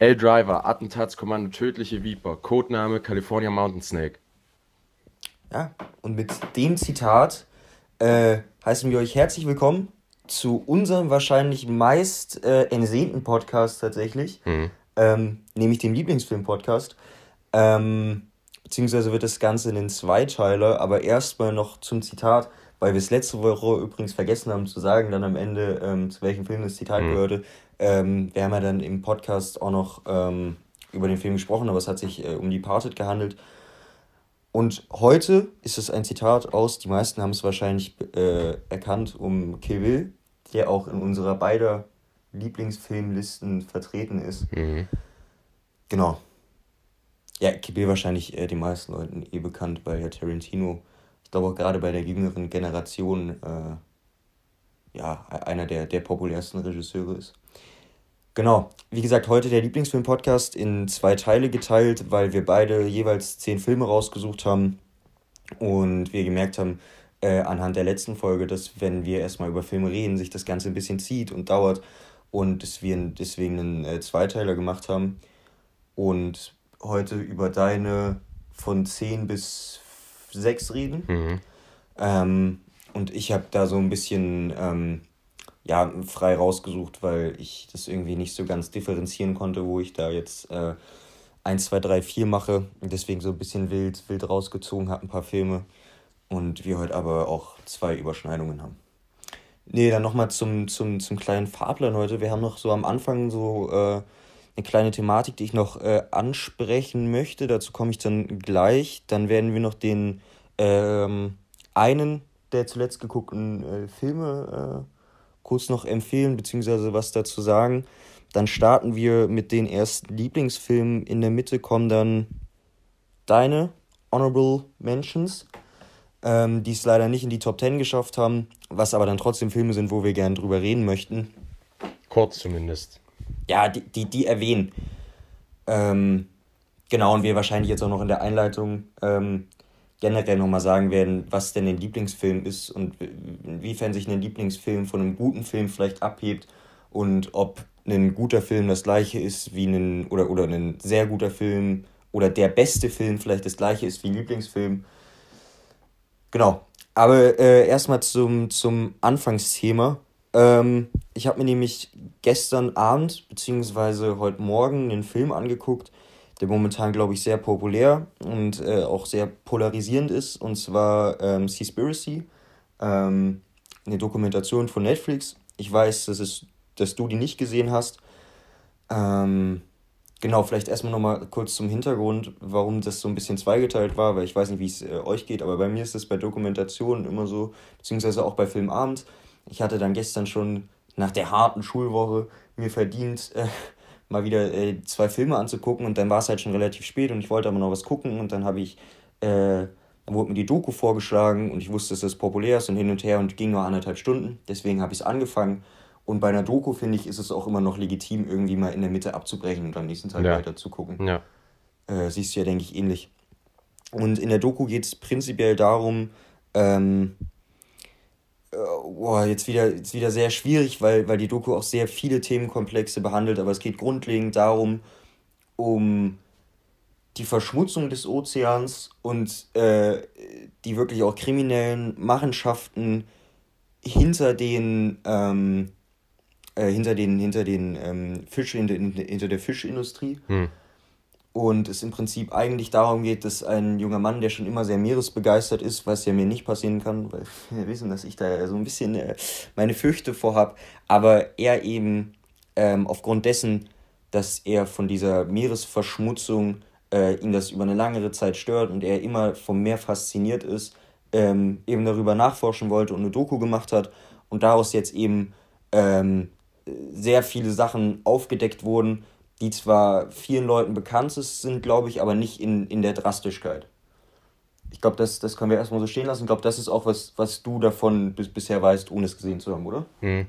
L-Driver, Attentatskommando Tödliche Viper, Codename California Mountain Snake. Ja, und mit dem Zitat äh, heißen wir euch herzlich willkommen zu unserem wahrscheinlich meist äh, entsehnten Podcast tatsächlich, mhm. ähm, nämlich dem Lieblingsfilm-Podcast. Ähm, beziehungsweise wird das Ganze in den Zweiteiler, aber erstmal noch zum Zitat, weil wir es letzte Woche übrigens vergessen haben zu sagen, dann am Ende, ähm, zu welchem Film das Zitat mhm. gehörte. Ähm, wir haben ja dann im Podcast auch noch ähm, über den Film gesprochen, aber es hat sich äh, um Departed gehandelt. Und heute ist es ein Zitat aus, die meisten haben es wahrscheinlich äh, erkannt, um Kill Bill, der auch in unserer beider Lieblingsfilmlisten vertreten ist. Mhm. Genau. Ja, Kill Bill wahrscheinlich äh, den meisten Leuten eh bekannt, weil ja Tarantino, ich glaube auch gerade bei der jüngeren Generation, äh, ja, einer der, der populärsten Regisseure ist. Genau. Wie gesagt, heute der Lieblingsfilm-Podcast in zwei Teile geteilt, weil wir beide jeweils zehn Filme rausgesucht haben und wir gemerkt haben, äh, anhand der letzten Folge, dass wenn wir erstmal über Filme reden, sich das Ganze ein bisschen zieht und dauert und dass wir deswegen einen äh, Zweiteiler gemacht haben und heute über deine von zehn bis sechs reden. Mhm. Ähm, und ich habe da so ein bisschen ähm, ja, frei rausgesucht, weil ich das irgendwie nicht so ganz differenzieren konnte, wo ich da jetzt äh, 1, 2, 3, 4 mache. Deswegen so ein bisschen wild, wild rausgezogen habe, ein paar Filme. Und wir heute aber auch zwei Überschneidungen haben. Nee, dann nochmal zum, zum, zum kleinen Fahrplan heute. Wir haben noch so am Anfang so äh, eine kleine Thematik, die ich noch äh, ansprechen möchte. Dazu komme ich dann gleich. Dann werden wir noch den ähm, einen der zuletzt geguckten äh, Filme äh, kurz noch empfehlen bzw. was dazu sagen. Dann starten wir mit den ersten Lieblingsfilmen. In der Mitte kommen dann deine Honorable Mentions, ähm, die es leider nicht in die Top 10 geschafft haben, was aber dann trotzdem Filme sind, wo wir gerne drüber reden möchten. Kurz zumindest. Ja, die, die, die erwähnen. Ähm, genau, und wir wahrscheinlich jetzt auch noch in der Einleitung ähm, generell nochmal sagen werden, was denn ein Lieblingsfilm ist und inwiefern sich ein Lieblingsfilm von einem guten Film vielleicht abhebt und ob ein guter Film das gleiche ist wie ein oder, oder ein sehr guter Film oder der beste Film vielleicht das gleiche ist wie ein Lieblingsfilm. Genau. Aber äh, erstmal zum, zum Anfangsthema. Ähm, ich habe mir nämlich gestern Abend beziehungsweise heute Morgen einen Film angeguckt, der momentan, glaube ich, sehr populär und äh, auch sehr polarisierend ist, und zwar ähm, Seaspiracy, ähm, eine Dokumentation von Netflix. Ich weiß, dass, es, dass du die nicht gesehen hast. Ähm, genau, vielleicht erstmal nochmal kurz zum Hintergrund, warum das so ein bisschen zweigeteilt war, weil ich weiß nicht, wie es äh, euch geht, aber bei mir ist es bei Dokumentationen immer so, beziehungsweise auch bei Filmabend. Ich hatte dann gestern schon nach der harten Schulwoche mir verdient, äh, mal wieder äh, zwei Filme anzugucken und dann war es halt schon relativ spät und ich wollte aber noch was gucken und dann habe ich, äh, dann wurde mir die Doku vorgeschlagen und ich wusste, dass das populär ist und hin und her und ging nur anderthalb Stunden, deswegen habe ich es angefangen und bei einer Doku, finde ich, ist es auch immer noch legitim, irgendwie mal in der Mitte abzubrechen und am nächsten Tag ja. weiter zu gucken. Ja. Äh, siehst du ja, denke ich, ähnlich. Und in der Doku geht es prinzipiell darum, ähm, boah, jetzt wieder, jetzt wieder sehr schwierig, weil, weil die Doku auch sehr viele Themenkomplexe behandelt, aber es geht grundlegend darum, um die Verschmutzung des Ozeans und äh, die wirklich auch kriminellen Machenschaften hinter den ähm, äh, hinter den hinter den ähm, Fisch hinter, hinter der Fischindustrie. Hm und es im Prinzip eigentlich darum geht, dass ein junger Mann, der schon immer sehr meeresbegeistert ist, was ja mir nicht passieren kann, weil wir wissen, dass ich da so ein bisschen äh, meine Fürchte vorhab, aber er eben ähm, aufgrund dessen, dass er von dieser Meeresverschmutzung äh, ihn das über eine langere Zeit stört und er immer vom Meer fasziniert ist, ähm, eben darüber nachforschen wollte und eine Doku gemacht hat und daraus jetzt eben ähm, sehr viele Sachen aufgedeckt wurden, die zwar vielen Leuten bekannt sind, glaube ich, aber nicht in, in der Drastigkeit. Ich glaube, das, das können wir erstmal so stehen lassen. Ich glaube, das ist auch was, was du davon bis, bisher weißt, ohne es gesehen zu haben, oder? Mhm.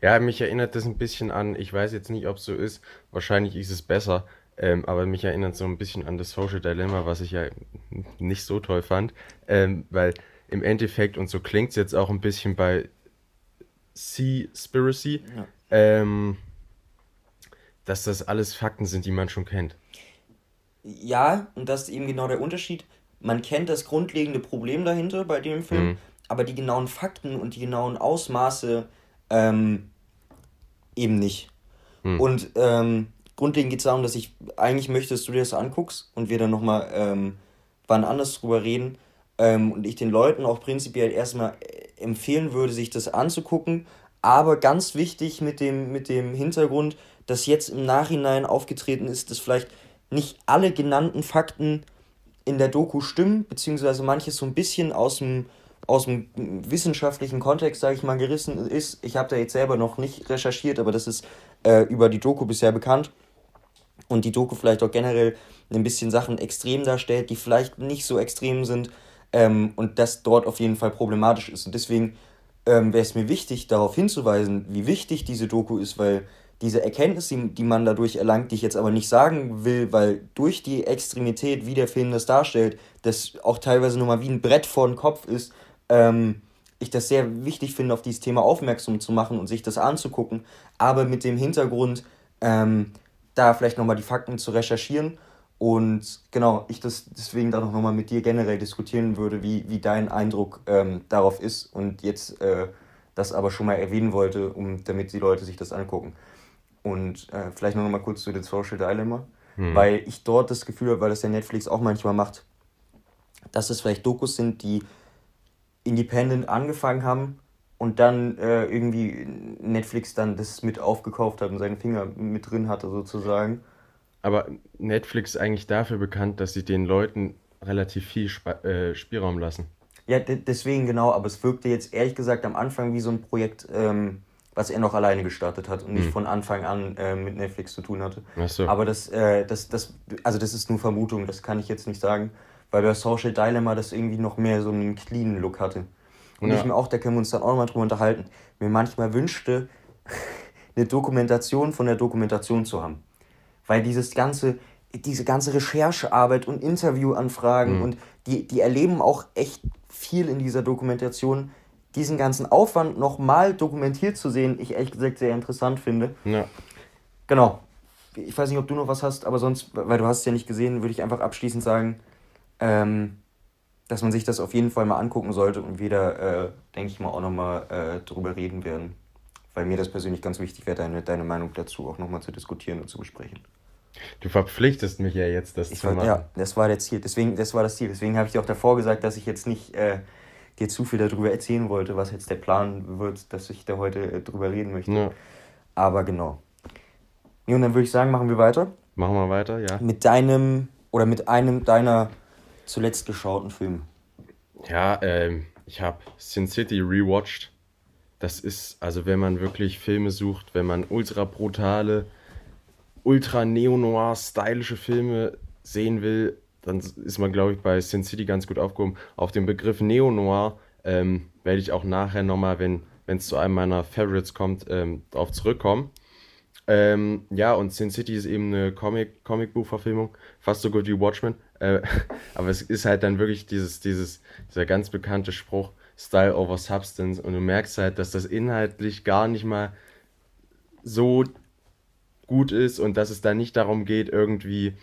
Ja, mich erinnert das ein bisschen an, ich weiß jetzt nicht, ob es so ist, wahrscheinlich ist es besser, ähm, aber mich erinnert so ein bisschen an das Social Dilemma, was ich ja nicht so toll fand, ähm, weil im Endeffekt, und so klingt es jetzt auch ein bisschen bei Seaspiracy, ja. ähm, dass das alles Fakten sind, die man schon kennt. Ja, und das ist eben genau der Unterschied. Man kennt das grundlegende Problem dahinter bei dem Film, mhm. aber die genauen Fakten und die genauen Ausmaße ähm, eben nicht. Mhm. Und ähm, grundlegend geht es darum, dass ich eigentlich möchte, dass du dir das anguckst und wir dann nochmal ähm, wann anders drüber reden. Ähm, und ich den Leuten auch prinzipiell erstmal empfehlen würde, sich das anzugucken. Aber ganz wichtig mit dem, mit dem Hintergrund, dass jetzt im Nachhinein aufgetreten ist, dass vielleicht nicht alle genannten Fakten in der Doku stimmen, beziehungsweise manches so ein bisschen aus dem, aus dem wissenschaftlichen Kontext, sage ich mal, gerissen ist. Ich habe da jetzt selber noch nicht recherchiert, aber das ist äh, über die Doku bisher bekannt. Und die Doku vielleicht auch generell ein bisschen Sachen extrem darstellt, die vielleicht nicht so extrem sind. Ähm, und das dort auf jeden Fall problematisch ist. Und deswegen ähm, wäre es mir wichtig, darauf hinzuweisen, wie wichtig diese Doku ist, weil diese Erkenntnis, die, man dadurch erlangt, die ich jetzt aber nicht sagen will, weil durch die Extremität, wie der Film das darstellt, das auch teilweise nochmal wie ein Brett vor den Kopf ist, ähm, ich das sehr wichtig finde, auf dieses Thema aufmerksam zu machen und sich das anzugucken, aber mit dem Hintergrund, ähm, da vielleicht nochmal die Fakten zu recherchieren und genau, ich das deswegen dann auch nochmal mit dir generell diskutieren würde, wie, wie dein Eindruck ähm, darauf ist und jetzt äh, das aber schon mal erwähnen wollte, um, damit die Leute sich das angucken. Und äh, vielleicht noch mal kurz zu The Social Dilemma, hm. weil ich dort das Gefühl habe, weil das ja Netflix auch manchmal macht, dass es vielleicht Dokus sind, die independent angefangen haben und dann äh, irgendwie Netflix dann das mit aufgekauft hat und seinen Finger mit drin hatte sozusagen. Aber Netflix ist eigentlich dafür bekannt, dass sie den Leuten relativ viel Sp äh, Spielraum lassen. Ja, deswegen genau, aber es wirkte jetzt ehrlich gesagt am Anfang wie so ein Projekt, ähm, was er noch alleine gestartet hat und nicht hm. von Anfang an äh, mit Netflix zu tun hatte. So. Aber das, äh, das, das, also das ist nur Vermutung, das kann ich jetzt nicht sagen, weil bei Social Dilemma das irgendwie noch mehr so einen cleanen Look hatte. Und ja. ich mir auch, da können wir uns dann auch nochmal drüber unterhalten, mir manchmal wünschte, eine Dokumentation von der Dokumentation zu haben. Weil dieses ganze, diese ganze Recherchearbeit und Interviewanfragen mhm. und die, die erleben auch echt viel in dieser Dokumentation, diesen ganzen Aufwand nochmal dokumentiert zu sehen, ich ehrlich gesagt sehr interessant finde. Ja. Genau. Ich weiß nicht, ob du noch was hast, aber sonst, weil du hast es ja nicht gesehen, würde ich einfach abschließend sagen, ähm, dass man sich das auf jeden Fall mal angucken sollte und wir da, äh, denke ich mal, auch nochmal äh, drüber reden werden. Weil mir das persönlich ganz wichtig wäre, deine, deine Meinung dazu auch nochmal zu diskutieren und zu besprechen. Du verpflichtest mich ja jetzt, das ich zu machen. Ja, das war der Ziel. Deswegen, das war das Ziel. Deswegen habe ich dir auch davor gesagt, dass ich jetzt nicht äh, dir zu viel darüber erzählen wollte, was jetzt der Plan wird, dass ich da heute äh, drüber reden möchte. Ja. Aber genau. Nee, und dann würde ich sagen, machen wir weiter. Machen wir weiter, ja. Mit deinem oder mit einem deiner zuletzt geschauten Filme. Ja, ähm, ich habe Sin City rewatcht. Das ist, also wenn man wirklich Filme sucht, wenn man ultra brutale, ultra neo-noir stylische Filme sehen will, dann ist man, glaube ich, bei Sin City ganz gut aufgehoben. Auf den Begriff Neo-Noir ähm, werde ich auch nachher nochmal, wenn es zu einem meiner Favorites kommt, ähm, darauf zurückkommen. Ähm, ja, und Sin City ist eben eine Comic, Comicbuchverfilmung, fast so gut wie Watchmen. Äh, aber es ist halt dann wirklich dieses, dieses, dieser ganz bekannte Spruch, Style over Substance. Und du merkst halt, dass das inhaltlich gar nicht mal so gut ist und dass es da nicht darum geht, irgendwie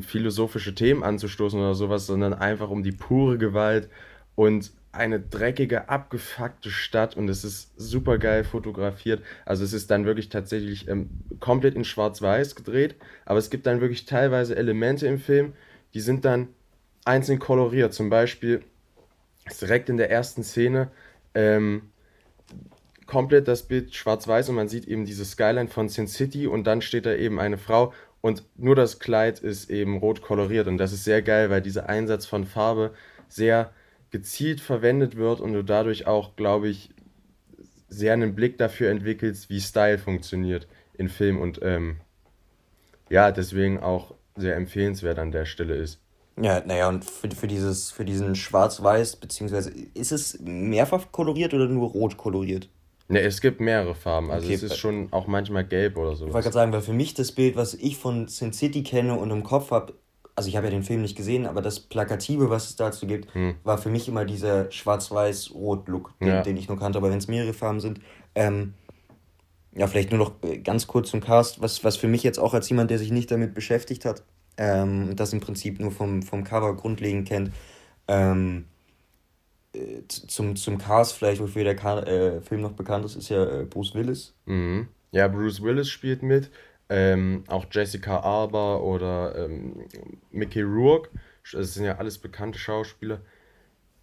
philosophische Themen anzustoßen oder sowas, sondern einfach um die pure Gewalt und eine dreckige, abgefuckte Stadt und es ist super geil fotografiert. Also es ist dann wirklich tatsächlich ähm, komplett in Schwarz-Weiß gedreht, aber es gibt dann wirklich teilweise Elemente im Film, die sind dann einzeln koloriert. Zum Beispiel ist direkt in der ersten Szene ähm, komplett das Bild schwarz-weiß und man sieht eben diese Skyline von Sin City und dann steht da eben eine Frau und nur das Kleid ist eben rot koloriert und das ist sehr geil, weil dieser Einsatz von Farbe sehr gezielt verwendet wird und du dadurch auch, glaube ich, sehr einen Blick dafür entwickelst, wie Style funktioniert in Film und ähm, ja, deswegen auch sehr empfehlenswert an der Stelle ist. Ja, naja, und für, für, dieses, für diesen Schwarz-Weiß, beziehungsweise ist es mehrfach koloriert oder nur rot koloriert? Ne, es gibt mehrere Farben. Also okay, es ist schon auch manchmal gelb oder so. Ich wollte gerade sagen, weil für mich das Bild, was ich von Sin City kenne und im Kopf habe, also ich habe ja den Film nicht gesehen, aber das Plakative, was es dazu gibt, hm. war für mich immer dieser Schwarz-Weiß-Rot-Look, den, ja. den, ich nur kannte. Aber wenn es mehrere Farben sind, ähm, ja, vielleicht nur noch äh, ganz kurz zum Cast, was, was für mich jetzt auch als jemand, der sich nicht damit beschäftigt hat, ähm, das im Prinzip nur vom, vom Cover grundlegend kennt, ähm, äh, zum, zum Cast vielleicht, wofür der Ka äh, Film noch bekannt ist, ist ja äh, Bruce Willis. Mhm. Ja, Bruce Willis spielt mit. Ähm, auch Jessica Alba oder ähm, Mickey Rourke. Das sind ja alles bekannte Schauspieler.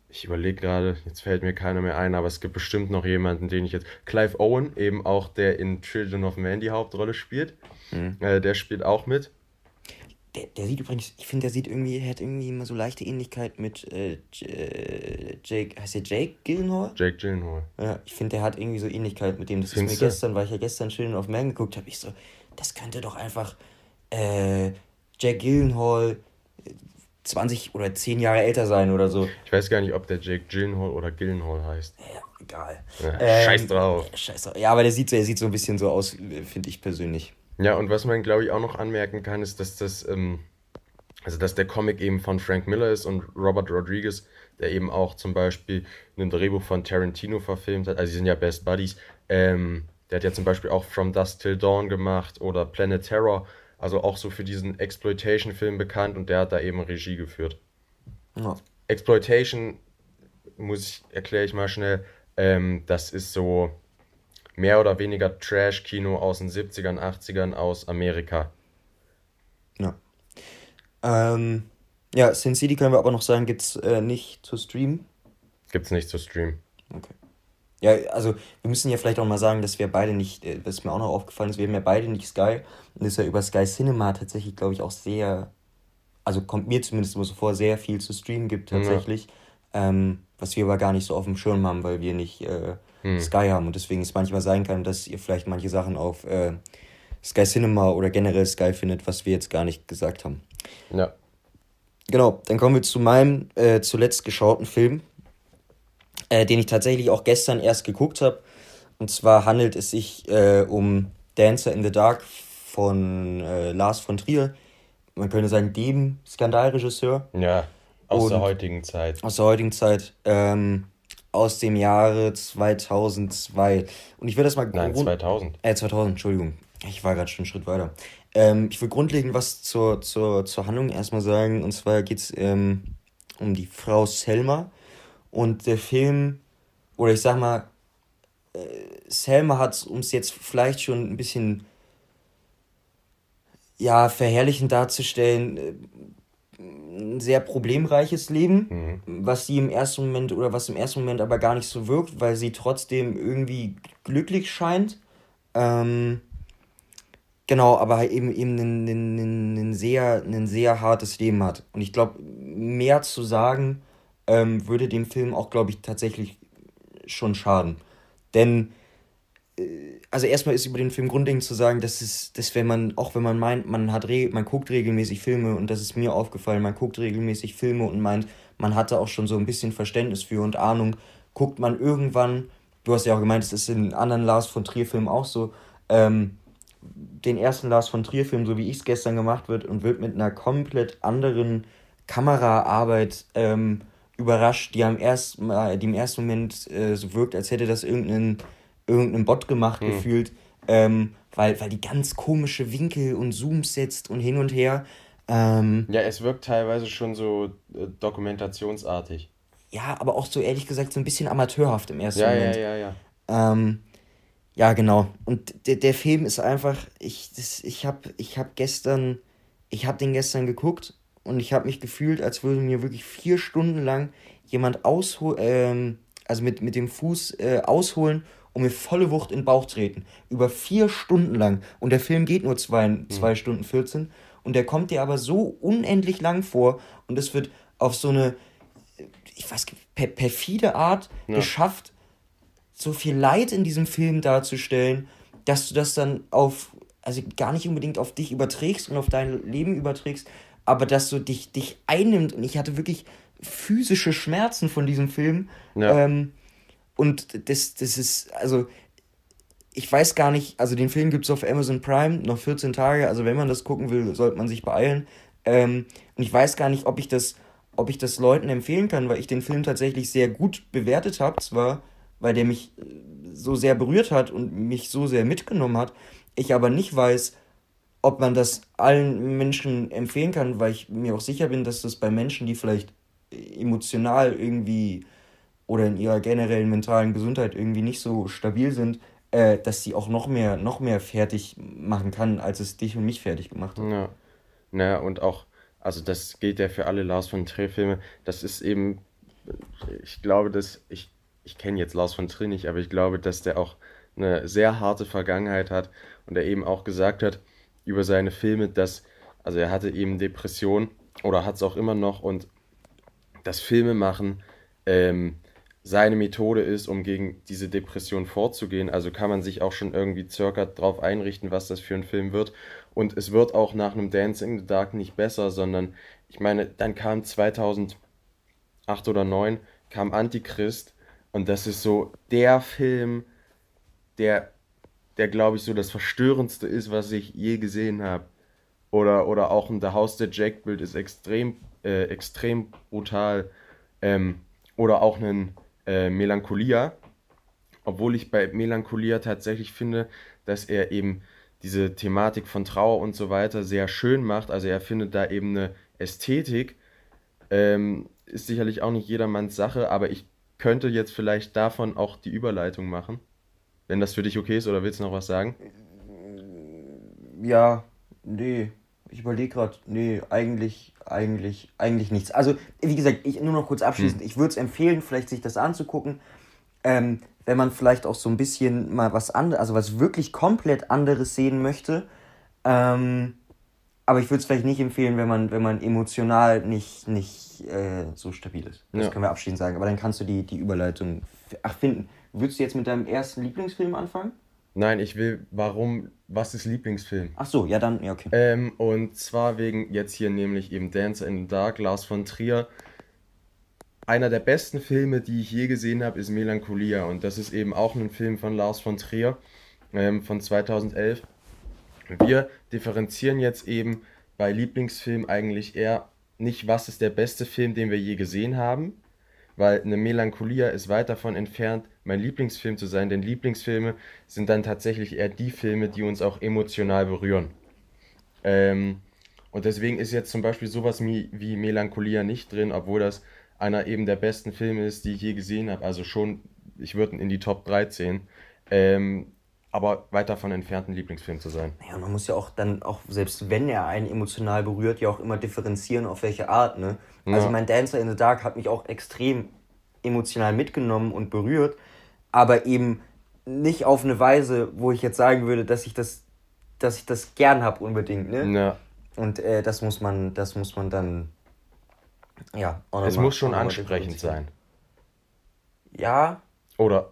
Ich überlege gerade, jetzt fällt mir keiner mehr ein, aber es gibt bestimmt noch jemanden, den ich jetzt. Clive Owen, eben auch der in Children of Man die Hauptrolle spielt. Mhm. Äh, der spielt auch mit. Der, der sieht übrigens, ich finde, der sieht irgendwie, er hat irgendwie immer so leichte Ähnlichkeit mit äh, äh Jake, heißt der Jake Gyllenhaal? Jake Gyllenhaal. Ja, ich finde, der hat irgendwie so Ähnlichkeit mit dem. Das Findest ist mir gestern, weil ich ja gestern Children of Man geguckt habe, ich so, das könnte doch einfach äh, Jake Gyllenhaal 20 oder 10 Jahre älter sein oder so. Ich weiß gar nicht, ob der Jake Gyllenhaal oder Gyllenhaal heißt. Ja, egal. Ja, ähm, scheiß drauf. Scheiß drauf. Ja, aber der sieht, so, der sieht so ein bisschen so aus, finde ich persönlich. Ja, und was man, glaube ich, auch noch anmerken kann, ist, dass das, ähm, also dass der Comic eben von Frank Miller ist und Robert Rodriguez, der eben auch zum Beispiel ein Drehbuch von Tarantino verfilmt hat, also sie sind ja Best Buddies, ähm, der hat ja zum Beispiel auch From Dusk Till Dawn gemacht oder Planet Terror also auch so für diesen Exploitation-Film bekannt und der hat da eben Regie geführt. Ja. Exploitation, muss ich, erkläre ich mal schnell, ähm, das ist so mehr oder weniger Trash-Kino aus den 70ern, 80ern aus Amerika. Ja. Ähm, ja, Sin City können wir aber noch sagen, gibt es äh, nicht zu streamen. Gibt es nicht zu streamen. Okay. Ja, also wir müssen ja vielleicht auch mal sagen, dass wir beide nicht, äh, was mir auch noch aufgefallen ist, wir haben ja beide nicht Sky und ist ja über Sky Cinema tatsächlich, glaube ich, auch sehr, also kommt mir zumindest immer so vor, sehr viel zu streamen gibt tatsächlich, ja. ähm, was wir aber gar nicht so auf dem Schirm haben, weil wir nicht äh, hm. Sky haben und deswegen es manchmal sein kann, dass ihr vielleicht manche Sachen auf äh, Sky Cinema oder generell Sky findet, was wir jetzt gar nicht gesagt haben. Ja. Genau, dann kommen wir zu meinem äh, zuletzt geschauten Film, äh, den ich tatsächlich auch gestern erst geguckt habe. Und zwar handelt es sich äh, um Dancer in the Dark von äh, Lars von Trier. Man könnte sagen, dem Skandalregisseur. Ja, aus Und der heutigen Zeit. Aus der heutigen Zeit. Ähm, aus dem Jahre 2002. Und ich würde das mal. Nein, 2000. Äh, 2000, Entschuldigung. Ich war gerade schon einen Schritt weiter. Ähm, ich will grundlegend was zur, zur, zur Handlung erstmal sagen. Und zwar geht es ähm, um die Frau Selma. Und der Film, oder ich sag mal, äh, Selma hat, um es jetzt vielleicht schon ein bisschen ja, verherrlichend darzustellen, äh, ein sehr problemreiches Leben, mhm. was sie im ersten Moment oder was im ersten Moment aber gar nicht so wirkt, weil sie trotzdem irgendwie glücklich scheint. Ähm, genau, aber halt eben eben ein, ein, ein, sehr, ein sehr hartes Leben hat. Und ich glaube, mehr zu sagen, ähm, würde dem Film auch, glaube ich, tatsächlich schon schaden. Denn, äh, also erstmal ist über den Film grundlegend zu sagen, dass es, dass wenn man, auch wenn man meint, man hat man guckt regelmäßig Filme und das ist mir aufgefallen, man guckt regelmäßig Filme und meint, man hatte auch schon so ein bisschen Verständnis für und Ahnung, guckt man irgendwann, du hast ja auch gemeint, es ist in anderen Lars von Trier-Filmen auch so, ähm, den ersten Lars von Trier-Film, so wie ich es gestern gemacht wird, und wird mit einer komplett anderen Kameraarbeit ähm, überrascht, die am ersten, die im ersten Moment äh, so wirkt, als hätte das irgendein, irgendein Bot gemacht mhm. gefühlt, ähm, weil, weil die ganz komische Winkel und Zooms setzt und hin und her. Ähm, ja, es wirkt teilweise schon so äh, dokumentationsartig. Ja, aber auch so ehrlich gesagt so ein bisschen amateurhaft im ersten ja, Moment. Ja, ja, ja, ja. Ähm, ja, genau. Und der, der Film ist einfach, ich, ich habe ich hab gestern, ich habe den gestern geguckt und ich habe mich gefühlt, als würde mir wirklich vier Stunden lang jemand ausholen, ähm, also mit, mit dem Fuß äh, ausholen und mir volle Wucht in den Bauch treten. Über vier Stunden lang. Und der Film geht nur zwei, mhm. zwei Stunden 14. Und der kommt dir aber so unendlich lang vor und es wird auf so eine, ich weiß, per perfide Art ja. geschafft, so viel Leid in diesem Film darzustellen, dass du das dann auf, also gar nicht unbedingt auf dich überträgst und auf dein Leben überträgst, aber dass so dich, dich einnimmt. Und ich hatte wirklich physische Schmerzen von diesem Film. Ja. Ähm, und das, das ist, also, ich weiß gar nicht, also den Film gibt es auf Amazon Prime, noch 14 Tage, also wenn man das gucken will, sollte man sich beeilen. Ähm, und ich weiß gar nicht, ob ich das, ob ich das Leuten empfehlen kann, weil ich den Film tatsächlich sehr gut bewertet habe, zwar, weil der mich so sehr berührt hat und mich so sehr mitgenommen hat, ich aber nicht weiß, ob man das allen Menschen empfehlen kann, weil ich mir auch sicher bin, dass das bei Menschen, die vielleicht emotional irgendwie oder in ihrer generellen mentalen Gesundheit irgendwie nicht so stabil sind, äh, dass sie auch noch mehr, noch mehr fertig machen kann, als es dich und mich fertig gemacht hat. Ja. Naja, und auch, also das gilt ja für alle Lars von Trier-Filme, das ist eben, ich glaube, dass, ich, ich kenne jetzt Lars von Trier nicht, aber ich glaube, dass der auch eine sehr harte Vergangenheit hat und er eben auch gesagt hat über seine Filme, dass, also er hatte eben Depression oder hat es auch immer noch und das Filmemachen ähm, seine Methode ist, um gegen diese Depression vorzugehen. Also kann man sich auch schon irgendwie circa drauf einrichten, was das für ein Film wird. Und es wird auch nach einem Dance in the Dark nicht besser, sondern ich meine, dann kam 2008 oder 2009 kam Antichrist und das ist so der Film, der, der glaube ich so das verstörendste ist, was ich je gesehen habe. Oder, oder auch ein The House der Jack Bild ist extrem, äh, extrem brutal. Ähm, oder auch ein äh, Melancholia, obwohl ich bei Melancholia tatsächlich finde, dass er eben diese Thematik von Trauer und so weiter sehr schön macht. Also er findet da eben eine Ästhetik. Ähm, ist sicherlich auch nicht jedermanns Sache, aber ich könnte jetzt vielleicht davon auch die Überleitung machen. Wenn das für dich okay ist, oder willst du noch was sagen? Ja, nee. Ich überlege gerade, nee, eigentlich, eigentlich, eigentlich nichts. Also, wie gesagt, ich nur noch kurz abschließend. Hm. Ich würde es empfehlen, vielleicht sich das anzugucken. Ähm, wenn man vielleicht auch so ein bisschen mal was anderes, also was wirklich komplett anderes sehen möchte. Ähm, aber ich würde es vielleicht nicht empfehlen, wenn man, wenn man emotional nicht, nicht äh, so stabil ist. Das ja. können wir abschließend sagen. Aber dann kannst du die, die Überleitung ach, finden. Würdest du jetzt mit deinem ersten Lieblingsfilm anfangen? Nein, ich will, warum, was ist Lieblingsfilm? Ach so, ja dann, ja okay. Ähm, und zwar wegen jetzt hier nämlich eben Dancer in the Dark, Lars von Trier. Einer der besten Filme, die ich je gesehen habe, ist Melancholia. Und das ist eben auch ein Film von Lars von Trier ähm, von 2011. Wir differenzieren jetzt eben bei Lieblingsfilm eigentlich eher nicht, was ist der beste Film, den wir je gesehen haben, weil eine Melancholia ist weit davon entfernt, mein Lieblingsfilm zu sein, denn Lieblingsfilme sind dann tatsächlich eher die Filme, die uns auch emotional berühren. Ähm, und deswegen ist jetzt zum Beispiel sowas wie, Melancholia nicht drin, obwohl das einer eben der besten Filme ist, die ich je gesehen habe. Also schon, ich würde ihn in die Top 3 zählen. Ähm, aber weit davon entfernt, ein Lieblingsfilm zu sein. Ja, man muss ja auch dann, auch selbst wenn er einen emotional berührt, ja auch immer differenzieren, auf welche Art, ne? Also mein Dancer in the Dark hat mich auch extrem emotional mitgenommen und berührt, aber eben nicht auf eine Weise, wo ich jetzt sagen würde, dass ich das, dass ich das gern habe unbedingt, ne? Ja. Und äh, das muss man, das muss man dann, ja. Es muss schon ansprechend sein. Ja. Oder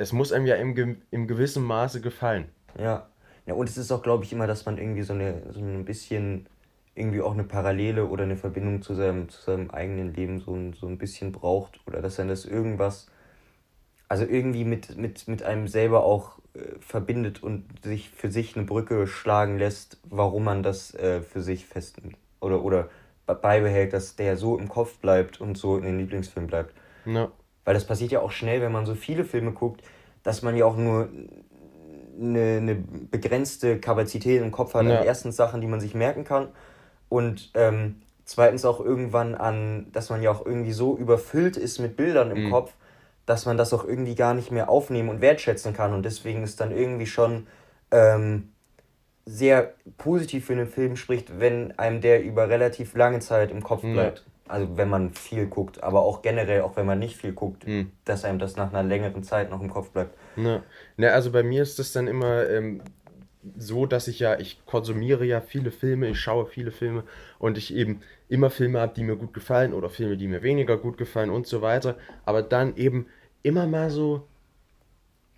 es muss einem ja im, im gewissen Maße gefallen. Ja. Ja, und es ist auch, glaube ich, immer, dass man irgendwie so, eine, so ein bisschen irgendwie auch eine Parallele oder eine Verbindung zu seinem, zu seinem eigenen Leben so ein, so ein bisschen braucht oder dass er das irgendwas, also irgendwie mit, mit, mit einem selber auch äh, verbindet und sich für sich eine Brücke schlagen lässt, warum man das äh, für sich festnimmt oder, oder beibehält, dass der so im Kopf bleibt und so in den Lieblingsfilm bleibt. Ja. Weil das passiert ja auch schnell, wenn man so viele Filme guckt, dass man ja auch nur eine, eine begrenzte Kapazität im Kopf hat ja. an ersten Sachen, die man sich merken kann. Und ähm, zweitens auch irgendwann an, dass man ja auch irgendwie so überfüllt ist mit Bildern im mhm. Kopf, dass man das auch irgendwie gar nicht mehr aufnehmen und wertschätzen kann. Und deswegen ist dann irgendwie schon ähm, sehr positiv für den Film spricht, wenn einem der über relativ lange Zeit im Kopf bleibt. Also wenn man viel guckt, aber auch generell, auch wenn man nicht viel guckt, hm. dass einem das nach einer längeren Zeit noch im Kopf bleibt. Ne, ne also bei mir ist das dann immer ähm, so, dass ich ja, ich konsumiere ja viele Filme, ich schaue viele Filme und ich eben immer Filme habe, die mir gut gefallen oder Filme, die mir weniger gut gefallen und so weiter, aber dann eben immer mal so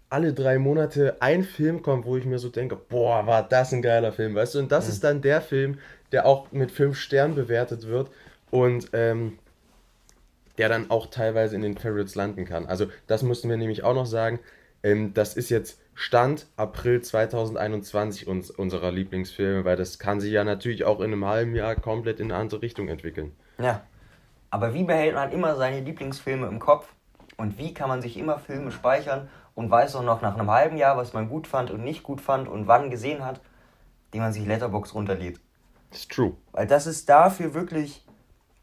alle drei Monate ein Film kommt, wo ich mir so denke, boah, war das ein geiler Film, weißt du? Und das mhm. ist dann der Film, der auch mit fünf Sternen bewertet wird und ähm, der dann auch teilweise in den Favorites landen kann. Also das mussten wir nämlich auch noch sagen. Ähm, das ist jetzt Stand April 2021 uns, unserer Lieblingsfilme, weil das kann sich ja natürlich auch in einem halben Jahr komplett in eine andere Richtung entwickeln. Ja, aber wie behält man immer seine Lieblingsfilme im Kopf? Und wie kann man sich immer Filme speichern und weiß auch noch nach einem halben Jahr, was man gut fand und nicht gut fand und wann gesehen hat, den man sich Letterbox runterlädt. Ist true. Weil das ist dafür wirklich,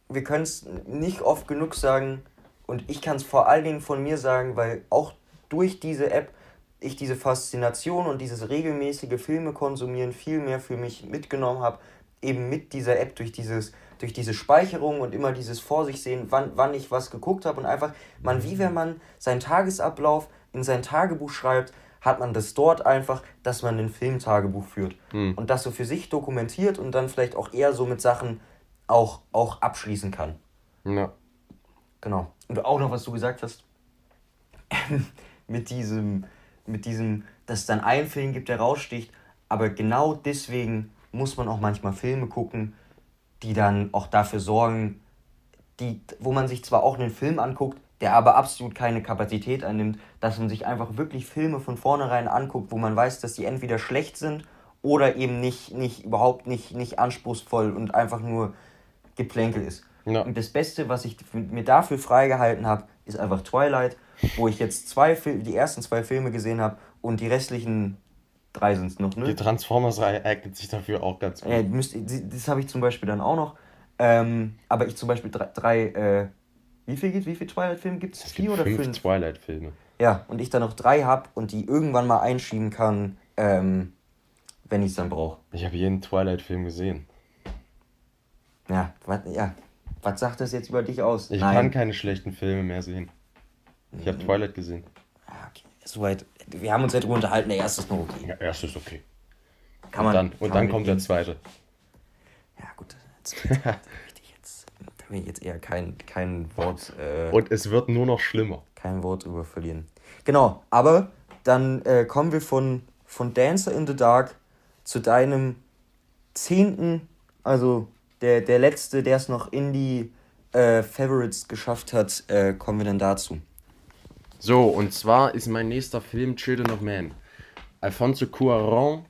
wir können es nicht oft genug sagen und ich kann es vor allen Dingen von mir sagen, weil auch durch diese App ich diese Faszination und dieses regelmäßige Filme konsumieren viel mehr für mich mitgenommen habe, eben mit dieser App durch dieses durch diese Speicherung und immer dieses Vor sich sehen, wann, wann ich was geguckt habe und einfach, man, wie wenn man seinen Tagesablauf in sein Tagebuch schreibt, hat man das dort einfach, dass man ein Filmtagebuch führt hm. und das so für sich dokumentiert und dann vielleicht auch eher so mit Sachen auch, auch abschließen kann. Ja. Genau. Und auch noch, was du gesagt hast, mit diesem, mit diesem, dass es dann einen Film gibt, der raussticht, aber genau deswegen muss man auch manchmal Filme gucken, die dann auch dafür sorgen, die, wo man sich zwar auch einen Film anguckt, der aber absolut keine Kapazität einnimmt, dass man sich einfach wirklich Filme von vornherein anguckt, wo man weiß, dass die entweder schlecht sind oder eben nicht, nicht überhaupt nicht, nicht anspruchsvoll und einfach nur Geplänkel ist. Ja. Und das Beste, was ich mir dafür freigehalten habe, ist einfach Twilight, wo ich jetzt zwei die ersten zwei Filme gesehen habe und die restlichen Drei sind es noch, ne? Die Transformers-Reihe eignet sich dafür auch ganz gut. Äh, müsst, das habe ich zum Beispiel dann auch noch. Ähm, aber ich zum Beispiel drei, drei äh, wie viel gibt Wie viele Twilight-Filme gibt es? Vier oder fünf? fünf? Twilight-Filme. Ja, und ich dann noch drei habe und die irgendwann mal einschieben kann, ähm, wenn ich es dann brauche. Ich habe jeden Twilight-Film gesehen. Ja, was ja. Was sagt das jetzt über dich aus? Ich Nein. kann keine schlechten Filme mehr sehen. Ich habe mhm. Twilight gesehen. Ja, okay. Soweit wir haben uns ja drüber unterhalten, der erste ist noch okay. Ja, erste ist okay. Kann man, und dann, und dann kommt der zweite. Ja, gut. Jetzt, jetzt, da will ich jetzt eher kein, kein Wort. Äh, und es wird nur noch schlimmer. Kein Wort drüber verlieren. Genau, aber dann äh, kommen wir von, von Dancer in the Dark zu deinem zehnten, also der, der letzte, der es noch in die äh, Favorites geschafft hat, äh, kommen wir dann dazu. So, und zwar ist mein nächster Film Children of Man. Alfonso Cuarón,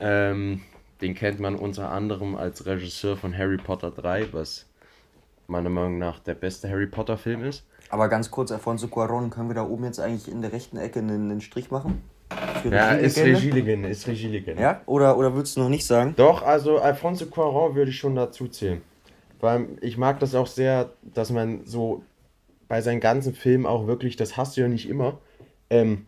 ähm, den kennt man unter anderem als Regisseur von Harry Potter 3, was meiner Meinung nach der beste Harry Potter Film ist. Aber ganz kurz, Alfonso Cuarón, können wir da oben jetzt eigentlich in der rechten Ecke einen, einen Strich machen? Ja, ist Regielegende, ist Regielegende. Ja? Oder, oder würdest du noch nicht sagen? Doch, also Alfonso Cuarón würde ich schon dazu zählen. Weil ich mag das auch sehr, dass man so bei seinen ganzen Filmen auch wirklich, das hast du ja nicht immer, ähm,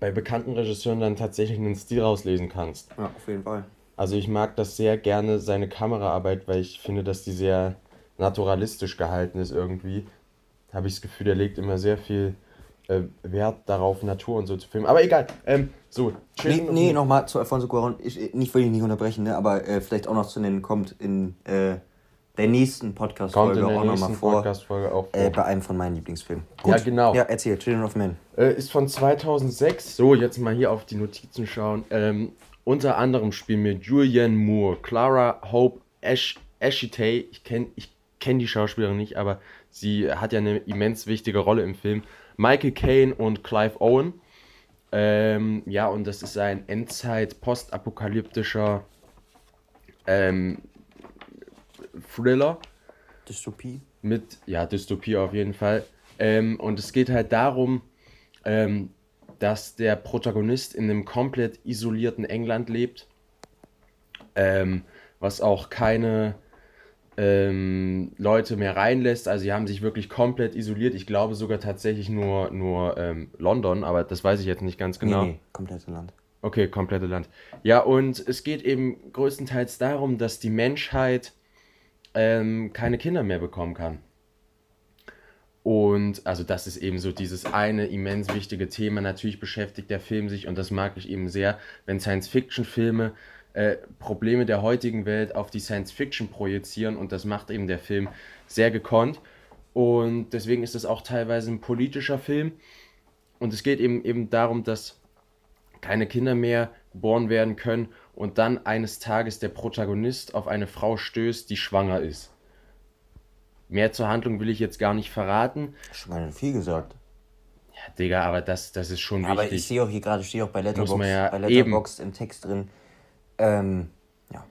bei bekannten Regisseuren dann tatsächlich einen Stil rauslesen kannst. Ja, auf jeden Fall. Also ich mag das sehr gerne, seine Kameraarbeit, weil ich finde, dass die sehr naturalistisch gehalten ist irgendwie. Habe ich das Gefühl, der legt immer sehr viel äh, Wert darauf, Natur und so zu filmen. Aber egal, ähm, so. Nee, nee nochmal zu Alfonso Cuarón. Ich, nicht, will ich nicht unterbrechen, ne, aber äh, vielleicht auch noch zu nennen kommt in äh, der nächsten Podcast-Folge auch nochmal vor. Podcast -Folge auch vor. Äh, bei einem von meinen Lieblingsfilmen. Gut. Ja, genau. Ja, erzähl, Children of Men. Äh, ist von 2006. So, jetzt mal hier auf die Notizen schauen. Ähm, unter anderem spielen wir Julianne Moore, Clara Hope Ash Ashitay. Ich kenne ich kenn die Schauspielerin nicht, aber sie hat ja eine immens wichtige Rolle im Film. Michael Caine und Clive Owen. Ähm, ja, und das ist ein Endzeit-postapokalyptischer ähm, Thriller. Dystopie. Mit, ja, Dystopie auf jeden Fall. Ähm, und es geht halt darum, ähm, dass der Protagonist in einem komplett isolierten England lebt, ähm, was auch keine ähm, Leute mehr reinlässt. Also sie haben sich wirklich komplett isoliert. Ich glaube sogar tatsächlich nur, nur ähm, London, aber das weiß ich jetzt nicht ganz genau. Nee, nee, komplette Land. Okay, komplette Land. Ja, und es geht eben größtenteils darum, dass die Menschheit ähm, keine Kinder mehr bekommen kann. Und also das ist eben so dieses eine immens wichtige Thema. Natürlich beschäftigt der Film sich, und das mag ich eben sehr, wenn Science-Fiction-Filme äh, Probleme der heutigen Welt auf die Science-Fiction projizieren und das macht eben der Film sehr gekonnt. Und deswegen ist es auch teilweise ein politischer Film. Und es geht eben, eben darum, dass keine Kinder mehr geboren werden können und dann eines Tages der Protagonist auf eine Frau stößt, die schwanger ist. Mehr zur Handlung will ich jetzt gar nicht verraten. Schon mal viel gesagt. Ja, Digga, aber das, das ist schon aber wichtig. Aber ich sehe auch hier gerade, stehe auch bei Letterboxd, ja bei Letterboxd im Text drin. Ähm, ja.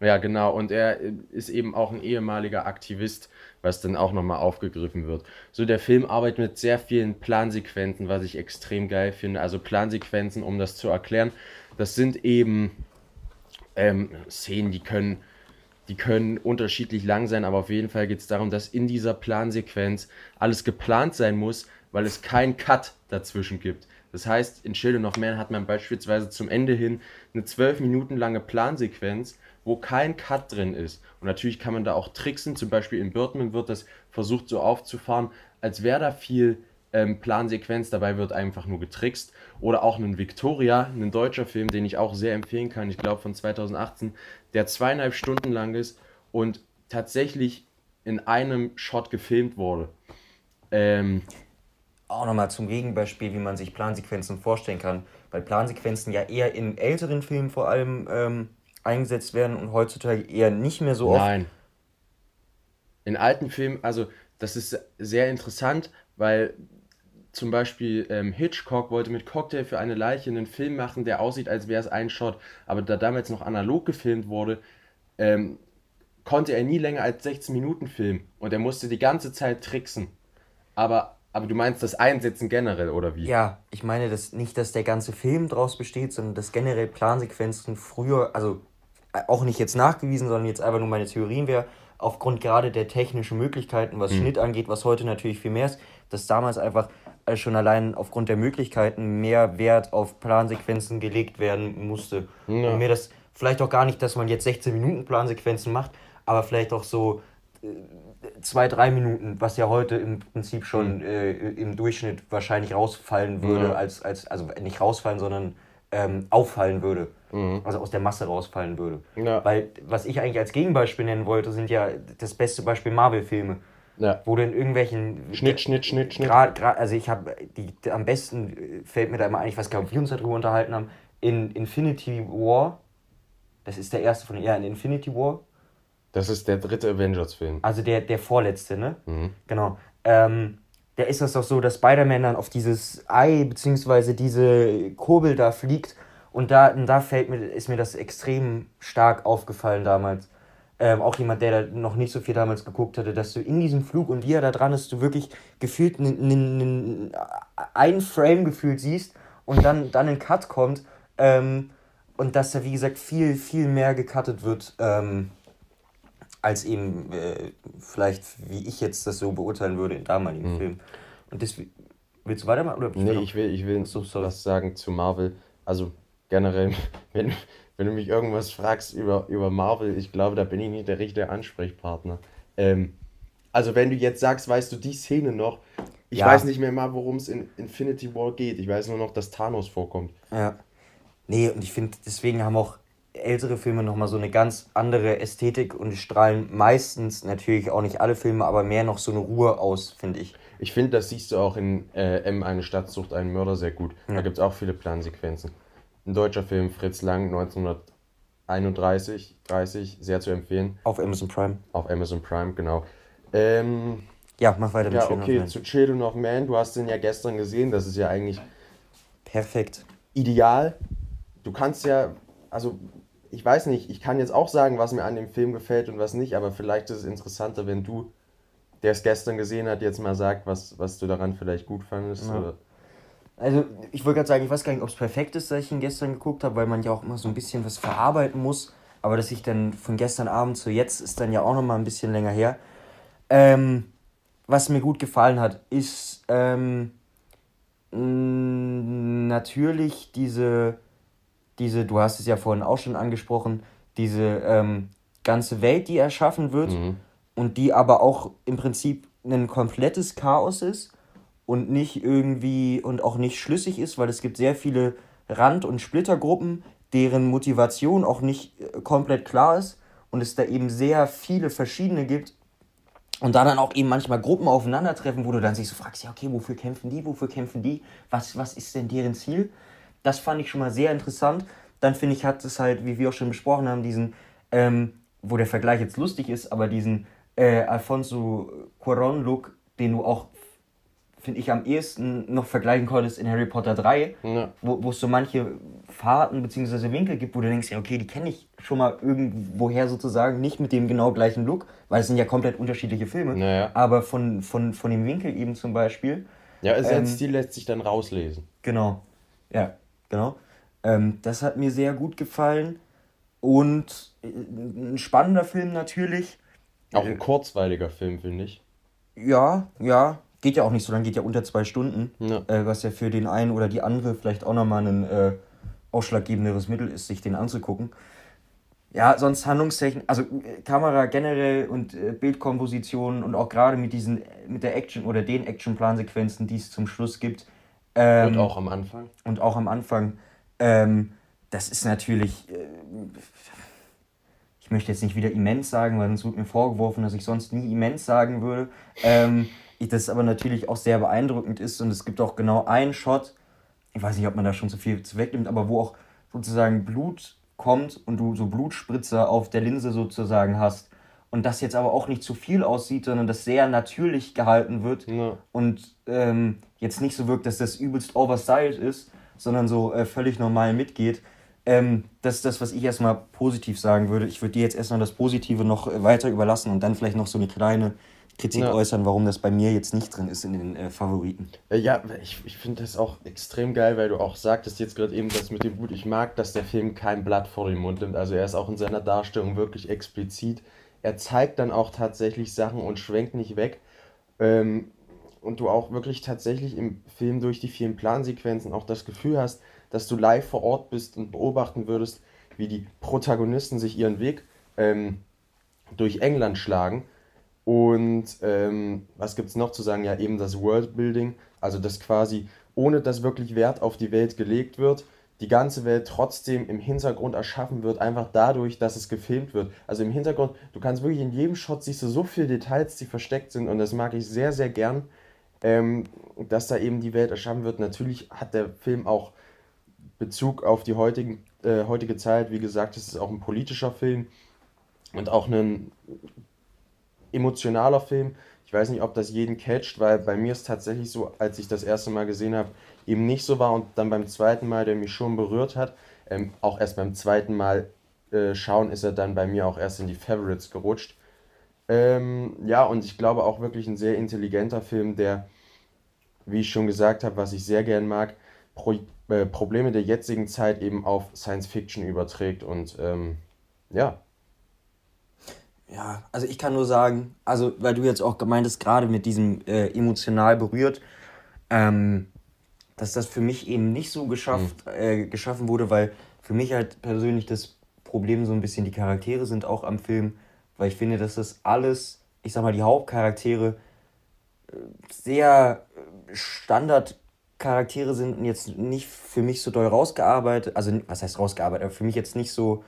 Ja, genau. Und er ist eben auch ein ehemaliger Aktivist, was dann auch nochmal aufgegriffen wird. So, der Film arbeitet mit sehr vielen Plansequenzen, was ich extrem geil finde. Also Plansequenzen, um das zu erklären, das sind eben ähm, Szenen, die können, die können unterschiedlich lang sein, aber auf jeden Fall geht es darum, dass in dieser Plansequenz alles geplant sein muss, weil es keinen Cut dazwischen gibt. Das heißt, in Children of Man hat man beispielsweise zum Ende hin eine zwölf Minuten lange Plansequenz, wo kein Cut drin ist. Und natürlich kann man da auch tricksen. Zum Beispiel in Birdman wird das versucht so aufzufahren, als wäre da viel ähm, Plansequenz. Dabei wird einfach nur getrickst. Oder auch ein Victoria, ein deutscher Film, den ich auch sehr empfehlen kann. Ich glaube von 2018, der zweieinhalb Stunden lang ist und tatsächlich in einem Shot gefilmt wurde. Ähm, auch nochmal zum Gegenbeispiel, wie man sich Plansequenzen vorstellen kann. Weil Plansequenzen ja eher in älteren Filmen vor allem ähm, eingesetzt werden und heutzutage eher nicht mehr so oft. Nein. In alten Filmen, also das ist sehr interessant, weil zum Beispiel ähm, Hitchcock wollte mit Cocktail für eine Leiche einen Film machen, der aussieht, als wäre es ein Shot. Aber da damals noch analog gefilmt wurde, ähm, konnte er nie länger als 16 Minuten filmen. Und er musste die ganze Zeit tricksen. Aber aber du meinst das Einsetzen generell, oder wie? Ja, ich meine das nicht, dass der ganze Film draus besteht, sondern dass generell Plansequenzen früher, also äh, auch nicht jetzt nachgewiesen, sondern jetzt einfach nur meine Theorien wäre, aufgrund gerade der technischen Möglichkeiten, was hm. Schnitt angeht, was heute natürlich viel mehr ist, dass damals einfach äh, schon allein aufgrund der Möglichkeiten mehr Wert auf Plansequenzen gelegt werden musste. Ja. Und mir das vielleicht auch gar nicht, dass man jetzt 16 Minuten Plansequenzen macht, aber vielleicht auch so äh, zwei, drei Minuten, was ja heute im Prinzip schon mhm. äh, im Durchschnitt wahrscheinlich rausfallen würde, ja. als, als, also nicht rausfallen, sondern ähm, auffallen würde. Mhm. Also aus der Masse rausfallen würde. Ja. Weil, was ich eigentlich als Gegenbeispiel nennen wollte, sind ja das beste Beispiel Marvel-Filme. Ja. Wo du in irgendwelchen. Schnitt, Schnitt, Schnitt, Schnitt. Grad, grad, also ich habe die, die, am besten äh, fällt mir da immer ein, ich weiß gar nicht, ob wir uns darüber unterhalten haben, in Infinity War. Das ist der erste von ja, in Infinity War das ist der dritte Avengers-Film. Also der, der vorletzte, ne? Mhm. Genau. Ähm, da ist das doch so, dass Spider-Man dann auf dieses Ei bzw. diese Kurbel da fliegt und da, und da fällt mir, ist mir das extrem stark aufgefallen damals. Ähm, auch jemand, der da noch nicht so viel damals geguckt hatte, dass du in diesem Flug und wie er da dran ist, du wirklich gefühlt einen, Frame gefühlt siehst und dann, dann ein Cut kommt ähm, und dass da wie gesagt viel, viel mehr gecuttet wird. Ähm, als eben äh, vielleicht, wie ich jetzt das so beurteilen würde im damaligen mhm. Film. Und das, willst du weitermachen? Oder nee, ich will, ich will so, was sagen zu Marvel. Also generell, wenn, wenn du mich irgendwas fragst über, über Marvel, ich glaube, da bin ich nicht der richtige Ansprechpartner. Ähm, also wenn du jetzt sagst, weißt du die Szene noch, ich ja. weiß nicht mehr mal, worum es in Infinity War geht. Ich weiß nur noch, dass Thanos vorkommt. Ja. Nee, und ich finde, deswegen haben auch ältere Filme nochmal so eine ganz andere Ästhetik und strahlen meistens, natürlich auch nicht alle Filme, aber mehr noch so eine Ruhe aus, finde ich. Ich finde, das siehst du auch in äh, M, eine Stadt sucht einen Mörder sehr gut. Ja. Da gibt es auch viele Plansequenzen. Ein deutscher Film, Fritz Lang, 1931, 30, sehr zu empfehlen. Auf Amazon Prime. Auf Amazon Prime, genau. Ähm, ja, mach weiter mit Ja, okay, zu Children of Man, du hast den ja gestern gesehen, das ist ja eigentlich... Perfekt. Ideal. Du kannst ja, also ich weiß nicht, ich kann jetzt auch sagen, was mir an dem Film gefällt und was nicht, aber vielleicht ist es interessanter, wenn du, der es gestern gesehen hat, jetzt mal sagt, was, was du daran vielleicht gut fandest. Ja. Also, ich wollte gerade sagen, ich weiß gar nicht, ob es perfekt ist, dass ich ihn gestern geguckt habe, weil man ja auch immer so ein bisschen was verarbeiten muss. Aber dass ich dann von gestern Abend zu jetzt ist dann ja auch nochmal ein bisschen länger her. Ähm, was mir gut gefallen hat, ist ähm, natürlich diese diese, du hast es ja vorhin auch schon angesprochen, diese ähm, ganze Welt, die erschaffen wird mhm. und die aber auch im Prinzip ein komplettes Chaos ist und nicht irgendwie und auch nicht schlüssig ist, weil es gibt sehr viele Rand- und Splittergruppen, deren Motivation auch nicht äh, komplett klar ist und es da eben sehr viele verschiedene gibt und da dann auch eben manchmal Gruppen aufeinandertreffen, wo du dann sich so fragst, ja okay, wofür kämpfen die, wofür kämpfen die, was, was ist denn deren Ziel? Das fand ich schon mal sehr interessant. Dann finde ich, hat es halt, wie wir auch schon besprochen haben, diesen, ähm, wo der Vergleich jetzt lustig ist, aber diesen äh, Alfonso Cuaron-Look, den du auch finde ich, am ehesten noch vergleichen konntest in Harry Potter 3, ja. wo es so manche Fahrten bzw. Winkel gibt, wo du denkst, ja, okay, die kenne ich schon mal irgendwoher sozusagen, nicht mit dem genau gleichen Look, weil es sind ja komplett unterschiedliche Filme, naja. aber von, von, von dem Winkel eben zum Beispiel. Ja, also ähm, Stil lässt sich dann rauslesen. Genau, ja, genau. Ähm, das hat mir sehr gut gefallen und äh, ein spannender Film natürlich. Auch ein kurzweiliger Film, finde ich. Ja, ja, geht ja auch nicht so lange, geht ja unter zwei Stunden, ja. Äh, was ja für den einen oder die andere vielleicht auch nochmal ein äh, ausschlaggebenderes Mittel ist, sich den anzugucken. Ja, sonst Handlungstechnik, also äh, Kamera generell und äh, Bildkomposition und auch gerade mit diesen, mit der Action oder den Actionplansequenzen, die es zum Schluss gibt. Ähm, und auch am Anfang. Und auch am Anfang. Ähm, das ist natürlich, äh, ich möchte jetzt nicht wieder immens sagen, weil sonst wird mir vorgeworfen, dass ich sonst nie immens sagen würde. Ähm, das aber natürlich auch sehr beeindruckend ist und es gibt auch genau einen Shot, ich weiß nicht, ob man da schon zu viel wegnimmt, aber wo auch sozusagen Blut kommt und du so Blutspritzer auf der Linse sozusagen hast und das jetzt aber auch nicht zu viel aussieht, sondern das sehr natürlich gehalten wird ja. und ähm, jetzt nicht so wirkt, dass das übelst overstyled ist, sondern so äh, völlig normal mitgeht. Ähm, das ist das, was ich erstmal positiv sagen würde. Ich würde dir jetzt erstmal das Positive noch äh, weiter überlassen und dann vielleicht noch so eine kleine Kritik ja. äußern, warum das bei mir jetzt nicht drin ist in den äh, Favoriten. Äh, ja, ich, ich finde das auch extrem geil, weil du auch sagtest jetzt gerade eben das mit dem Blut. Ich mag, dass der Film kein Blatt vor den Mund nimmt. Also er ist auch in seiner Darstellung wirklich explizit. Er zeigt dann auch tatsächlich Sachen und schwenkt nicht weg. Ähm, und du auch wirklich tatsächlich im Film durch die vielen Plansequenzen auch das Gefühl hast, dass du live vor Ort bist und beobachten würdest, wie die Protagonisten sich ihren Weg ähm, durch England schlagen und ähm, was gibt es noch zu sagen? Ja, eben das Worldbuilding, also dass quasi ohne dass wirklich Wert auf die Welt gelegt wird, die ganze Welt trotzdem im Hintergrund erschaffen wird, einfach dadurch, dass es gefilmt wird. Also im Hintergrund, du kannst wirklich in jedem Shot siehst du so viele Details, die versteckt sind und das mag ich sehr, sehr gern, ähm, dass da eben die Welt erschaffen wird. Natürlich hat der Film auch Bezug auf die heutigen, äh, heutige Zeit. Wie gesagt, es ist auch ein politischer Film und auch ein emotionaler Film. Ich weiß nicht, ob das jeden catcht, weil bei mir ist tatsächlich so, als ich das erste Mal gesehen habe, eben nicht so war und dann beim zweiten Mal, der mich schon berührt hat, ähm, auch erst beim zweiten Mal äh, schauen, ist er dann bei mir auch erst in die Favorites gerutscht. Ähm, ja, und ich glaube auch wirklich ein sehr intelligenter Film, der, wie ich schon gesagt habe, was ich sehr gern mag, Pro äh, Probleme der jetzigen Zeit eben auf Science Fiction überträgt und ähm, ja, ja, also ich kann nur sagen, also weil du jetzt auch gemeint hast, gerade mit diesem äh, emotional berührt, ähm, dass das für mich eben nicht so geschafft, mhm. äh, geschaffen wurde, weil für mich halt persönlich das Problem so ein bisschen die Charaktere sind auch am Film, weil ich finde, dass das alles, ich sag mal, die Hauptcharaktere äh, sehr Standardcharaktere sind und jetzt nicht für mich so doll rausgearbeitet, also was heißt rausgearbeitet, aber für mich jetzt nicht so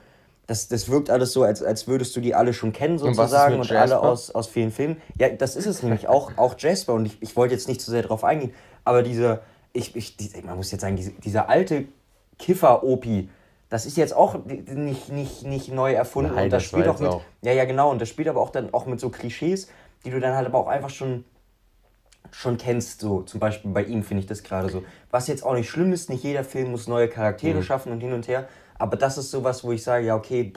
das, das wirkt alles so, als, als würdest du die alle schon kennen sozusagen und, und alle aus, aus vielen Filmen. Ja, das ist es nämlich, auch, auch Jasper und ich, ich wollte jetzt nicht zu sehr darauf eingehen, aber diese, ich, ich, die, man muss jetzt sagen, diese, dieser alte Kiffer-Opi, das ist jetzt auch nicht, nicht, nicht neu erfunden Nein, und das, das spielt auch mit, auch. ja, ja, genau, und das spielt aber auch dann auch mit so Klischees, die du dann halt aber auch einfach schon schon kennst, so zum Beispiel bei ihm finde ich das gerade so. Was jetzt auch nicht schlimm ist, nicht jeder Film muss neue Charaktere mhm. schaffen und hin und her, aber das ist sowas, wo ich sage, ja, okay,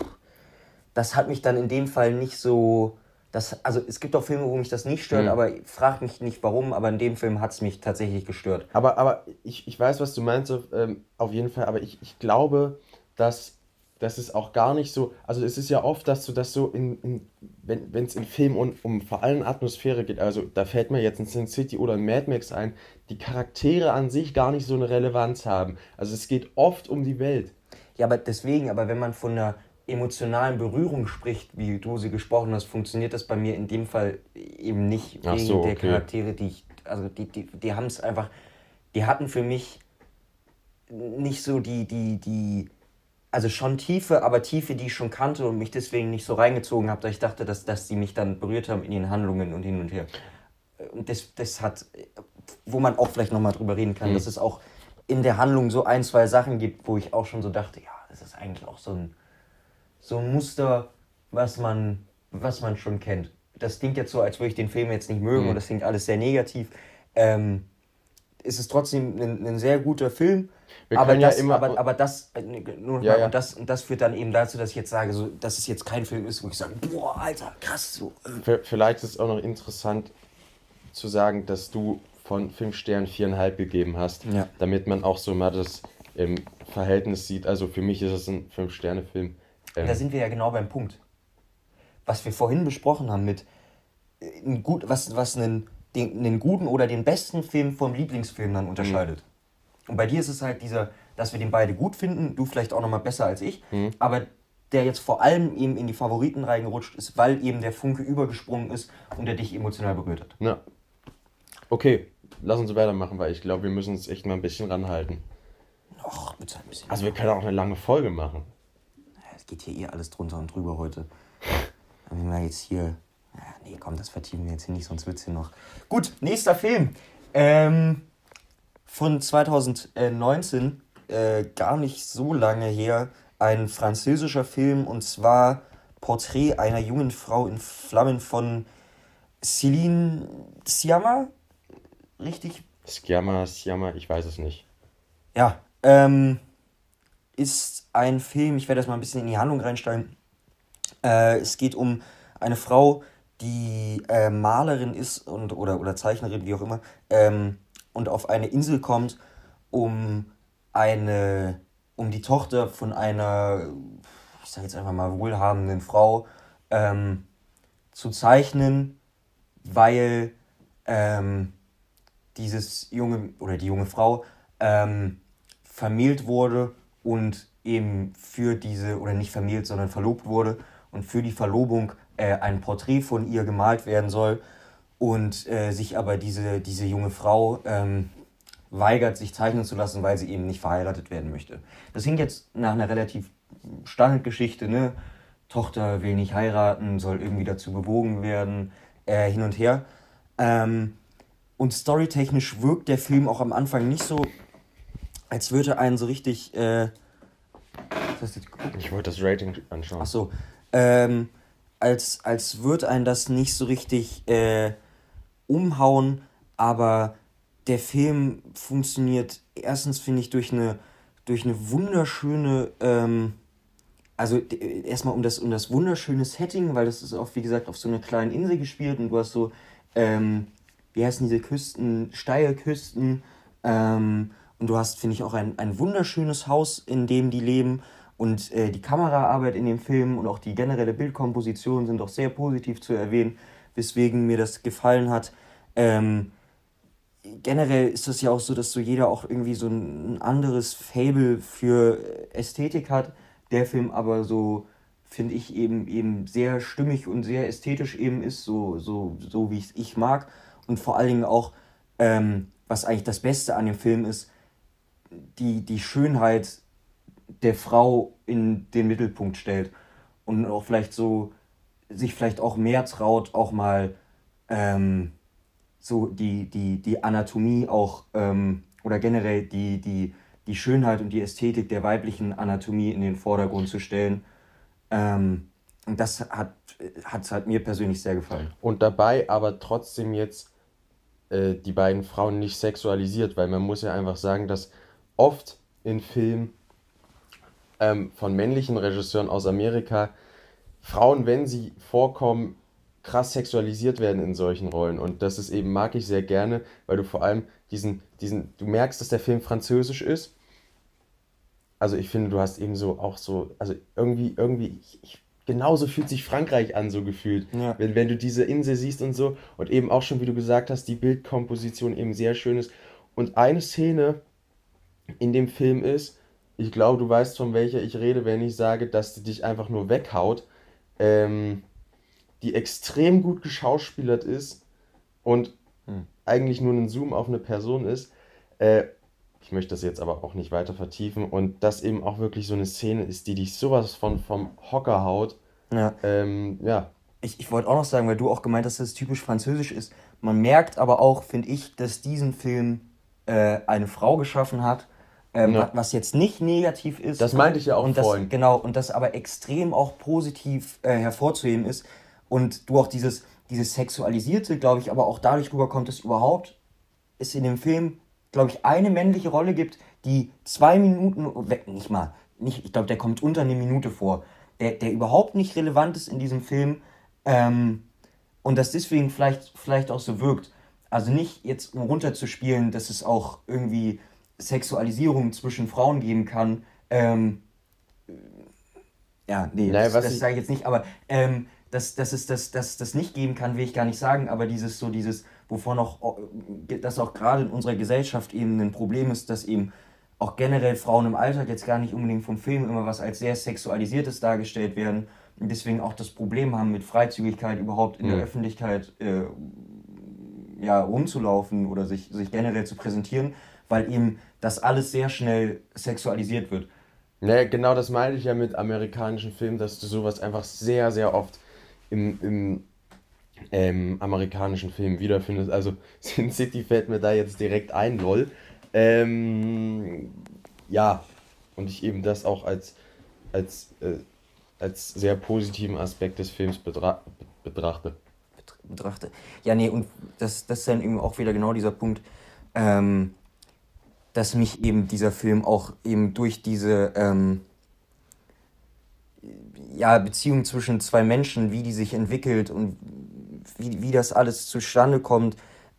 das hat mich dann in dem Fall nicht so. Das, also es gibt auch Filme, wo mich das nicht stört, mhm. aber frag mich nicht warum, aber in dem Film hat es mich tatsächlich gestört. Aber, aber ich, ich weiß, was du meinst, ähm, auf jeden Fall, aber ich, ich glaube, dass das ist auch gar nicht so, also es ist ja oft, dass du das so in, in wenn es in Filmen um, um vor allem Atmosphäre geht, also da fällt mir jetzt ein Sin City oder ein Mad Max ein, die Charaktere an sich gar nicht so eine Relevanz haben. Also es geht oft um die Welt. Ja, aber deswegen, aber wenn man von einer emotionalen Berührung spricht, wie du sie gesprochen hast, funktioniert das bei mir in dem Fall eben nicht wegen so, der Charaktere, die ich, also die, die, die haben es einfach, die hatten für mich nicht so die, die, die, also schon Tiefe, aber Tiefe, die ich schon kannte und mich deswegen nicht so reingezogen habe, da ich dachte, dass, dass die mich dann berührt haben in ihren Handlungen und hin und her. Und das, das hat, wo man auch vielleicht nochmal drüber reden kann, mhm. dass es auch in der Handlung so ein, zwei Sachen gibt, wo ich auch schon so dachte, ja, das ist eigentlich auch so ein, so ein Muster, was man, was man schon kennt. Das klingt jetzt so, als würde ich den Film jetzt nicht mögen mhm. und das klingt alles sehr negativ. Ähm, ist es trotzdem ein, ein sehr guter Film. Wir aber, das, ja immer, aber, aber das, äh, nur ja, ja. Und das, und das führt dann eben dazu, dass ich jetzt sage, so, dass es jetzt kein Film ist, wo ich sage, boah, Alter, krass. So. Äh. Vielleicht ist es auch noch interessant zu sagen, dass du von fünf Sternen viereinhalb gegeben hast, ja. damit man auch so mal das im Verhältnis sieht. Also für mich ist es ein Fünf-Sterne-Film. Ähm, da sind wir ja genau beim Punkt. Was wir vorhin besprochen haben mit äh, gut, was, was einen, den, einen guten oder den besten Film vom Lieblingsfilm dann unterscheidet. Mhm. Und bei dir ist es halt dieser, dass wir den beide gut finden, du vielleicht auch nochmal besser als ich, mhm. aber der jetzt vor allem eben in die Favoriten reingerutscht ist, weil eben der Funke übergesprungen ist und der dich emotional berührt hat. Ja. Okay, lass uns weitermachen, weil ich glaube, wir müssen uns echt mal ein bisschen ranhalten. Och, bitte ein bisschen. Also wir können auch eine lange Folge machen. Es geht hier eh alles drunter und drüber heute. Wenn wir jetzt hier. Ja, nee, komm, das vertiefen wir jetzt hier nicht, sonst wird es hier noch. Gut, nächster Film. Ähm, von 2019, äh, gar nicht so lange her, ein französischer Film und zwar Porträt einer jungen Frau in Flammen von Céline Sciamma. Richtig? Sciamma, Sciamma, ich weiß es nicht. Ja, ähm, ist ein Film, ich werde das mal ein bisschen in die Handlung reinsteigen. Äh, es geht um eine Frau, die äh, Malerin ist und, oder, oder Zeichnerin, wie auch immer, ähm, und auf eine Insel kommt, um eine, um die Tochter von einer, ich sage jetzt einfach mal, wohlhabenden Frau ähm, zu zeichnen, weil ähm, dieses junge oder die junge Frau ähm, vermählt wurde und eben für diese, oder nicht vermählt, sondern verlobt wurde und für die Verlobung äh, ein Porträt von ihr gemalt werden soll und äh, sich aber diese, diese junge Frau ähm, weigert, sich zeichnen zu lassen, weil sie eben nicht verheiratet werden möchte. Das klingt jetzt nach einer relativ Standardgeschichte, ne? Tochter will nicht heiraten, soll irgendwie dazu bewogen werden, äh, hin und her. Ähm, und storytechnisch wirkt der Film auch am Anfang nicht so, als würde einen so richtig. Äh, ich wollte das Rating anschauen. Ach so. Ähm, als, als würde einen das nicht so richtig äh, umhauen, aber der Film funktioniert erstens, finde ich, durch eine, durch eine wunderschöne, ähm, also erstmal um das, um das wunderschöne Setting, weil das ist auch, wie gesagt, auf so einer kleinen Insel gespielt und du hast so, ähm, wie heißen diese Küsten, Steilküsten, ähm, und du hast, finde ich, auch ein, ein wunderschönes Haus, in dem die leben. Und äh, die Kameraarbeit in dem Film und auch die generelle Bildkomposition sind auch sehr positiv zu erwähnen, weswegen mir das gefallen hat. Ähm, generell ist das ja auch so, dass so jeder auch irgendwie so ein anderes Fable für Ästhetik hat. Der Film aber so, finde ich, eben, eben sehr stimmig und sehr ästhetisch eben ist, so, so, so wie es ich mag. Und vor allen Dingen auch, ähm, was eigentlich das Beste an dem Film ist, die, die Schönheit der Frau in den Mittelpunkt stellt und auch vielleicht so sich vielleicht auch mehr traut, auch mal ähm, so die, die, die Anatomie auch ähm, oder generell die, die, die Schönheit und die Ästhetik der weiblichen Anatomie in den Vordergrund zu stellen. Ähm, und das hat es halt mir persönlich sehr gefallen. Und dabei aber trotzdem jetzt äh, die beiden Frauen nicht sexualisiert, weil man muss ja einfach sagen, dass oft in Filmen ähm, von männlichen Regisseuren aus Amerika Frauen, wenn sie vorkommen, krass sexualisiert werden in solchen Rollen. Und das ist eben, mag ich sehr gerne, weil du vor allem diesen, diesen, du merkst, dass der Film französisch ist. Also ich finde, du hast eben so auch so, also irgendwie, irgendwie, ich, genauso fühlt sich Frankreich an, so gefühlt. Ja. Wenn, wenn du diese Insel siehst und so. Und eben auch schon, wie du gesagt hast, die Bildkomposition eben sehr schön ist. Und eine Szene in dem Film ist, ich glaube, du weißt, von welcher ich rede, wenn ich sage, dass die dich einfach nur weghaut ähm, die extrem gut geschauspielert ist und hm. eigentlich nur ein Zoom auf eine Person ist. Äh, ich möchte das jetzt aber auch nicht weiter vertiefen und das eben auch wirklich so eine Szene ist, die dich sowas von vom Hocker haut. Ja. Ähm, ja. Ich, ich wollte auch noch sagen, weil du auch gemeint hast, dass es typisch französisch ist. Man merkt aber auch, finde ich, dass diesen Film äh, eine Frau geschaffen hat, ähm, ja. was jetzt nicht negativ ist. Das meinte ich ja auch und vorhin. Das, genau, und das aber extrem auch positiv äh, hervorzuheben ist. Und du auch dieses, dieses Sexualisierte, glaube ich, aber auch dadurch rüberkommt, dass überhaupt es in dem Film glaube ich, eine männliche Rolle gibt, die zwei Minuten, nicht mal, nicht, ich glaube, der kommt unter eine Minute vor, der, der überhaupt nicht relevant ist in diesem Film ähm, und das deswegen vielleicht, vielleicht auch so wirkt. Also nicht jetzt um runterzuspielen, dass es auch irgendwie Sexualisierung zwischen Frauen geben kann. Ähm, ja, nee, naja, das, das sage ich jetzt nicht, aber ähm, dass, dass es das, das, das nicht geben kann, will ich gar nicht sagen, aber dieses so dieses, wovon auch, das auch gerade in unserer Gesellschaft eben ein Problem ist, dass eben auch generell Frauen im Alltag jetzt gar nicht unbedingt vom Film immer was als sehr sexualisiertes dargestellt werden und deswegen auch das Problem haben, mit Freizügigkeit überhaupt in mhm. der Öffentlichkeit äh, ja, rumzulaufen oder sich, sich generell zu präsentieren, weil eben das alles sehr schnell sexualisiert wird. Ja, genau das meine ich ja mit amerikanischen Filmen, dass du sowas einfach sehr, sehr oft im, im ähm, amerikanischen Film wiederfindest. Also Sin City fällt mir da jetzt direkt ein, lol. Ähm, ja, und ich eben das auch als, als, äh, als sehr positiven Aspekt des Films betra betrachte. Betrachte. Ja, nee, und das, das ist dann eben auch wieder genau dieser Punkt, ähm, dass mich eben dieser Film auch eben durch diese ähm, ja, Beziehung zwischen zwei Menschen, wie die sich entwickelt und wie, wie das alles zustande kommt,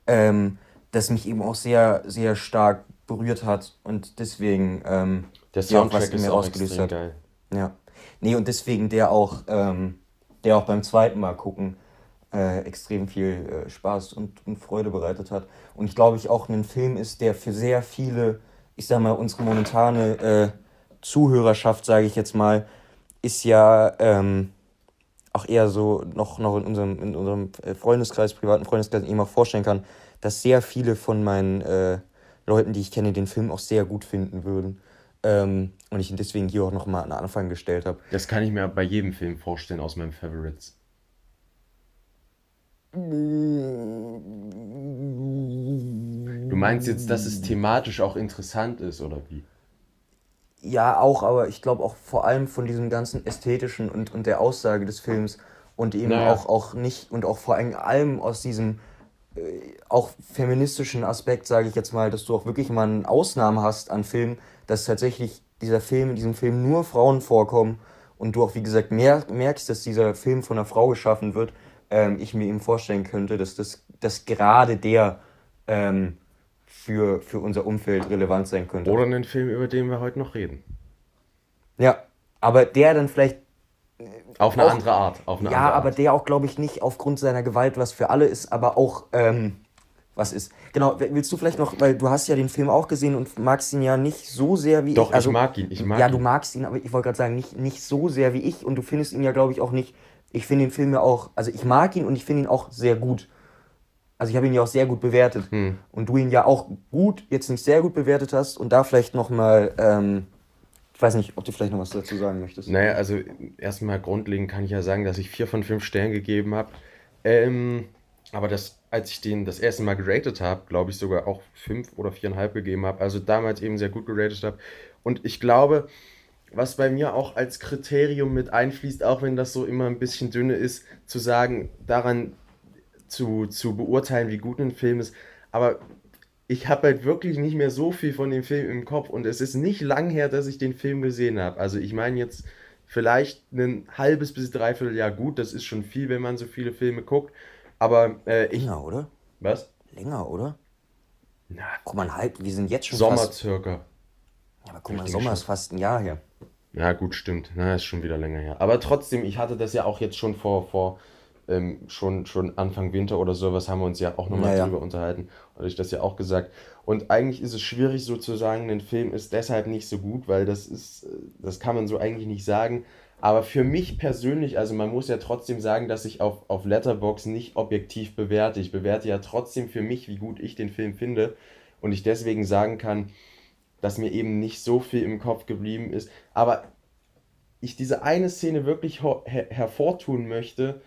ähm, das mich eben auch sehr, sehr stark berührt hat und deswegen ähm, der Soundtrack was in mir ausgelöst hat. Geil. Ja. Nee, und deswegen der auch, ähm, der auch beim zweiten Mal gucken äh, extrem viel äh, Spaß und, und Freude bereitet hat. Und ich glaube, ich auch ein Film ist, der für sehr viele, ich sag mal, unsere momentane äh, Zuhörerschaft, sage ich jetzt mal, ist ja ähm, auch eher so noch, noch in unserem, in unserem äh, Freundeskreis, privaten Freundeskreis, ich mir vorstellen kann, dass sehr viele von meinen äh, Leuten, die ich kenne, den Film auch sehr gut finden würden. Ähm, und ich ihn deswegen hier auch nochmal an den Anfang gestellt habe. Das kann ich mir bei jedem Film vorstellen aus meinen Favorites. Du meinst jetzt, dass es thematisch auch interessant ist, oder wie? Ja, auch, aber ich glaube auch vor allem von diesem ganzen ästhetischen und, und der Aussage des Films und eben naja. auch, auch nicht und auch vor allem aus diesem äh, auch feministischen Aspekt, sage ich jetzt mal, dass du auch wirklich mal eine Ausnahme hast an Filmen, dass tatsächlich dieser Film, in diesem Film nur Frauen vorkommen und du auch, wie gesagt, merkst, dass dieser Film von einer Frau geschaffen wird, ähm, ich mir eben vorstellen könnte, dass das dass gerade der ähm, für, für unser Umfeld relevant sein könnte. Oder einen Film, über den wir heute noch reden. Ja, aber der dann vielleicht. Äh, auf eine auch, andere Art. Auf eine ja, andere aber Art. der auch, glaube ich, nicht aufgrund seiner Gewalt was für alle ist, aber auch ähm, was ist. Genau, willst du vielleicht noch, weil du hast ja den Film auch gesehen und magst ihn ja nicht so sehr wie Doch, ich. Doch, also, ich mag ihn. Ich mag ja, du magst ihn, aber ich wollte gerade sagen, nicht, nicht so sehr wie ich und du findest ihn ja, glaube ich, auch nicht. Ich finde den Film ja auch, also ich mag ihn und ich finde ihn auch sehr gut. Also ich habe ihn ja auch sehr gut bewertet. Hm. Und du ihn ja auch gut, jetzt nicht sehr gut bewertet hast und da vielleicht nochmal, ähm, ich weiß nicht, ob du vielleicht noch was dazu sagen möchtest. Naja, also erstmal grundlegend kann ich ja sagen, dass ich vier von fünf Sternen gegeben habe. Ähm, aber das, als ich den das erste Mal geratet habe, glaube ich sogar auch fünf oder viereinhalb gegeben habe. Also damals eben sehr gut geratet habe. Und ich glaube, was bei mir auch als Kriterium mit einfließt, auch wenn das so immer ein bisschen dünne ist, zu sagen, daran zu, zu beurteilen, wie gut ein Film ist. Aber ich habe halt wirklich nicht mehr so viel von dem Film im Kopf und es ist nicht lang her, dass ich den Film gesehen habe. Also ich meine jetzt vielleicht ein halbes bis dreiviertel Jahr gut, das ist schon viel, wenn man so viele Filme guckt. Aber äh, ich. Länger, oder? Was? Länger, oder? Na, guck mal, halt, wir sind jetzt schon Sommer fast... circa. Ja, aber guck mal, Sommer ist fast ein Jahr her. Ja, gut, stimmt. Na, ist schon wieder länger her. Aber trotzdem, ich hatte das ja auch jetzt schon vor, vor ähm, schon, schon Anfang Winter oder sowas haben wir uns ja auch nochmal ja, drüber ja. unterhalten. Und ich das ja auch gesagt. Und eigentlich ist es schwierig sozusagen, ein Film ist deshalb nicht so gut, weil das ist, das kann man so eigentlich nicht sagen. Aber für mich persönlich, also man muss ja trotzdem sagen, dass ich auf, auf Letterbox nicht objektiv bewerte. Ich bewerte ja trotzdem für mich, wie gut ich den Film finde. Und ich deswegen sagen kann, dass mir eben nicht so viel im Kopf geblieben ist. Aber ich diese eine Szene wirklich her hervortun möchte,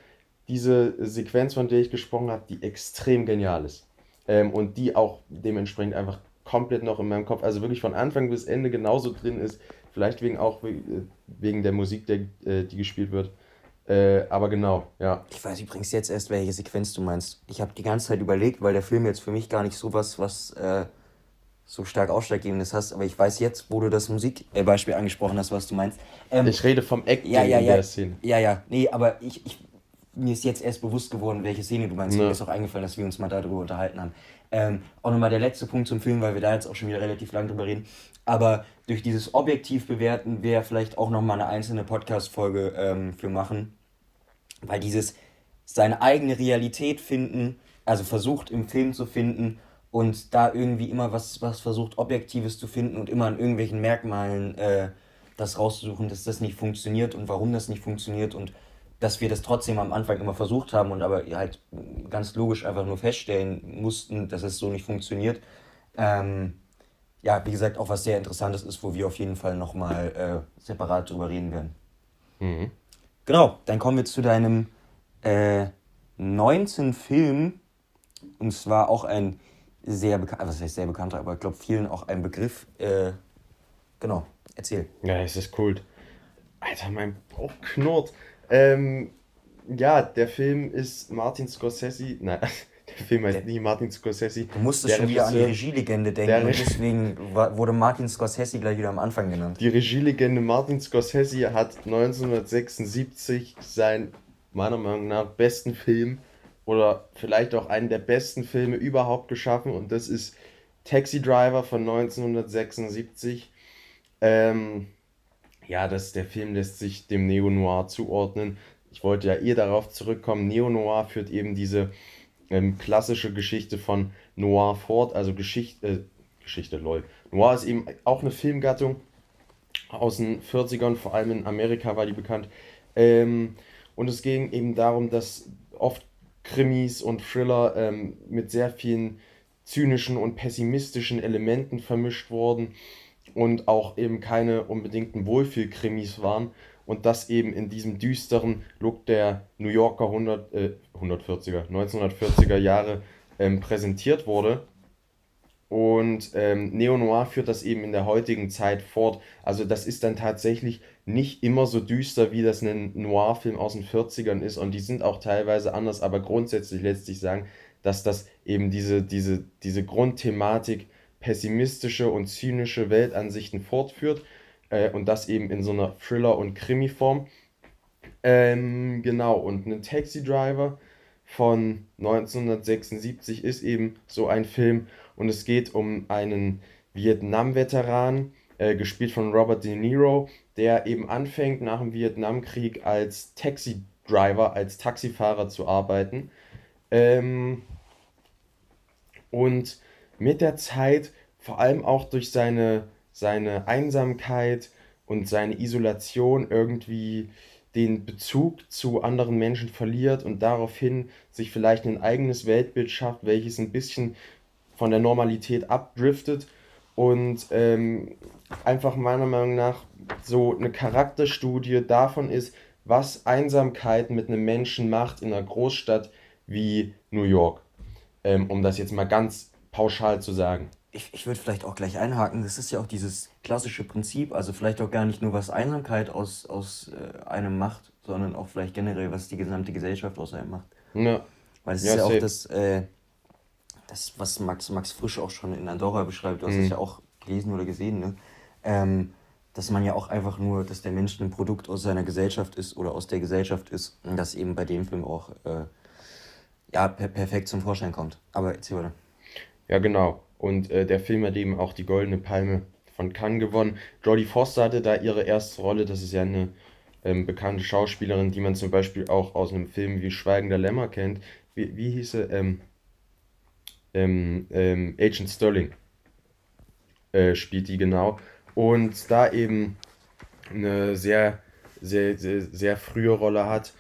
diese Sequenz, von der ich gesprochen habe, die extrem genial ist. Ähm, und die auch dementsprechend einfach komplett noch in meinem Kopf, also wirklich von Anfang bis Ende genauso drin ist. Vielleicht wegen auch äh, wegen der Musik, der, äh, die gespielt wird. Äh, aber genau, ja. Ich weiß übrigens jetzt erst, welche Sequenz du meinst. Ich habe die ganze Zeit überlegt, weil der Film jetzt für mich gar nicht so was, was äh, so stark Ausschlaggebendes hast, aber ich weiß jetzt, wo du das Musikbeispiel äh, angesprochen hast, was du meinst. Ähm, ich rede vom Acting ja, ja, ja, in der Szene. Ja, ja, nee, aber ich, ich, mir ist jetzt erst bewusst geworden, welche Szene du meinst. Ja. Mir ist auch eingefallen, dass wir uns mal darüber unterhalten haben. Ähm, auch nochmal der letzte Punkt zum Film, weil wir da jetzt auch schon wieder relativ lang drüber reden. Aber durch dieses objektiv bewerten wäre vielleicht auch nochmal eine einzelne Podcast-Folge ähm, für machen. Weil dieses seine eigene Realität finden, also versucht im Film zu finden und da irgendwie immer was, was versucht, Objektives zu finden und immer an irgendwelchen Merkmalen äh, das rauszusuchen, dass das nicht funktioniert und warum das nicht funktioniert und dass wir das trotzdem am Anfang immer versucht haben und aber halt ganz logisch einfach nur feststellen mussten, dass es so nicht funktioniert. Ähm, ja, wie gesagt, auch was sehr Interessantes ist, wo wir auf jeden Fall nochmal äh, separat drüber reden werden. Mhm. Genau, dann kommen wir zu deinem äh, 19 Film und zwar auch ein sehr bekannt, was heißt sehr bekannter, aber ich glaube vielen auch ein Begriff. Äh, genau, erzähl. Ja, es ist Kult. Alter, mein Bauch knurrt. Ähm, ja, der Film ist Martin Scorsese. Nein, der Film heißt der, nie Martin Scorsese. Du musstest schon wieder an die Regielegende denken und deswegen wurde Martin Scorsese gleich wieder am Anfang genannt. Die Regielegende Martin Scorsese hat 1976 seinen meiner Meinung nach besten Film oder vielleicht auch einen der besten Filme überhaupt geschaffen und das ist Taxi Driver von 1976. Ähm, ja, das, der Film lässt sich dem Neo-Noir zuordnen. Ich wollte ja eh darauf zurückkommen. Neo-Noir führt eben diese ähm, klassische Geschichte von Noir fort, also Geschichte, äh, Geschichte, lol. Noir ist eben auch eine Filmgattung aus den 40ern, vor allem in Amerika war die bekannt. Ähm, und es ging eben darum, dass oft Krimis und Thriller ähm, mit sehr vielen zynischen und pessimistischen Elementen vermischt wurden und auch eben keine unbedingten Wohlfühlkrimis waren und das eben in diesem düsteren Look der New Yorker 100, äh, 140er, 1940er Jahre ähm, präsentiert wurde. Und ähm, Neo Noir führt das eben in der heutigen Zeit fort. Also das ist dann tatsächlich nicht immer so düster, wie das ein Noir-Film aus den 40ern ist. Und die sind auch teilweise anders, aber grundsätzlich lässt sich sagen, dass das eben diese, diese, diese Grundthematik pessimistische und zynische Weltansichten fortführt. Äh, und das eben in so einer Thriller- und Krimi-Form. Ähm, genau, und ein Taxi Driver von 1976 ist eben so ein Film und es geht um einen Vietnam-Veteran, äh, gespielt von Robert De Niro, der eben anfängt nach dem Vietnamkrieg als Taxi-Driver, als Taxifahrer zu arbeiten. Ähm, und mit der Zeit, vor allem auch durch seine, seine Einsamkeit und seine Isolation irgendwie den Bezug zu anderen Menschen verliert und daraufhin sich vielleicht ein eigenes Weltbild schafft, welches ein bisschen von der Normalität abdriftet und ähm, einfach meiner Meinung nach so eine Charakterstudie davon ist, was Einsamkeit mit einem Menschen macht in einer Großstadt wie New York. Ähm, um das jetzt mal ganz pauschal zu sagen. Ich, ich würde vielleicht auch gleich einhaken, das ist ja auch dieses klassische Prinzip, also vielleicht auch gar nicht nur, was Einsamkeit aus, aus äh, einem macht, sondern auch vielleicht generell, was die gesamte Gesellschaft aus einem macht. Ja. Weil es ja, ist ja safe. auch das, äh, das, was Max, Max Frisch auch schon in Andorra beschreibt, du hast mhm. es ja auch gelesen oder gesehen, ne? Ähm, dass man ja auch einfach nur, dass der Mensch ein Produkt aus seiner Gesellschaft ist oder aus der Gesellschaft ist und das eben bei dem Film auch äh, ja, per perfekt zum Vorschein kommt. Aber erzähl weiter. Ja, genau. Und äh, der Film hat eben auch die Goldene Palme von Cannes gewonnen. Jodie Foster hatte da ihre erste Rolle. Das ist ja eine ähm, bekannte Schauspielerin, die man zum Beispiel auch aus einem Film wie Schweigender Lämmer kennt. Wie, wie hieß sie? Ähm, ähm, ähm, Agent Sterling äh, spielt die genau. Und da eben eine sehr, sehr, sehr, sehr frühe Rolle hat.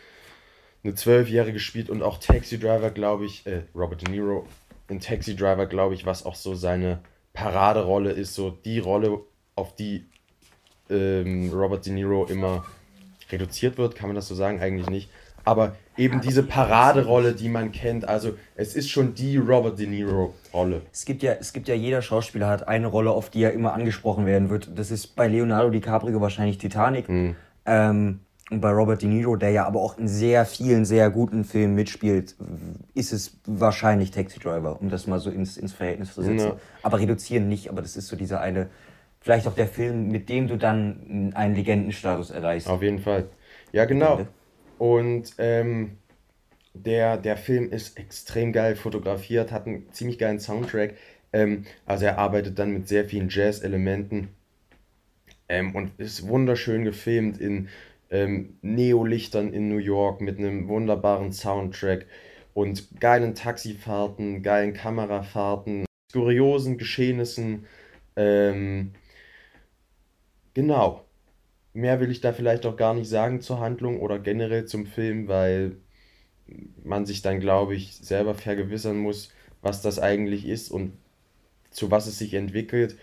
Eine Zwölfjährige spielt und auch Taxi Driver, glaube ich, äh, Robert De Niro in Taxi Driver, glaube ich, was auch so seine Paraderolle ist, so die Rolle, auf die ähm, Robert De Niro immer reduziert wird, kann man das so sagen? Eigentlich nicht aber eben diese Paraderolle, die man kennt, also es ist schon die Robert De Niro Rolle. Es gibt ja, es gibt ja jeder Schauspieler hat eine Rolle, auf die er immer angesprochen werden wird. Das ist bei Leonardo DiCaprio wahrscheinlich Titanic. Mhm. Ähm, Und bei Robert De Niro, der ja aber auch in sehr vielen, sehr guten Filmen mitspielt, ist es wahrscheinlich Taxi Driver, um das mal so ins, ins Verhältnis zu setzen. Ja. Aber reduzieren nicht, aber das ist so dieser eine, vielleicht auch der Film, mit dem du dann einen Legendenstatus erreichst. Auf jeden Fall. Ja, genau. Und ähm, der, der Film ist extrem geil fotografiert, hat einen ziemlich geilen Soundtrack. Ähm, also er arbeitet dann mit sehr vielen Jazz-Elementen ähm, und ist wunderschön gefilmt in ähm, Neolichtern in New York mit einem wunderbaren Soundtrack und geilen Taxifahrten, geilen Kamerafahrten, kuriosen Geschehnissen. Ähm, genau. Mehr will ich da vielleicht auch gar nicht sagen zur Handlung oder generell zum Film, weil man sich dann, glaube ich, selber vergewissern muss, was das eigentlich ist und zu was es sich entwickelt.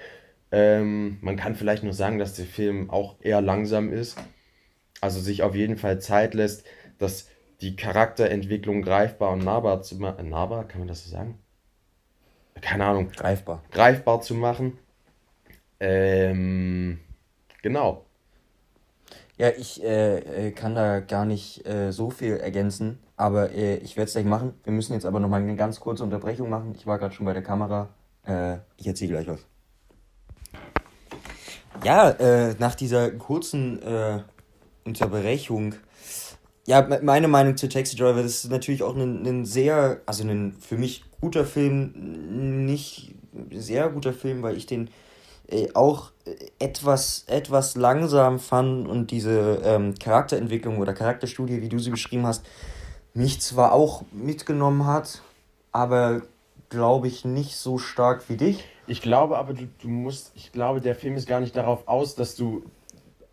Ähm, man kann vielleicht nur sagen, dass der Film auch eher langsam ist also sich auf jeden Fall Zeit lässt, dass die Charakterentwicklung greifbar und nahbar zu machen. Nahbar, kann man das so sagen? Keine Ahnung. Greifbar. Greifbar zu machen. Ähm, genau. Ja, ich äh, äh, kann da gar nicht äh, so viel ergänzen, aber äh, ich werde es gleich machen. Wir müssen jetzt aber nochmal eine ganz kurze Unterbrechung machen. Ich war gerade schon bei der Kamera. Äh, ich erzähle gleich was. Ja, nach dieser kurzen Unterbrechung. Ja, meine Meinung zu Taxi Driver, das ist natürlich auch ein, ein sehr, also ein für mich guter Film, nicht sehr guter Film, weil ich den äh, auch etwas, etwas langsam fand und diese ähm, Charakterentwicklung oder Charakterstudie, wie du sie beschrieben hast, mich zwar auch mitgenommen hat, aber glaube ich nicht so stark wie dich. Ich glaube aber, du, du musst, ich glaube, der Film ist gar nicht darauf aus, dass du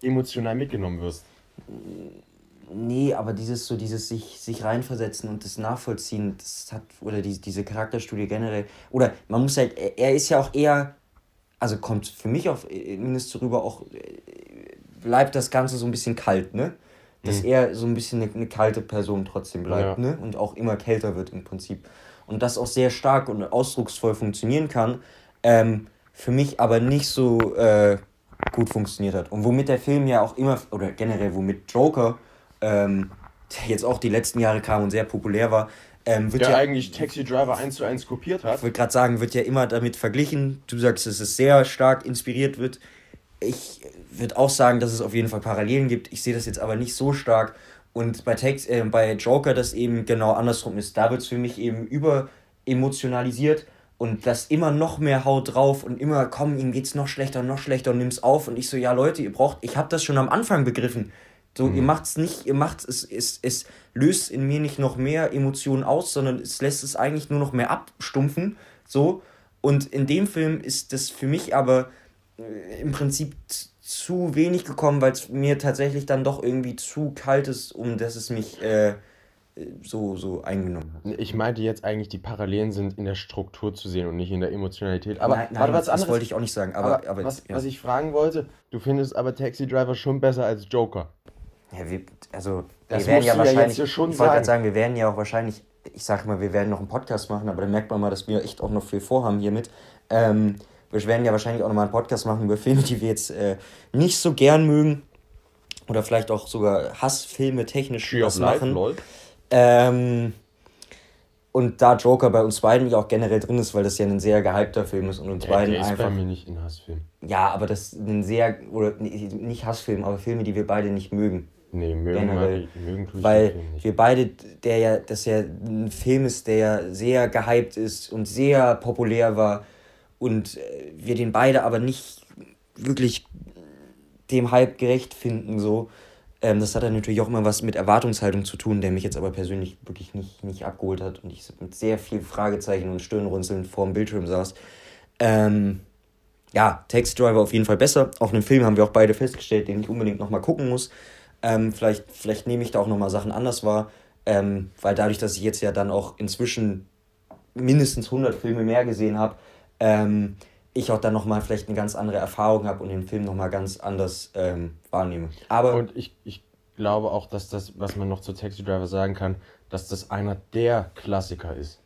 emotional mitgenommen wirst. Nee, aber dieses so dieses sich, sich reinversetzen und das nachvollziehen, das hat, oder die, diese Charakterstudie generell, oder man muss halt, er ist ja auch eher, also kommt für mich auf mindestens rüber auch, bleibt das Ganze so ein bisschen kalt, ne? Dass mhm. er so ein bisschen eine, eine, kalte Person trotzdem bleibt, ja. ne? Und auch immer kälter wird im Prinzip. Und das auch sehr stark und ausdrucksvoll funktionieren kann. Ähm, für mich aber nicht so äh, gut funktioniert hat. Und womit der Film ja auch immer, oder generell womit Joker, ähm, der jetzt auch die letzten Jahre kam und sehr populär war, ähm, wird der ja eigentlich Taxi Driver 1 zu 1 kopiert hat. Ich würde gerade sagen, wird ja immer damit verglichen. Du sagst, dass es sehr stark inspiriert wird. Ich würde auch sagen, dass es auf jeden Fall Parallelen gibt. Ich sehe das jetzt aber nicht so stark. Und bei, Tex äh, bei Joker das eben genau andersrum ist. Da wird es für mich eben über emotionalisiert und das immer noch mehr haut drauf und immer, komm, ihm geht's noch schlechter, noch schlechter und nimm's auf. Und ich so, ja Leute, ihr braucht, ich hab das schon am Anfang begriffen. So, mhm. ihr macht's nicht, ihr macht's, es, es, es löst in mir nicht noch mehr Emotionen aus, sondern es lässt es eigentlich nur noch mehr abstumpfen. So. Und in dem Film ist das für mich aber äh, im Prinzip zu wenig gekommen, weil es mir tatsächlich dann doch irgendwie zu kalt ist, um dass es mich äh, so, so eingenommen hat. Ich meinte jetzt eigentlich, die Parallelen sind in der Struktur zu sehen und nicht in der Emotionalität. Aber nein, nein, warte, was das anderes, wollte ich auch nicht sagen. Aber, aber, aber was, ja. was ich fragen wollte, du findest aber Taxi Driver schon besser als Joker. Ja, wir, also, das wir werden ja wahrscheinlich, ja schon ich wollte gerade sagen, wir werden ja auch wahrscheinlich, ich sage mal, wir werden noch einen Podcast machen, aber dann merkt man mal, dass wir echt auch noch viel vorhaben hiermit. Ähm, wir werden ja wahrscheinlich auch noch mal einen Podcast machen über Filme, die wir jetzt äh, nicht so gern mögen. Oder vielleicht auch sogar Hassfilme technisch Tree was machen. Life, ähm, und da Joker bei uns beiden ja auch generell drin ist, weil das ja ein sehr gehypter Film ist und uns der, beiden der ist einfach. bei mir nicht ein Hassfilm. Ja, aber das ist ein sehr, oder nicht Hassfilm, aber Filme, die wir beide nicht mögen. Nee, mögen, generell, mögen tue ich Weil wir beide, der ja, das ja ein Film ist, der ja sehr gehypt ist und sehr populär war und äh, wir den beide aber nicht wirklich dem Hype gerecht finden, so. Ähm, das hat dann natürlich auch immer was mit Erwartungshaltung zu tun, der mich jetzt aber persönlich wirklich nicht, nicht abgeholt hat und ich mit sehr viel Fragezeichen und Stirnrunzeln vor dem Bildschirm saß. Ähm, ja, Taxi Driver auf jeden Fall besser. Auch einen Film haben wir auch beide festgestellt, den ich unbedingt nochmal gucken muss. Ähm, vielleicht, vielleicht nehme ich da auch nochmal Sachen anders wahr, ähm, weil dadurch, dass ich jetzt ja dann auch inzwischen mindestens 100 Filme mehr gesehen habe, ähm, ich auch dann nochmal vielleicht eine ganz andere Erfahrung habe und den Film nochmal ganz anders ähm, wahrnehme. Aber und ich, ich glaube auch, dass das, was man noch zu Taxi Driver sagen kann, dass das einer der Klassiker ist.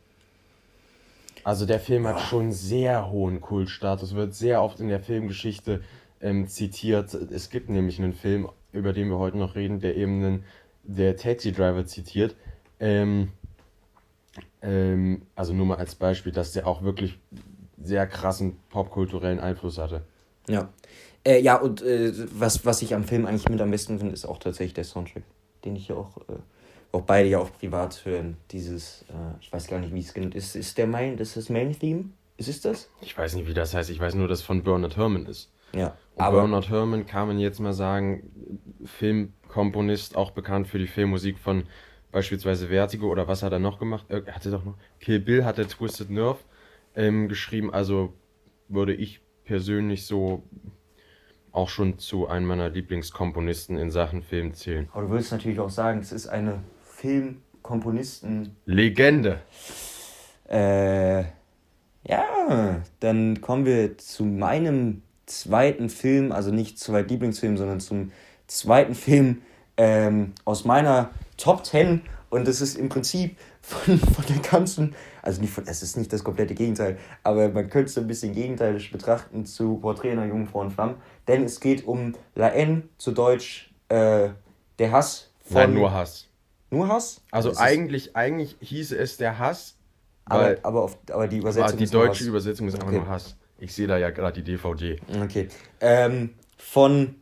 Also der Film hat schon sehr hohen Kultstatus, wird sehr oft in der Filmgeschichte ähm, zitiert. Es gibt nämlich einen Film, über den wir heute noch reden, der eben einen, der Taxi Driver zitiert. Ähm, ähm, also nur mal als Beispiel, dass der auch wirklich sehr krassen popkulturellen Einfluss hatte. Ja. Äh, ja, und äh, was, was ich am Film eigentlich mit am besten finde, ist auch tatsächlich der Soundtrack, den ich ja auch, äh, auch beide ja auch privat hören. Dieses, äh, ich weiß gar nicht, wie es genannt ist. Ist der Main, das ist das Main Theme? Ist es das? Ich weiß nicht, wie das heißt. Ich weiß nur, dass es von Bernard Herrmann ist. Ja. Und aber Bernard Herrmann kann man jetzt mal sagen, Filmkomponist, auch bekannt für die Filmmusik von beispielsweise Vertigo oder was hat er noch gemacht? Er hatte doch noch Kill Bill, hat er Twisted Nerve ähm, geschrieben. Also würde ich persönlich so auch schon zu einem meiner Lieblingskomponisten in Sachen Film zählen. Aber du würdest natürlich auch sagen, es ist eine Filmkomponisten. Legende. Äh, ja, dann kommen wir zu meinem zweiten Film, also nicht zweit Lieblingsfilm, sondern zum zweiten Film ähm, aus meiner Top 10 und das ist im Prinzip von, von der ganzen, also nicht von, es ist nicht das komplette Gegenteil, aber man könnte es ein bisschen gegenteilisch betrachten zu Porträt einer jungen Frau in Flammen, denn es geht um La N, zu Deutsch äh, der Hass von... Nein, nur Hass. Nur Hass? Also, eigentlich, eigentlich hieße es der Hass, aber, aber, auf, aber die Übersetzung aber die deutsche. Übersetzung ist einfach okay. nur Hass. Ich sehe da ja gerade die DVD. Okay. Ähm, von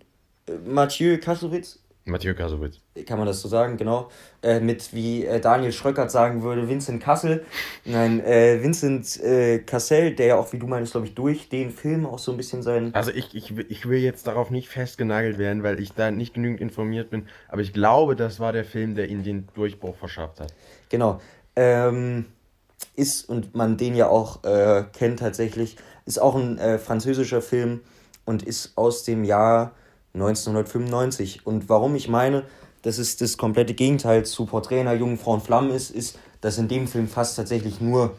äh, Mathieu Kassowitz Mathieu Kassowitz. Kann man das so sagen, genau. Äh, mit, wie äh, Daniel Schröckert sagen würde, Vincent Kassel. Nein, äh, Vincent äh, Cassel, der ja auch, wie du meinst, glaube ich, durch den Film auch so ein bisschen sein. Also ich, ich, ich will jetzt darauf nicht festgenagelt werden, weil ich da nicht genügend informiert bin. Aber ich glaube, das war der Film, der ihm den Durchbruch verschafft hat. Genau. Ähm, ist, und man den ja auch äh, kennt tatsächlich, ist auch ein äh, französischer Film und ist aus dem Jahr 1995. Und warum ich meine, dass es das komplette Gegenteil zu Porträt einer jungen Frau in Flammen ist, ist, dass in dem Film fast tatsächlich nur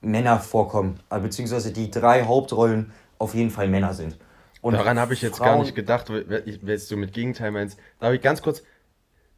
Männer vorkommen. Äh, beziehungsweise die drei Hauptrollen auf jeden Fall Männer sind. Und Daran habe ich jetzt Frauen, gar nicht gedacht, wenn du mit Gegenteil meinst. Da habe ich ganz kurz,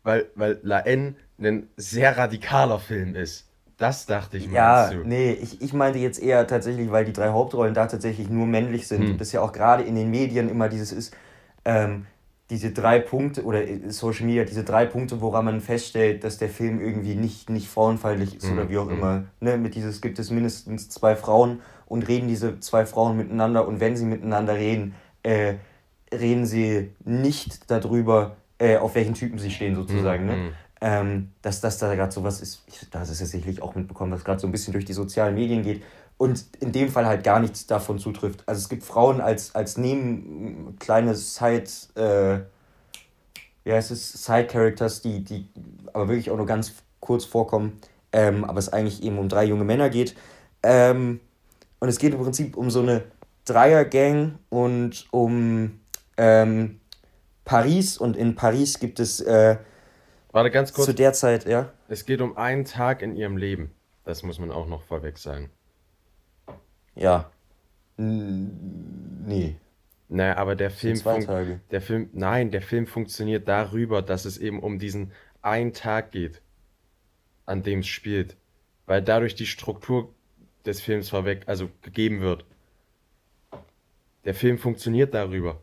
weil, weil La N ein sehr radikaler Film ist. Das dachte ich mir. Ja, du. nee, ich, ich meinte jetzt eher tatsächlich, weil die drei Hauptrollen da tatsächlich nur männlich sind. Hm. Das ja auch gerade in den Medien immer dieses ist, ähm, diese drei Punkte oder äh, Social Media, diese drei Punkte, woran man feststellt, dass der Film irgendwie nicht, nicht frauenfeindlich ist oder wie auch mhm. immer. Ne, mit dieses gibt es mindestens zwei Frauen und reden diese zwei Frauen miteinander und wenn sie miteinander reden, äh, reden sie nicht darüber, äh, auf welchen Typen sie stehen sozusagen. Ne? Ähm, dass das da gerade sowas ist, da hast es sicherlich auch mitbekommen, was gerade so ein bisschen durch die sozialen Medien geht und in dem Fall halt gar nichts davon zutrifft. Also es gibt Frauen als, als neben kleine Side, äh, ja, es ist Side-Characters, die, die aber wirklich auch nur ganz kurz vorkommen, ähm, aber es eigentlich eben um drei junge Männer geht. Ähm, und es geht im Prinzip um so eine Dreier-Gang und um ähm, Paris und in Paris gibt es äh, Warte ganz kurz. Zu der Zeit, ja. Es geht um einen Tag in ihrem Leben. Das muss man auch noch vorweg sagen. Ja. Nee. Naja, aber der Film, zwei Tage. der Film, nein, der Film funktioniert darüber, dass es eben um diesen einen Tag geht, an dem es spielt, weil dadurch die Struktur des Films vorweg, also gegeben wird. Der Film funktioniert darüber.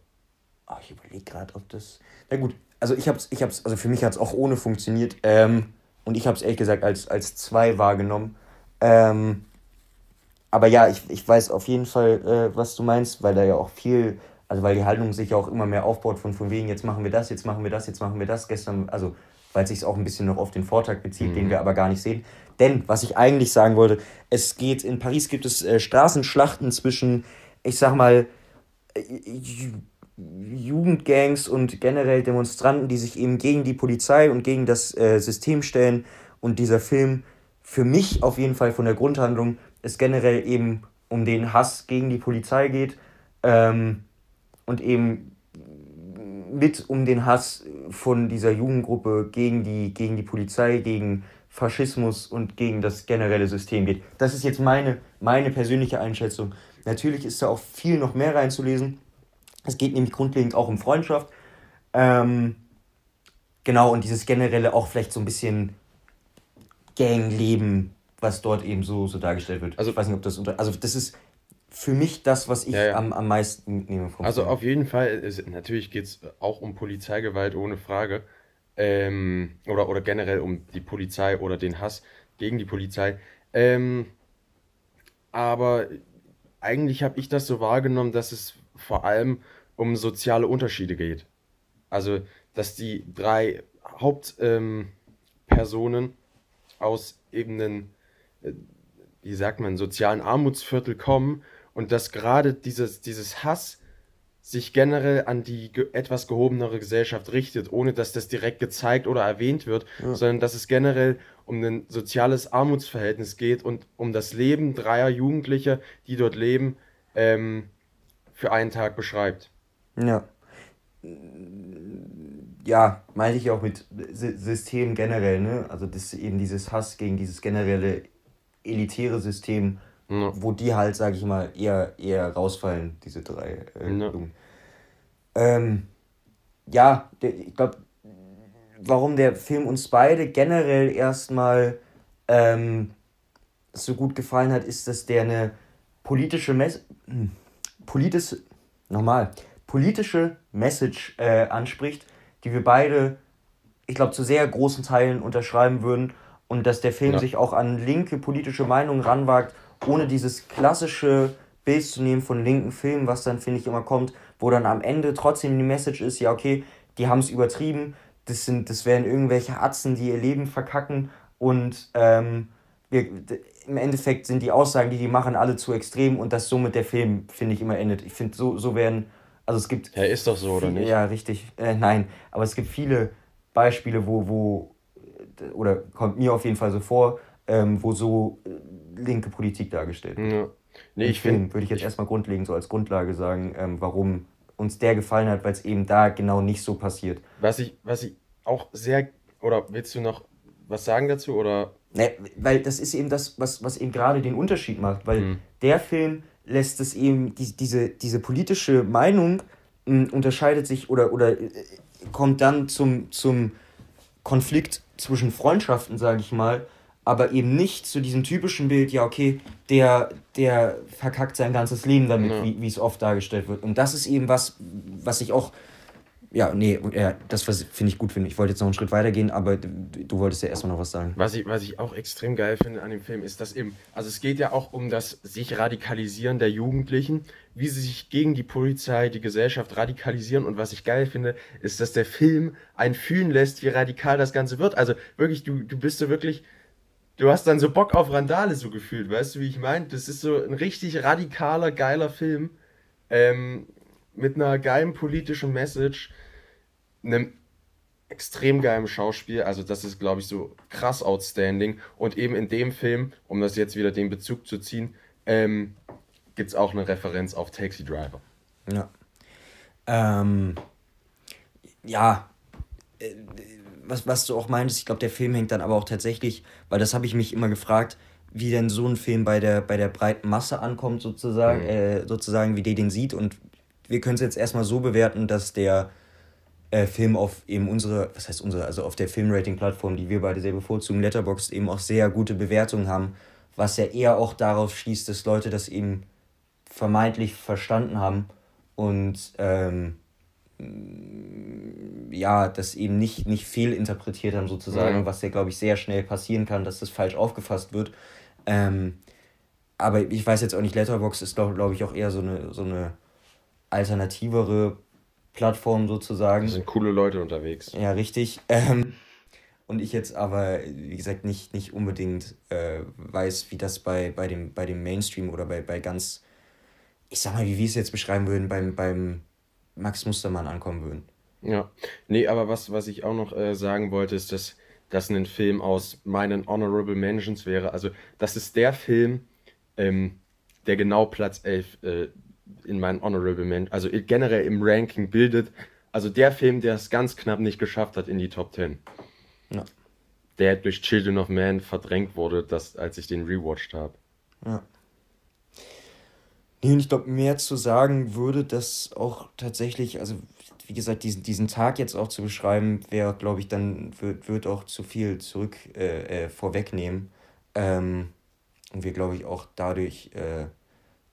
Ach, ich überlege gerade, ob das. Na gut, also ich hab's, ich hab's, also für mich hat es auch ohne funktioniert. Ähm, und ich habe es ehrlich gesagt als, als zwei wahrgenommen. Ähm, aber ja, ich, ich weiß auf jeden Fall, äh, was du meinst, weil da ja auch viel, also weil die Haltung sich ja auch immer mehr aufbaut von, von wegen, jetzt machen wir das, jetzt machen wir das, jetzt machen wir das. Gestern, also weil es sich auch ein bisschen noch auf den Vortag bezieht, mhm. den wir aber gar nicht sehen. Denn, was ich eigentlich sagen wollte, es geht, in Paris gibt es äh, Straßenschlachten zwischen, ich sag mal, äh, Jugendgangs und generell Demonstranten, die sich eben gegen die Polizei und gegen das äh, System stellen. Und dieser Film, für mich auf jeden Fall von der Grundhandlung, es generell eben um den Hass gegen die Polizei geht ähm, und eben mit um den Hass von dieser Jugendgruppe gegen die, gegen die Polizei, gegen Faschismus und gegen das generelle System geht. Das ist jetzt meine, meine persönliche Einschätzung. Natürlich ist da auch viel noch mehr reinzulesen. Es geht nämlich grundlegend auch um Freundschaft. Ähm, genau, und dieses generelle auch vielleicht so ein bisschen Gangleben was dort eben so, so dargestellt wird. Also, ich weiß nicht, ob das unter. Also, das ist für mich das, was ich ja, ja. Am, am meisten mitnehme vom Also Film. auf jeden Fall, ist, natürlich geht es auch um Polizeigewalt, ohne Frage. Ähm, oder, oder generell um die Polizei oder den Hass gegen die Polizei. Ähm, aber eigentlich habe ich das so wahrgenommen, dass es vor allem um soziale Unterschiede geht. Also, dass die drei Hauptpersonen ähm, aus eben einem, äh, wie sagt man, sozialen Armutsviertel kommen und dass gerade dieses, dieses Hass sich generell an die ge etwas gehobenere Gesellschaft richtet, ohne dass das direkt gezeigt oder erwähnt wird, ja. sondern dass es generell um ein soziales Armutsverhältnis geht und um das Leben dreier Jugendlicher, die dort leben, ähm, für einen Tag beschreibt. Ja. Ja, meine ich auch mit System generell, ne? Also das eben dieses Hass gegen dieses generelle elitäre System, ja. Wo die halt, sag ich mal, eher, eher rausfallen, diese drei äh, ja. Ähm, ja, ich glaube, warum der Film uns beide generell erstmal ähm, so gut gefallen hat, ist, dass der eine politische Mess hm, politische, nochmal, politische Message äh, anspricht, die wir beide, ich glaube, zu sehr großen Teilen unterschreiben würden und dass der Film ja. sich auch an linke politische Meinungen ranwagt ohne dieses klassische Bild zu nehmen von linken Filmen, was dann, finde ich, immer kommt, wo dann am Ende trotzdem die Message ist, ja, okay, die haben es übertrieben, das, sind, das wären irgendwelche Atzen, die ihr Leben verkacken und ähm, wir, im Endeffekt sind die Aussagen, die die machen, alle zu extrem und dass somit der Film, finde ich, immer endet. Ich finde, so, so werden, also es gibt... Ja, ist doch so, viele, oder nicht? Ja, richtig. Äh, nein, aber es gibt viele Beispiele, wo, wo, oder kommt mir auf jeden Fall so vor, ähm, wo so linke Politik dargestellt wird. Ja. Nee, ich finde. Würde ich jetzt ich erstmal grundlegend so als Grundlage sagen, ähm, warum uns der gefallen hat, weil es eben da genau nicht so passiert. Was ich, was ich auch sehr. Oder willst du noch was sagen dazu? Oder? Nee, weil das ist eben das, was, was eben gerade den Unterschied macht. Weil mhm. der Film lässt es eben, die, diese, diese politische Meinung mh, hm, unterscheidet sich oder, oder äh, kommt dann zum, zum Konflikt zwischen Freundschaften, sage ich mal, aber eben nicht zu diesem typischen Bild, ja, okay, der, der verkackt sein ganzes Leben damit, ja. wie es oft dargestellt wird. Und das ist eben was, was ich auch, ja, nee, ja, das finde ich gut finde. Ich wollte jetzt noch einen Schritt weiter gehen, aber du, du wolltest ja erstmal noch was sagen. Was ich, was ich auch extrem geil finde an dem Film, ist, dass eben, also es geht ja auch um das sich radikalisieren der Jugendlichen, wie sie sich gegen die Polizei, die Gesellschaft radikalisieren. Und was ich geil finde, ist, dass der Film einen fühlen lässt, wie radikal das Ganze wird. Also wirklich, du, du bist so wirklich du hast dann so Bock auf Randale so gefühlt, weißt du, wie ich meine? Das ist so ein richtig radikaler, geiler Film ähm, mit einer geilen politischen Message, einem extrem geilen Schauspiel. Also das ist, glaube ich, so krass outstanding. Und eben in dem Film, um das jetzt wieder den Bezug zu ziehen, ähm, gibt es auch eine Referenz auf Taxi Driver. Ja. Ähm, ja. Äh, was, was du auch meintest, ich glaube, der Film hängt dann aber auch tatsächlich, weil das habe ich mich immer gefragt, wie denn so ein Film bei der, bei der breiten Masse ankommt, sozusagen, mhm. äh, sozusagen, wie der den sieht. Und wir können es jetzt erstmal so bewerten, dass der äh, Film auf eben unsere, was heißt unsere, also auf der Filmrating-Plattform, die wir beide sehr bevorzugen, Letterboxd, eben auch sehr gute Bewertungen haben, was ja eher auch darauf schließt, dass Leute das eben vermeintlich verstanden haben und ähm, ja, das eben nicht, nicht fehlinterpretiert haben, sozusagen, mhm. was ja, glaube ich, sehr schnell passieren kann, dass das falsch aufgefasst wird. Ähm, aber ich weiß jetzt auch nicht, Letterbox ist, glaube glaub ich, auch eher so eine, so eine alternativere Plattform sozusagen. Da sind coole Leute unterwegs. Ja, richtig. Ähm, und ich jetzt aber, wie gesagt, nicht, nicht unbedingt äh, weiß, wie das bei, bei, dem, bei dem Mainstream oder bei, bei ganz, ich sag mal, wie wir es jetzt beschreiben würden, beim, beim Max Mustermann ankommen würden. Ja, nee, aber was, was ich auch noch äh, sagen wollte, ist, dass das ein Film aus meinen Honorable Mentions wäre. Also, das ist der Film, ähm, der genau Platz 11 äh, in meinen Honorable Mentions, also generell im Ranking bildet. Also der Film, der es ganz knapp nicht geschafft hat in die Top 10. Ja. Der durch Children of Man verdrängt wurde, das, als ich den rewatcht habe. Ja. Nee, und ich glaube, mehr zu sagen würde, dass auch tatsächlich, also wie gesagt, diesen, diesen Tag jetzt auch zu beschreiben, wäre, glaube ich, dann wird, wird auch zu viel zurück äh, äh, vorwegnehmen. Ähm, und wir, glaube ich, auch dadurch äh,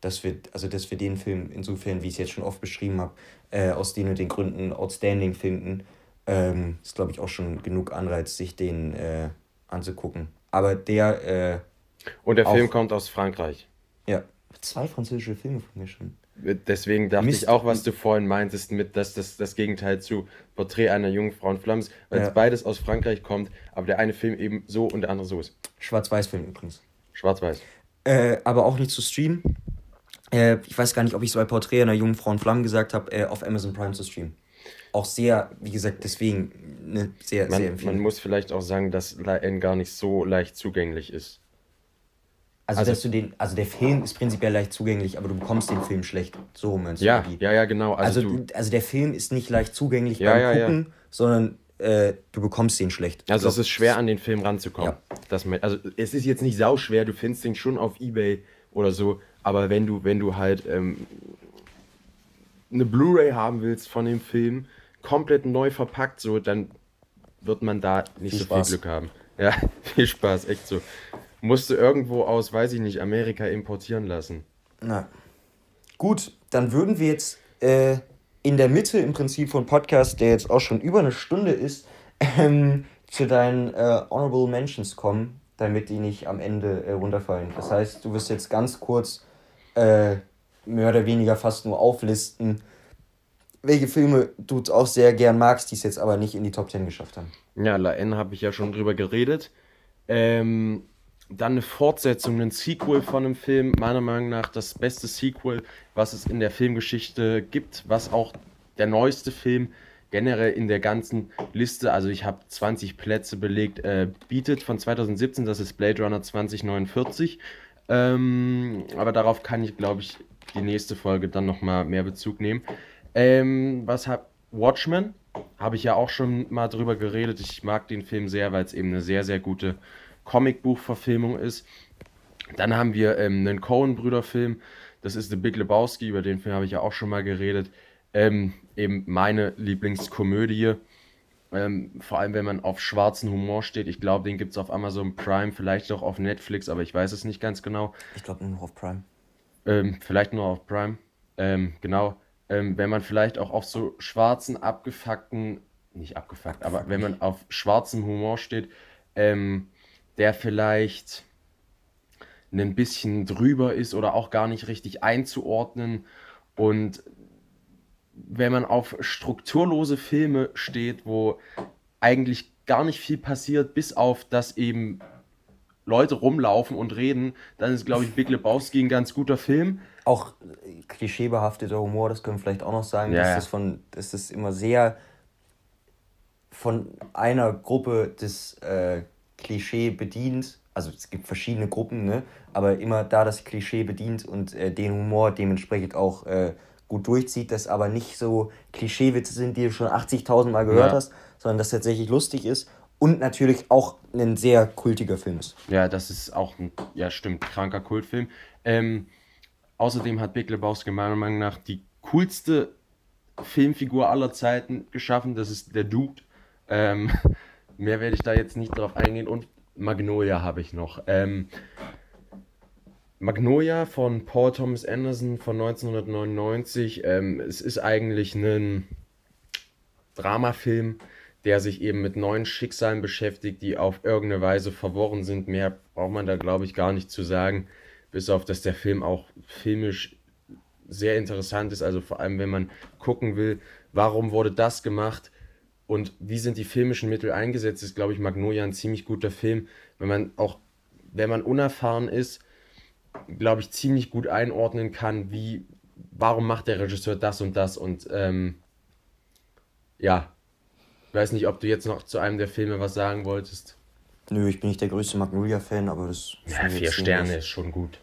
dass wir, also dass wir den Film insofern, wie ich es jetzt schon oft beschrieben habe, äh, aus den und den Gründen outstanding finden, ähm, ist, glaube ich, auch schon genug Anreiz, sich den äh, anzugucken. Aber der. Äh, und der Film kommt aus Frankreich. Ja, zwei französische Filme von mir schon. Deswegen dachte Mist. ich auch, was du vorhin meintest, mit dass das das Gegenteil zu Porträt einer jungen Frau in Flammen ist, weil ja. es beides aus Frankreich kommt, aber der eine Film eben so und der andere so ist. Schwarz-Weiß-Film übrigens. Schwarz-Weiß. Äh, aber auch nicht zu streamen. Äh, ich weiß gar nicht, ob ich es bei Porträt einer jungen Frau in Flammen gesagt habe, äh, auf Amazon Prime zu streamen. Auch sehr, wie gesagt, deswegen ne, sehr, man, sehr empfehlend. Man muss vielleicht auch sagen, dass N gar nicht so leicht zugänglich ist. Also, also, dass du den, also der Film ist prinzipiell leicht zugänglich, aber du bekommst den Film schlecht. So meinst du? Ja, ja, ja, genau. Also, also, du, also der Film ist nicht leicht zugänglich ja, beim ja, Gucken, ja. sondern äh, du bekommst den schlecht. Also es ist schwer, an den Film ranzukommen. Ja. Das, also es ist jetzt nicht sauschwer, du findest den schon auf Ebay oder so, aber wenn du, wenn du halt ähm, eine Blu-ray haben willst von dem Film, komplett neu verpackt, so, dann wird man da nicht viel so Spaß. viel Glück haben. Ja, viel Spaß, echt so. Musst du irgendwo aus, weiß ich nicht, Amerika importieren lassen. Na. Gut, dann würden wir jetzt äh, in der Mitte im Prinzip von Podcast, der jetzt auch schon über eine Stunde ist, ähm, zu deinen äh, Honorable Mentions kommen, damit die nicht am Ende äh, runterfallen. Das heißt, du wirst jetzt ganz kurz äh, mehr oder weniger fast nur auflisten, welche Filme du auch sehr gern magst, die es jetzt aber nicht in die Top 10 geschafft haben. Ja, La N habe ich ja schon drüber geredet. Ähm, dann eine Fortsetzung, ein Sequel von einem Film, meiner Meinung nach das beste Sequel, was es in der Filmgeschichte gibt, was auch der neueste Film generell in der ganzen Liste, also ich habe 20 Plätze belegt, äh, bietet von 2017, das ist Blade Runner 2049. Ähm, aber darauf kann ich, glaube ich, die nächste Folge dann nochmal mehr Bezug nehmen. Ähm, was hab Watchmen? Habe ich ja auch schon mal drüber geredet. Ich mag den Film sehr, weil es eben eine sehr, sehr gute Comicbuchverfilmung ist. Dann haben wir ähm, einen Coen-Brüder-Film, das ist The Big Lebowski, über den Film habe ich ja auch schon mal geredet. Ähm, eben meine Lieblingskomödie. Ähm, vor allem, wenn man auf schwarzen Humor steht. Ich glaube, den gibt es auf Amazon Prime, vielleicht auch auf Netflix, aber ich weiß es nicht ganz genau. Ich glaube nur auf Prime. Ähm, vielleicht nur auf Prime. Ähm, genau. Ähm, wenn man vielleicht auch auf so schwarzen, abgefuckten, nicht abgefuckt, aber wenn man auf schwarzem Humor steht, ähm, der vielleicht ein bisschen drüber ist oder auch gar nicht richtig einzuordnen. Und wenn man auf strukturlose Filme steht, wo eigentlich gar nicht viel passiert, bis auf dass eben Leute rumlaufen und reden, dann ist, glaube ich, Big Lebowski ein ganz guter Film. Auch klischeebehafteter Humor, das können wir vielleicht auch noch sagen, ja, dass. Das von, dass das immer sehr von einer Gruppe des äh, Klischee bedient. Also es gibt verschiedene Gruppen, ne? aber immer da das Klischee bedient und äh, den Humor dementsprechend auch äh, gut durchzieht, dass aber nicht so Klischeewitze sind, die du schon 80.000 Mal gehört ja. hast, sondern dass tatsächlich lustig ist und natürlich auch ein sehr kultiger Film ist. Ja, das ist auch ein, ja stimmt, kranker Kultfilm. Ähm, außerdem hat Big Lebowski meiner Meinung nach die coolste Filmfigur aller Zeiten geschaffen, das ist der Dude. Ähm, Mehr werde ich da jetzt nicht drauf eingehen. Und Magnolia habe ich noch. Ähm, Magnolia von Paul Thomas Anderson von 1999. Ähm, es ist eigentlich ein Dramafilm, der sich eben mit neuen Schicksalen beschäftigt, die auf irgendeine Weise verworren sind. Mehr braucht man da, glaube ich, gar nicht zu sagen. Bis auf, dass der Film auch filmisch sehr interessant ist. Also vor allem, wenn man gucken will, warum wurde das gemacht, und wie sind die filmischen Mittel eingesetzt, ist, glaube ich, Magnolia ein ziemlich guter Film. Wenn man auch, wenn man unerfahren ist, glaube ich, ziemlich gut einordnen kann, wie, warum macht der Regisseur das und das und ähm, ja, ich weiß nicht, ob du jetzt noch zu einem der Filme was sagen wolltest. Nö, ich bin nicht der größte Magnolia-Fan, aber das. Ja, vier Sterne ist schon gut.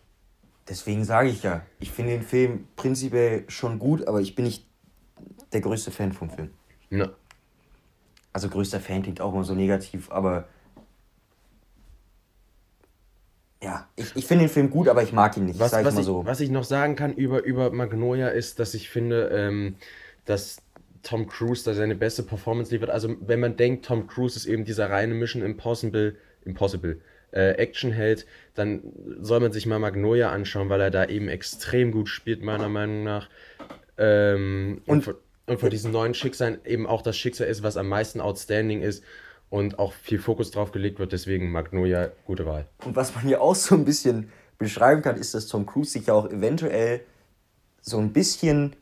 Deswegen sage ich ja, ich finde den Film prinzipiell schon gut, aber ich bin nicht der größte Fan vom Film. Ja also größter Fan klingt auch immer so negativ, aber ja, ich, ich finde den Film gut, aber ich mag ihn nicht. Was, was, ich, so. was ich noch sagen kann über, über Magnolia ist, dass ich finde, ähm, dass Tom Cruise da seine beste Performance liefert. Also wenn man denkt, Tom Cruise ist eben dieser reine Mission Impossible, Impossible, äh, Actionheld, dann soll man sich mal Magnolia anschauen, weil er da eben extrem gut spielt, meiner Meinung nach. Ähm, und, und, von, und von diesen neuen Schicksalen eben auch das Schicksal ist, was am meisten outstanding ist und auch viel Fokus drauf gelegt wird. Deswegen Magnolia, gute Wahl. Und was man hier auch so ein bisschen beschreiben kann, ist, dass Tom Cruise sich ja auch eventuell so ein bisschen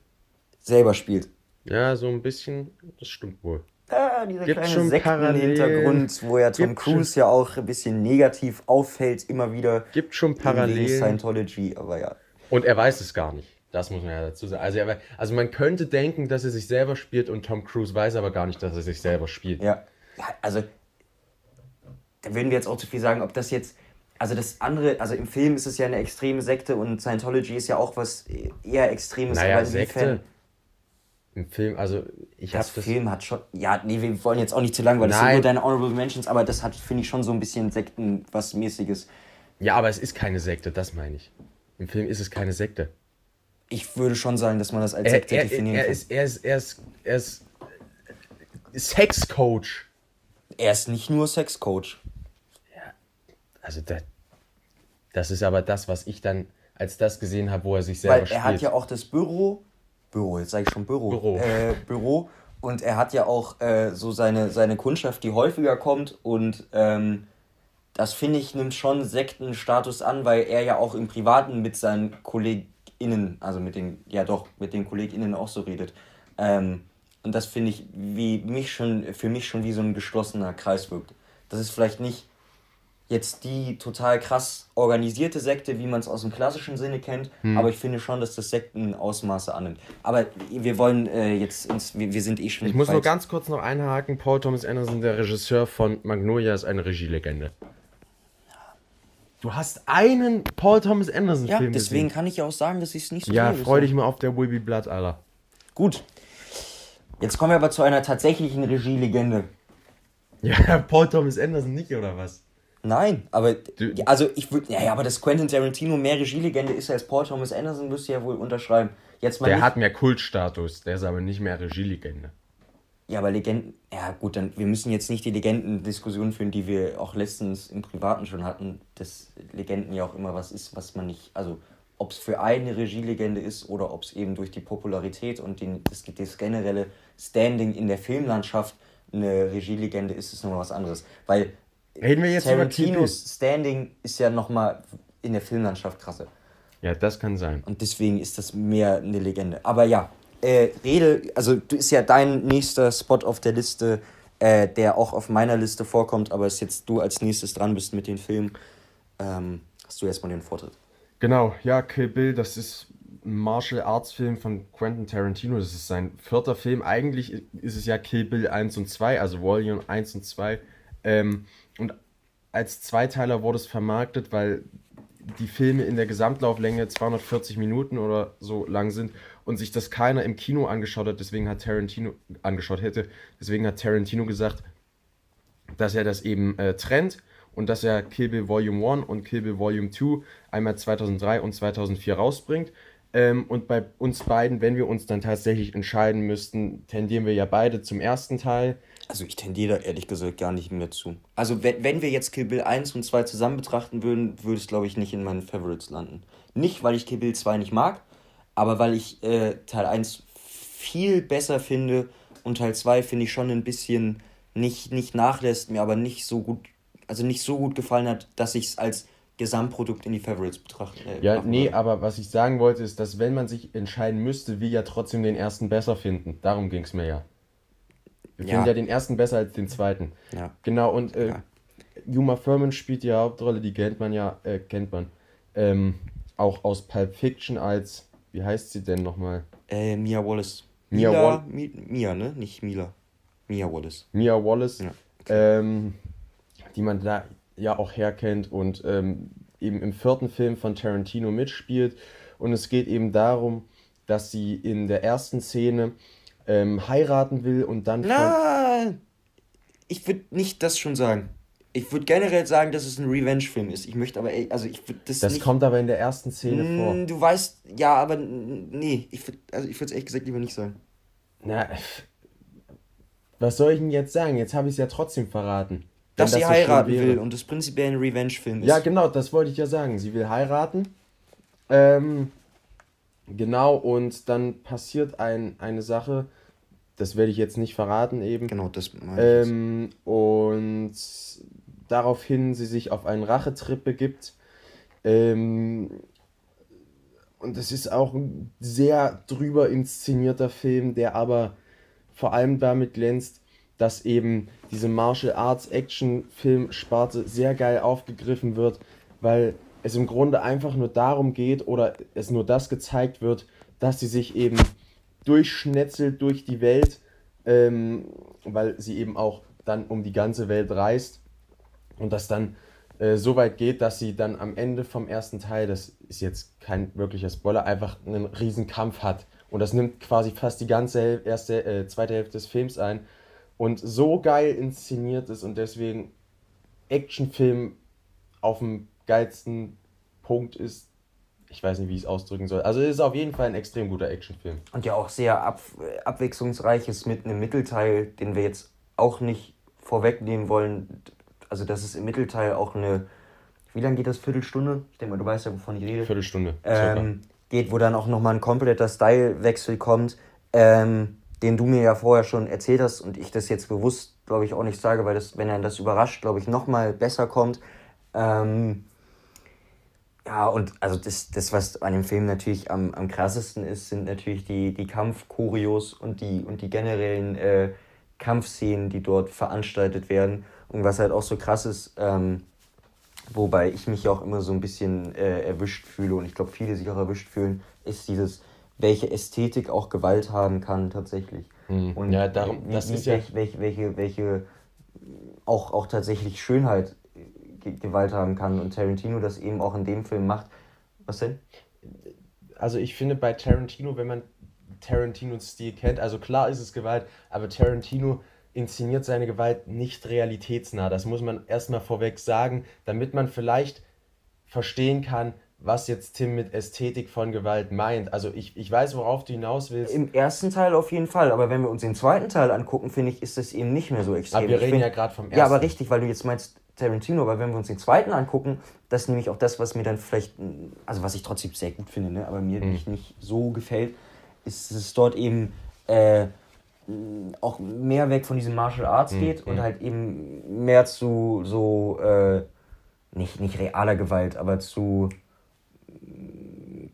selber spielt. Ja, so ein bisschen, das stimmt wohl. Ja, dieser Gibt kleine Sektenhintergrund, wo ja Tom Gibt Cruise ja auch ein bisschen negativ auffällt, immer wieder. Gibt schon Parallelen. Scientology, aber ja. Und er weiß es gar nicht. Das muss man ja dazu sagen. Also, er, also man könnte denken, dass er sich selber spielt und Tom Cruise weiß aber gar nicht, dass er sich selber spielt. Ja, ja also da würden wir jetzt auch zu viel sagen, ob das jetzt also das andere, also im Film ist es ja eine extreme Sekte und Scientology ist ja auch was eher Extremes. Naja, Sekte. Im Film, also ich habe das. Film hat schon, ja, nee, wir wollen jetzt auch nicht zu lang, weil das sind nur deine Honorable Mentions, aber das hat, finde ich, schon so ein bisschen Sekten, was mäßiges. Ja, aber es ist keine Sekte, das meine ich. Im Film ist es keine Sekte. Ich würde schon sagen, dass man das als Sekte er, definieren er kann. Ist, er ist, er ist, er ist Sexcoach. Er ist nicht nur Sexcoach. Also das, das ist aber das, was ich dann als das gesehen habe, wo er sich selber Weil er spielt. hat ja auch das Büro, Büro, jetzt sage ich schon Büro, Büro, äh, Büro und er hat ja auch äh, so seine, seine Kundschaft, die häufiger kommt und ähm, das finde ich nimmt schon Sektenstatus an, weil er ja auch im Privaten mit seinen KollegInnen, also mit den, ja doch, mit den KollegInnen auch so redet. Ähm, und das finde ich wie mich schon, für mich schon wie so ein geschlossener Kreis wirkt. Das ist vielleicht nicht jetzt die total krass organisierte Sekte, wie man es aus dem klassischen Sinne kennt, hm. aber ich finde schon, dass das Sektenausmaße annimmt. Aber wir wollen äh, jetzt uns, wir, wir sind eh schon. Ich muss nur ganz kurz noch einhaken: Paul Thomas Anderson, der Regisseur von Magnolia, ist eine Regielegende. Du hast einen Paul Thomas Anderson ja, Film Ja, deswegen gesehen. kann ich ja auch sagen, dass ich es nicht so Ja, freu dich mal auf der Will Be Blood, Alter. Gut. Jetzt kommen wir aber zu einer tatsächlichen Regielegende. Ja, Paul Thomas Anderson nicht, oder was? Nein, aber du, also ich würde, ja, ja, aber dass Quentin Tarantino mehr Regielegende ist als Paul Thomas Anderson, du ja wohl unterschreiben. Jetzt mal der nicht, hat mehr Kultstatus, der ist aber nicht mehr Regielegende. Ja, aber Legenden, ja gut, dann wir müssen jetzt nicht die Legendendiskussion führen, die wir auch letztens im Privaten schon hatten, dass Legenden ja auch immer was ist, was man nicht, also ob es für eine Regielegende ist oder ob es eben durch die Popularität und den, das, das generelle Standing in der Filmlandschaft eine Regielegende ist, ist nochmal was anderes. Weil Reden wir jetzt Tarantinos Standing ist ja nochmal in der Filmlandschaft krasser. Ja, das kann sein. Und deswegen ist das mehr eine Legende. Aber ja, äh, Rede, also du ist ja dein nächster Spot auf der Liste, äh, der auch auf meiner Liste vorkommt, aber ist jetzt du als nächstes dran bist mit den Filmen, ähm, hast du erstmal den Vortritt. Genau, ja, Kill Bill, das ist ein Martial Arts Film von Quentin Tarantino. Das ist sein vierter Film. Eigentlich ist es ja Kill Bill 1 und 2, also Volume 1 und 2. Ähm, und als Zweiteiler wurde es vermarktet, weil die Filme in der Gesamtlauflänge 240 Minuten oder so lang sind und sich das keiner im Kino angeschaut hat, deswegen hat Tarantino angeschaut hätte, deswegen hat Tarantino gesagt, dass er das eben äh, trennt und dass er Kill Bill Volume 1 und Kill Bill Volume 2 einmal 2003 und 2004 rausbringt. Ähm, und bei uns beiden, wenn wir uns dann tatsächlich entscheiden müssten, tendieren wir ja beide zum ersten Teil. Also ich tendiere da ehrlich gesagt gar nicht mehr zu. Also wenn, wenn wir jetzt Kill Bill 1 und 2 zusammen betrachten würden, würde es glaube ich nicht in meinen Favorites landen. Nicht, weil ich Kill Bill 2 nicht mag, aber weil ich äh, Teil 1 viel besser finde und Teil 2 finde ich schon ein bisschen nicht, nicht nachlässt, mir aber nicht so gut, also nicht so gut gefallen hat, dass ich es als Gesamtprodukt in die Favorites betrachte. Äh, ja, nee, würde. aber was ich sagen wollte, ist, dass wenn man sich entscheiden müsste, wir ja trotzdem den ersten besser finden. Darum ging es mir ja. Wir ja. finden ja den ersten besser als den zweiten. Ja. Genau, und äh, ja. Yuma Thurman spielt die Hauptrolle, die kennt man ja, äh, kennt man. Ähm, auch aus Pulp Fiction als, wie heißt sie denn nochmal? Äh, Mia Wallace. Mia, Mila, Wall Mia, ne? Nicht Mila. Mia Wallace. Mia Wallace, ja. okay. ähm, die man da ja auch herkennt und ähm, eben im vierten Film von Tarantino mitspielt. Und es geht eben darum, dass sie in der ersten Szene ähm, heiraten will und dann. Na, ich würde nicht das schon sagen. Ich würde generell sagen, dass es ein Revenge-Film ist. Ich möchte aber, also ich würde das. Das nicht, kommt aber in der ersten Szene mh, vor. Du weißt, ja, aber nee, ich würde also es ehrlich gesagt lieber nicht sagen. Na, was soll ich denn jetzt sagen? Jetzt habe ich es ja trotzdem verraten. Dass sie heiraten will und es prinzipiell ein Revenge-Film ist. Ja, genau, das wollte ich ja sagen. Sie will heiraten. Ähm, genau, und dann passiert ein, eine Sache, das werde ich jetzt nicht verraten eben. Genau, das meine ich. Ähm, und daraufhin sie sich auf einen Rachetrip begibt. Ähm, und es ist auch ein sehr drüber inszenierter Film, der aber vor allem damit glänzt, dass eben diese Martial Arts Action Film Sparte sehr geil aufgegriffen wird, weil es im Grunde einfach nur darum geht oder es nur das gezeigt wird, dass sie sich eben durchschnetzelt durch die Welt, ähm, weil sie eben auch dann um die ganze Welt reist und das dann äh, so weit geht, dass sie dann am Ende vom ersten Teil, das ist jetzt kein wirklicher Spoiler, einfach einen riesen Kampf hat. Und das nimmt quasi fast die ganze erste, äh, zweite Hälfte des Films ein und so geil inszeniert ist und deswegen Actionfilm auf dem geilsten Punkt ist. Ich weiß nicht, wie ich es ausdrücken soll. Also es ist auf jeden Fall ein extrem guter Actionfilm. Und ja auch sehr ab, abwechslungsreich ist mit einem Mittelteil, den wir jetzt auch nicht vorwegnehmen wollen. Also das ist im Mittelteil auch eine, wie lange geht das? Viertelstunde? Ich denke mal, du weißt ja, wovon ich rede. Viertelstunde. Ähm, geht, wo dann auch nochmal ein kompletter Stylewechsel kommt. Ähm, den du mir ja vorher schon erzählt hast und ich das jetzt bewusst, glaube ich, auch nicht sage, weil das, wenn er das überrascht, glaube ich, nochmal besser kommt. Ähm, ja, und also das, das, was an dem Film natürlich am, am krassesten ist, sind natürlich die, die Kampfchoreos und die, und die generellen äh, Kampfszenen, die dort veranstaltet werden. Und was halt auch so krass ist, ähm, wobei ich mich auch immer so ein bisschen äh, erwischt fühle und ich glaube, viele sich auch erwischt fühlen, ist dieses, welche Ästhetik auch Gewalt haben kann tatsächlich. Mhm. Und ja, darum, das ist ja welche, welche, welche auch, auch tatsächlich Schönheit Gewalt haben kann und Tarantino das eben auch in dem Film macht. Was denn? Also ich finde bei Tarantino, wenn man Tarantinos Stil kennt, also klar ist es Gewalt, aber Tarantino inszeniert seine Gewalt nicht realitätsnah. Das muss man erstmal vorweg sagen, damit man vielleicht verstehen kann, was jetzt Tim mit Ästhetik von Gewalt meint. Also ich, ich weiß, worauf du hinaus willst. Im ersten Teil auf jeden Fall, aber wenn wir uns den zweiten Teil angucken, finde ich, ist das eben nicht mehr so extrem. Aber wir reden find, ja gerade vom ersten. Ja, aber richtig, weil du jetzt meinst Tarantino, aber wenn wir uns den zweiten angucken, das ist nämlich auch das, was mir dann vielleicht, also was ich trotzdem sehr gut finde, ne, aber mir mhm. nicht, nicht so gefällt, ist, dass es dort eben äh, auch mehr weg von diesem Martial Arts mhm. geht und mhm. halt eben mehr zu so, äh, nicht, nicht realer Gewalt, aber zu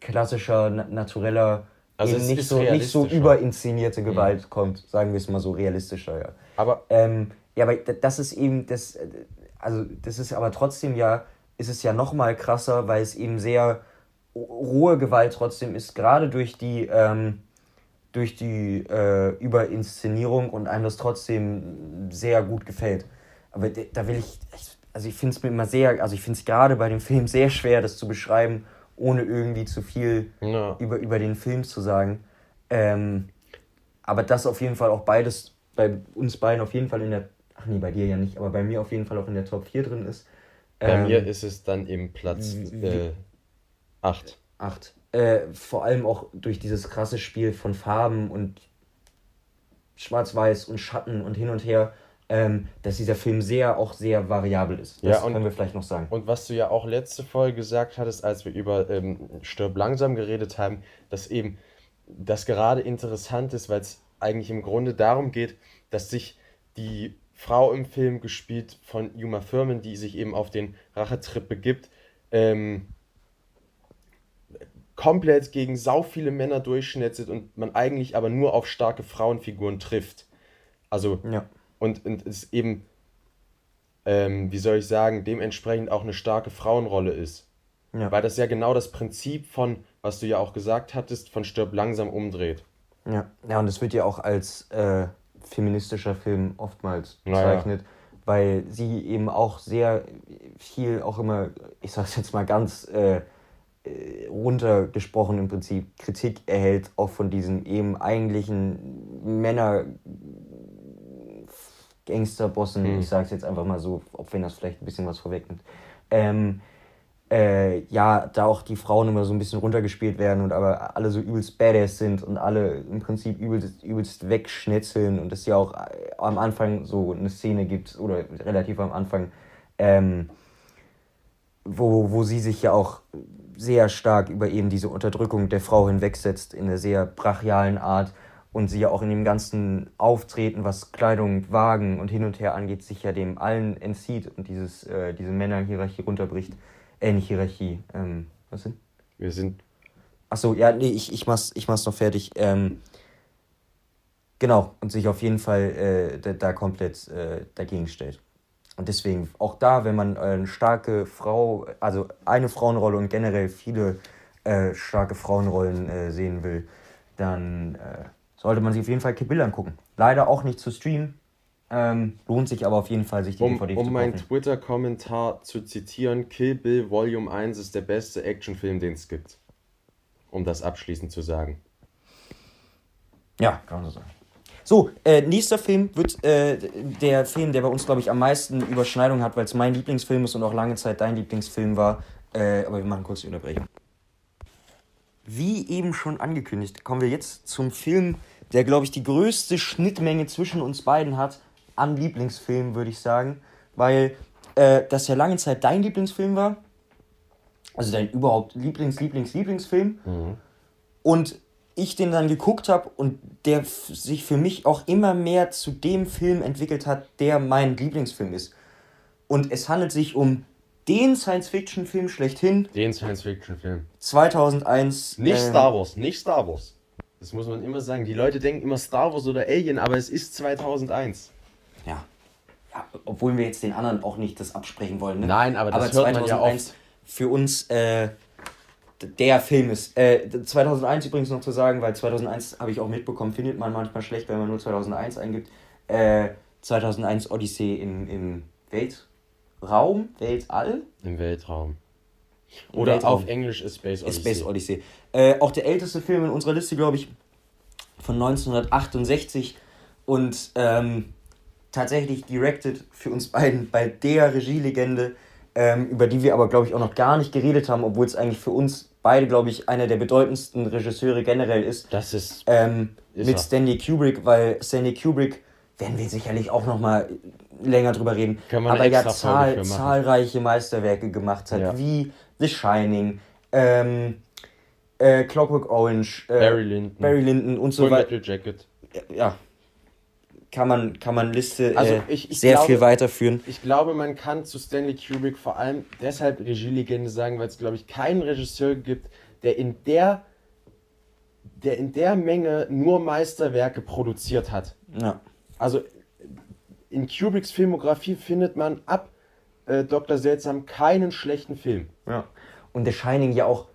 klassischer, natureller, also eben nicht so, nicht so überinszenierte mhm. Gewalt mhm. kommt, sagen wir es mal so realistischer, ja. Aber, ähm, ja, aber das ist eben, das, also das ist aber trotzdem ja, ist es ja noch mal krasser, weil es eben sehr rohe Gewalt trotzdem ist, gerade durch die, ähm, durch die äh, Überinszenierung und einem das trotzdem sehr gut gefällt. Aber da will ich, also ich finde es mir immer sehr, also ich finde es gerade bei dem Film sehr schwer, das zu beschreiben, ohne irgendwie zu viel ja. über, über den Film zu sagen. Ähm, aber das auf jeden Fall auch beides bei uns beiden auf jeden Fall in der, ach nee, bei dir ja nicht, aber bei mir auf jeden Fall auch in der Top 4 drin ist. Bei ähm, mir ist es dann eben Platz 8. 8. Äh, äh, vor allem auch durch dieses krasse Spiel von Farben und Schwarz-Weiß und Schatten und hin und her ähm, dass dieser Film sehr, auch sehr variabel ist. Das ja, und, können wir vielleicht noch sagen. Und was du ja auch letzte Folge gesagt hattest, als wir über ähm, Stirb langsam geredet haben, dass eben das gerade interessant ist, weil es eigentlich im Grunde darum geht, dass sich die Frau im Film, gespielt von Yuma Firmen, die sich eben auf den Rachetrip begibt, ähm, komplett gegen sau viele Männer durchschnetzelt und man eigentlich aber nur auf starke Frauenfiguren trifft. Also ja und, und es eben, ähm, wie soll ich sagen, dementsprechend auch eine starke Frauenrolle ist. Ja. Weil das ja genau das Prinzip von, was du ja auch gesagt hattest, von Stirb langsam umdreht. Ja, ja und es wird ja auch als äh, feministischer Film oftmals bezeichnet, naja. weil sie eben auch sehr viel, auch immer, ich sag's jetzt mal ganz äh, äh, runtergesprochen im Prinzip, Kritik erhält, auch von diesen eben eigentlichen Männer Gangsterbossen, mhm. ich sage es jetzt einfach mal so, ob wenn das vielleicht ein bisschen was vorwegnimmt. Ähm, äh, ja, da auch die Frauen immer so ein bisschen runtergespielt werden und aber alle so übelst badass sind und alle im Prinzip übelst, übelst wegschnitzeln und es ja auch äh, am Anfang so eine Szene gibt oder relativ am Anfang, ähm, wo, wo sie sich ja auch sehr stark über eben diese Unterdrückung der Frau hinwegsetzt in einer sehr brachialen Art und sie ja auch in dem ganzen Auftreten, was Kleidung, Wagen und hin und her angeht, sich ja dem allen entzieht und dieses, äh, diese Männerhierarchie runterbricht. Äh, nicht Hierarchie. Ähm, was sind? Wir sind. Achso, ja, nee, ich, ich, mach's, ich mach's noch fertig. Ähm, genau, und sich auf jeden Fall äh, da, da komplett äh, dagegen stellt. Und deswegen, auch da, wenn man eine starke Frau, also eine Frauenrolle und generell viele äh, starke Frauenrollen äh, sehen will, dann äh, sollte man sich auf jeden Fall Kill Bill angucken. Leider auch nicht zu streamen, ähm, lohnt sich aber auf jeden Fall, sich die um, DVD um zu kaufen. Um meinen Twitter-Kommentar zu zitieren, Kill Bill Volume 1 ist der beste Actionfilm, den es gibt. Um das abschließend zu sagen. Ja, kann man so sagen. So, äh, nächster Film wird äh, der Film, der bei uns, glaube ich, am meisten Überschneidung hat, weil es mein Lieblingsfilm ist und auch lange Zeit dein Lieblingsfilm war. Äh, aber wir machen kurz die Unterbrechung. Wie eben schon angekündigt, kommen wir jetzt zum Film, der, glaube ich, die größte Schnittmenge zwischen uns beiden hat an Lieblingsfilmen, würde ich sagen. Weil äh, das ja lange Zeit dein Lieblingsfilm war. Also dein überhaupt Lieblings-, Lieblings-, Lieblingsfilm. Mhm. Und ich den dann geguckt habe und der sich für mich auch immer mehr zu dem Film entwickelt hat, der mein Lieblingsfilm ist. Und es handelt sich um den Science-Fiction-Film schlechthin. Den Science-Fiction-Film. 2001. Nicht äh, Star Wars, nicht Star Wars. Das muss man immer sagen. Die Leute denken immer Star Wars oder Alien, aber es ist 2001. Ja. ja obwohl wir jetzt den anderen auch nicht das absprechen wollen. Ne? Nein, aber das aber hört 2001 man ja oft. Für uns äh, der Film ist. Äh, 2001 übrigens noch zu sagen, weil 2001 habe ich auch mitbekommen, findet man manchmal schlecht, wenn man nur 2001 eingibt. Äh, 2001 Odyssee im, im Weltraum, Weltall? Im Weltraum. Oder Weltraum. auf Englisch ist Space Odyssey. Space Odyssey. Äh, auch der älteste Film in unserer Liste, glaube ich, von 1968 und ähm, tatsächlich directed für uns beiden bei der Regielegende, ähm, über die wir aber, glaube ich, auch noch gar nicht geredet haben, obwohl es eigentlich für uns beide, glaube ich, einer der bedeutendsten Regisseure generell ist. Das ist. Ähm, ist mit er. Stanley Kubrick, weil Stanley Kubrick werden wir sicherlich auch noch mal länger drüber reden. Aber ja zahl, zahlreiche Meisterwerke gemacht hat, ja. wie The Shining, ähm, äh, Clockwork Orange, äh, Barry Lyndon, Barry Lyndon und so weiter. Jacket. Ja, kann man, kann man Liste also ich, ich sehr glaube, viel weiterführen. Ich glaube, man kann zu Stanley Kubrick vor allem deshalb Regielegende sagen, weil es, glaube ich, keinen Regisseur gibt, der in der, der in der Menge nur Meisterwerke produziert hat. Ja. Also in Kubricks Filmografie findet man ab äh, Dr. Seltsam keinen schlechten Film. Ja. Und The Shining ja auch,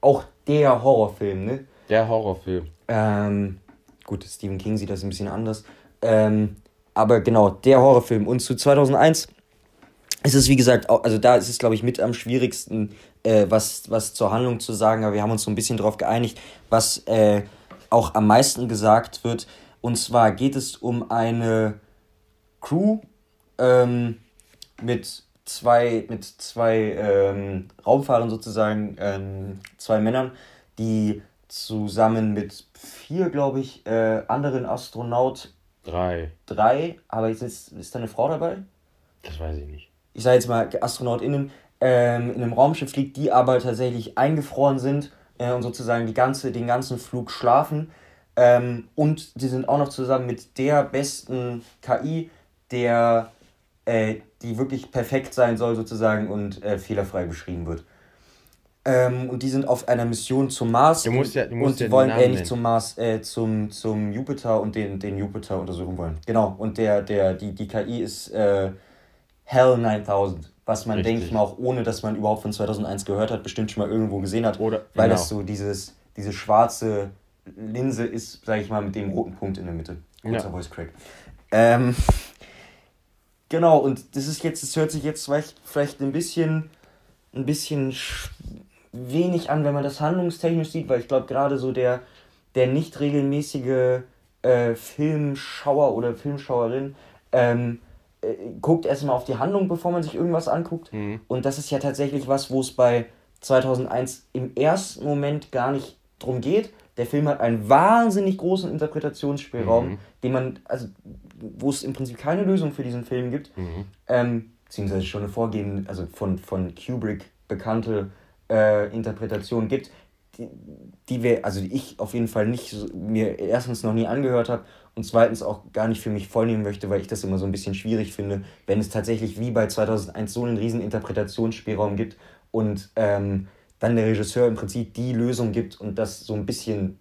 auch der Horrorfilm, ne? Der Horrorfilm. Ähm, gut, Stephen King sieht das ein bisschen anders. Ähm, aber genau, der Horrorfilm. Und zu 2001 ist es, wie gesagt, auch, also da ist es, glaube ich, mit am schwierigsten, äh, was, was zur Handlung zu sagen. Aber wir haben uns so ein bisschen darauf geeinigt, was äh, auch am meisten gesagt wird. Und zwar geht es um eine Crew ähm, mit zwei, mit zwei ähm, Raumfahrern sozusagen, ähm, zwei Männern, die zusammen mit vier, glaube ich, äh, anderen Astronauten Drei. Drei, aber ist, ist da eine Frau dabei? Das weiß ich nicht. Ich sage jetzt mal AstronautInnen, ähm, in einem Raumschiff fliegt, die aber tatsächlich eingefroren sind äh, und sozusagen die ganze, den ganzen Flug schlafen. Ähm, und die sind auch noch zusammen mit der besten KI, der, äh, die wirklich perfekt sein soll sozusagen und äh, fehlerfrei beschrieben wird. Ähm, und die sind auf einer Mission zum Mars. Du musst ja, du musst und ja wollen äh, nicht zum Mars, äh, zum, zum Jupiter und den, den Jupiter untersuchen wollen. Genau. Und der, der, die, die KI ist äh, Hell 9000. Was man, denke ich mal, auch ohne dass man überhaupt von 2001 gehört hat, bestimmt schon mal irgendwo gesehen hat. Oder, weil genau. das so dieses, diese schwarze Linse ist, sage ich mal, mit dem roten Punkt in der Mitte. Kurzer ja. Voice Crack. Ähm, genau, und das ist jetzt, das hört sich jetzt vielleicht, vielleicht ein bisschen, ein bisschen wenig an, wenn man das handlungstechnisch sieht, weil ich glaube, gerade so der, der nicht regelmäßige äh, Filmschauer oder Filmschauerin ähm, äh, guckt erstmal auf die Handlung, bevor man sich irgendwas anguckt. Mhm. Und das ist ja tatsächlich was, wo es bei 2001 im ersten Moment gar nicht drum geht. Der Film hat einen wahnsinnig großen Interpretationsspielraum, mhm. den man, also wo es im Prinzip keine Lösung für diesen Film gibt, mhm. ähm, beziehungsweise schon eine vorgehende, also von, von Kubrick bekannte äh, Interpretation gibt, die, die wir, also die ich auf jeden Fall nicht so, mir erstens noch nie angehört habe und zweitens auch gar nicht für mich vollnehmen möchte, weil ich das immer so ein bisschen schwierig finde, wenn es tatsächlich wie bei 2001 so einen riesen Interpretationsspielraum gibt und ähm, dann der Regisseur im Prinzip die Lösung gibt und das so ein bisschen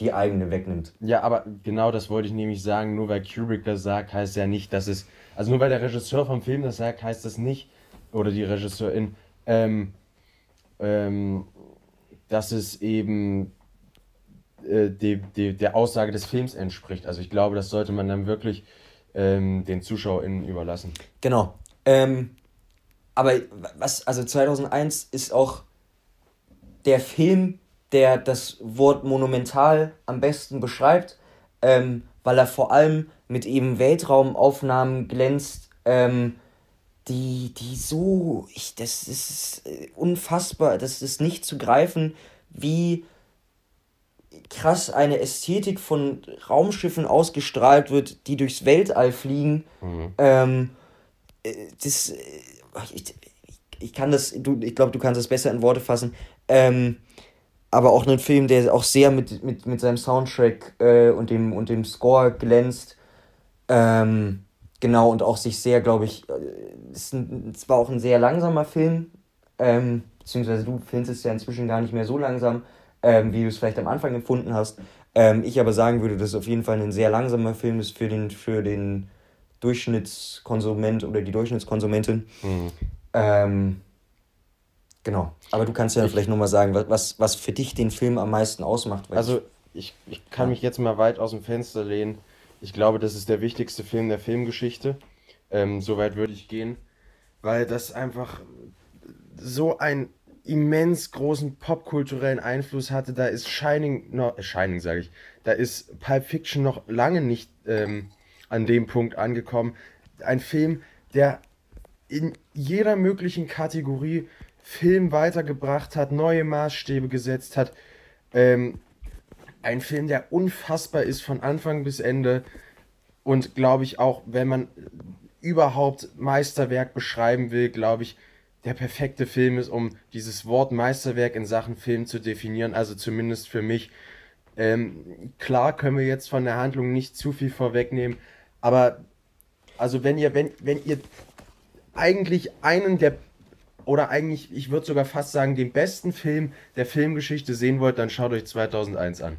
die eigene wegnimmt. Ja, aber genau das wollte ich nämlich sagen. Nur weil Kubrick das sagt, heißt ja nicht, dass es. Also nur weil der Regisseur vom Film das sagt, heißt das nicht, oder die Regisseurin, ähm, ähm, dass es eben äh, die, die, der Aussage des Films entspricht. Also ich glaube, das sollte man dann wirklich ähm, den ZuschauerInnen überlassen. Genau. Ähm, aber was, also 2001 ist auch der Film, der das Wort monumental am besten beschreibt, ähm, weil er vor allem mit eben Weltraumaufnahmen glänzt, ähm, die, die so, ich, das ist äh, unfassbar, das ist nicht zu greifen, wie krass eine Ästhetik von Raumschiffen ausgestrahlt wird, die durchs Weltall fliegen. Mhm. Ähm, äh, das, äh, ich, ich kann das, du, ich glaube, du kannst das besser in Worte fassen. Ähm, aber auch ein Film, der auch sehr mit, mit, mit seinem Soundtrack äh, und, dem, und dem Score glänzt. Ähm, genau, und auch sich sehr, glaube ich, äh, es war auch ein sehr langsamer Film, ähm, beziehungsweise du findest es ja inzwischen gar nicht mehr so langsam, ähm, wie du es vielleicht am Anfang empfunden hast. Ähm, ich aber sagen würde, dass es auf jeden Fall ein sehr langsamer Film ist für den, für den Durchschnittskonsument oder die Durchschnittskonsumentin. Mhm. Genau. Aber du kannst ja ich, vielleicht nochmal sagen, was, was für dich den Film am meisten ausmacht. also ich, ich kann ja. mich jetzt mal weit aus dem Fenster lehnen. Ich glaube, das ist der wichtigste Film der Filmgeschichte. Ähm, so weit würde ich gehen. Weil das einfach so einen immens großen popkulturellen Einfluss hatte. Da ist Shining noch, äh, Shining sage ich, da ist Pulp Fiction noch lange nicht ähm, an dem Punkt angekommen. Ein Film, der in jeder möglichen Kategorie Film weitergebracht hat, neue Maßstäbe gesetzt hat. Ähm, ein Film, der unfassbar ist von Anfang bis Ende und glaube ich auch, wenn man überhaupt Meisterwerk beschreiben will, glaube ich, der perfekte Film ist, um dieses Wort Meisterwerk in Sachen Film zu definieren, also zumindest für mich. Ähm, klar können wir jetzt von der Handlung nicht zu viel vorwegnehmen, aber also wenn ihr, wenn, wenn ihr eigentlich einen der oder eigentlich, ich würde sogar fast sagen, den besten Film der Filmgeschichte sehen wollt, dann schaut euch 2001 an.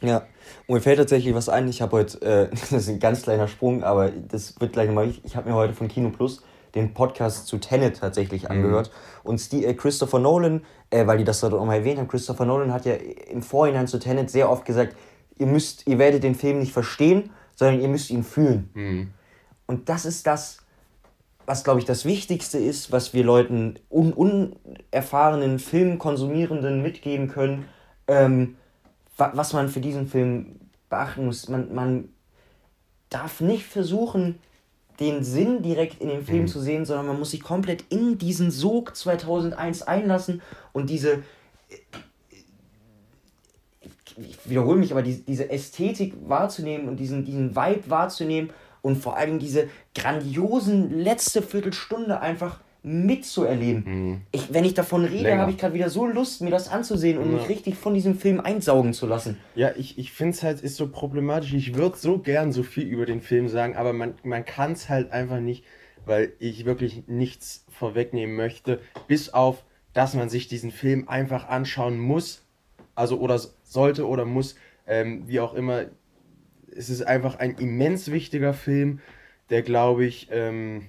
Ja, und mir fällt tatsächlich was ein. Ich habe heute, äh, das ist ein ganz kleiner Sprung, aber das wird gleich nochmal. Ich, ich habe mir heute von Kino Plus den Podcast zu Tenet tatsächlich mhm. angehört. Mhm. Und Steve, äh, Christopher Nolan, äh, weil die das dort auch mal erwähnt haben, Christopher Nolan hat ja im Vorhinein zu Tenet sehr oft gesagt, ihr müsst, ihr werdet den Film nicht verstehen, sondern ihr müsst ihn fühlen. Mhm. Und das ist das, was, glaube ich, das Wichtigste ist, was wir Leuten, un unerfahrenen Filmkonsumierenden mitgeben können, ähm, wa was man für diesen Film beachten muss. Man, man darf nicht versuchen, den Sinn direkt in dem Film mhm. zu sehen, sondern man muss sich komplett in diesen Sog 2001 einlassen und diese, ich wiederhole mich, aber die, diese Ästhetik wahrzunehmen und diesen, diesen Vibe wahrzunehmen und vor allem diese grandiosen letzte Viertelstunde einfach mitzuerleben. Mhm. Ich, wenn ich davon rede, habe ich gerade wieder so Lust, mir das anzusehen und ja. mich richtig von diesem Film einsaugen zu lassen. Ja, ich, ich finde es halt, ist so problematisch. Ich würde so gern so viel über den Film sagen, aber man, man kann es halt einfach nicht, weil ich wirklich nichts vorwegnehmen möchte, bis auf, dass man sich diesen Film einfach anschauen muss, also oder sollte oder muss, ähm, wie auch immer es ist einfach ein immens wichtiger Film, der glaube ich ähm,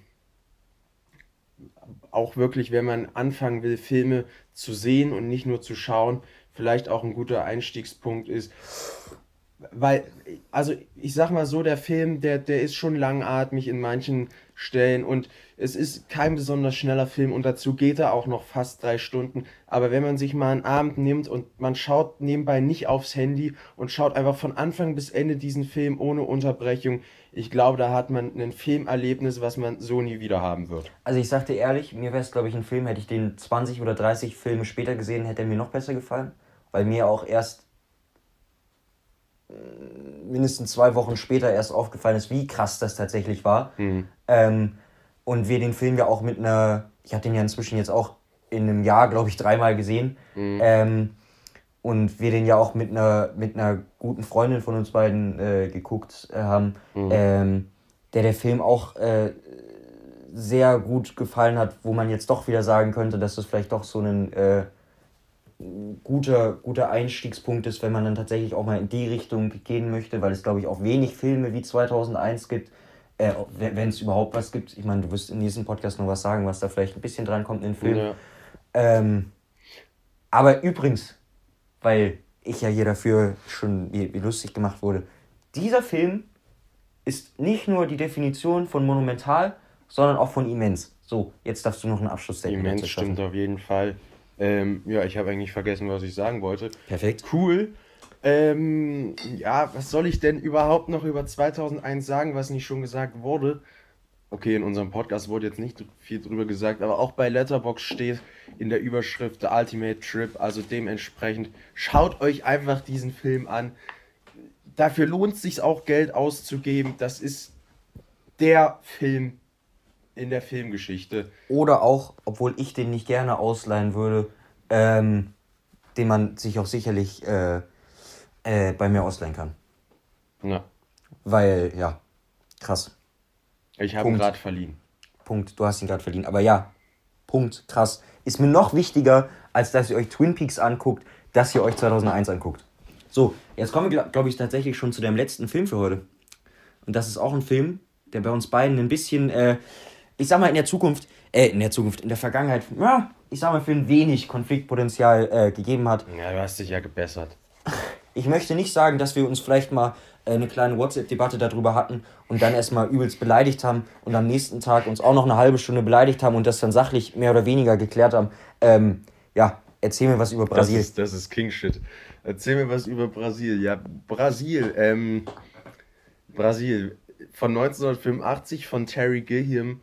auch wirklich, wenn man anfangen will, Filme zu sehen und nicht nur zu schauen, vielleicht auch ein guter Einstiegspunkt ist. Weil, also ich sag mal so, der Film, der, der ist schon langatmig in manchen stellen und es ist kein besonders schneller Film und dazu geht er auch noch fast drei Stunden. Aber wenn man sich mal einen Abend nimmt und man schaut nebenbei nicht aufs Handy und schaut einfach von Anfang bis Ende diesen Film ohne Unterbrechung, ich glaube, da hat man ein Filmerlebnis, was man so nie wieder haben wird. Also ich sagte ehrlich, mir wäre es, glaube ich, ein Film, hätte ich den 20 oder 30 Filme später gesehen, hätte er mir noch besser gefallen. Weil mir auch erst mindestens zwei Wochen später erst aufgefallen ist, wie krass das tatsächlich war. Mhm. Ähm, und wir den Film ja auch mit einer, ich habe den ja inzwischen jetzt auch in einem Jahr, glaube ich, dreimal gesehen. Mhm. Ähm, und wir den ja auch mit einer, mit einer guten Freundin von uns beiden äh, geguckt haben, mhm. ähm, der der Film auch äh, sehr gut gefallen hat, wo man jetzt doch wieder sagen könnte, dass das vielleicht doch so ein äh, guter, guter Einstiegspunkt ist, wenn man dann tatsächlich auch mal in die Richtung gehen möchte, weil es, glaube ich, auch wenig Filme wie 2001 gibt, äh, wenn es überhaupt was gibt. Ich meine, du wirst in diesem Podcast noch was sagen, was da vielleicht ein bisschen dran kommt in den Film. Ja. Ähm, aber übrigens, weil ich ja hier dafür schon wie, wie lustig gemacht wurde, dieser Film ist nicht nur die Definition von monumental, sondern auch von immens. So, jetzt darfst du noch einen Abschluss Immens stimmt auf jeden Fall. Ähm, ja, ich habe eigentlich vergessen, was ich sagen wollte. Perfekt. Cool. Ähm, ja, was soll ich denn überhaupt noch über 2001 sagen, was nicht schon gesagt wurde? Okay, in unserem Podcast wurde jetzt nicht viel drüber gesagt, aber auch bei Letterbox steht in der Überschrift The Ultimate Trip, also dementsprechend schaut euch einfach diesen Film an. Dafür lohnt es sich auch Geld auszugeben. Das ist der Film in der Filmgeschichte. Oder auch, obwohl ich den nicht gerne ausleihen würde, ähm, den man sich auch sicherlich äh, äh, bei mir ausleihen kann. Ja. Weil, ja, krass. Ich habe ihn gerade verliehen. Punkt, du hast ihn gerade verliehen. Aber ja, Punkt, krass. Ist mir noch wichtiger, als dass ihr euch Twin Peaks anguckt, dass ihr euch 2001 anguckt. So, jetzt kommen wir, glaube ich, tatsächlich schon zu dem letzten Film für heute. Und das ist auch ein Film, der bei uns beiden ein bisschen äh, ich sag mal, in der Zukunft, äh, in der Zukunft, in der Vergangenheit, ja, ich sag mal, für ein wenig Konfliktpotenzial äh, gegeben hat. Ja, du hast dich ja gebessert. Ich möchte nicht sagen, dass wir uns vielleicht mal äh, eine kleine WhatsApp-Debatte darüber hatten und dann erstmal übelst beleidigt haben und am nächsten Tag uns auch noch eine halbe Stunde beleidigt haben und das dann sachlich mehr oder weniger geklärt haben. Ähm, ja, erzähl mir was über Brasil. Das ist, das ist King-Shit. Erzähl mir was über Brasil. Ja, Brasil, ähm, Brasil von 1985 von Terry Gilliam.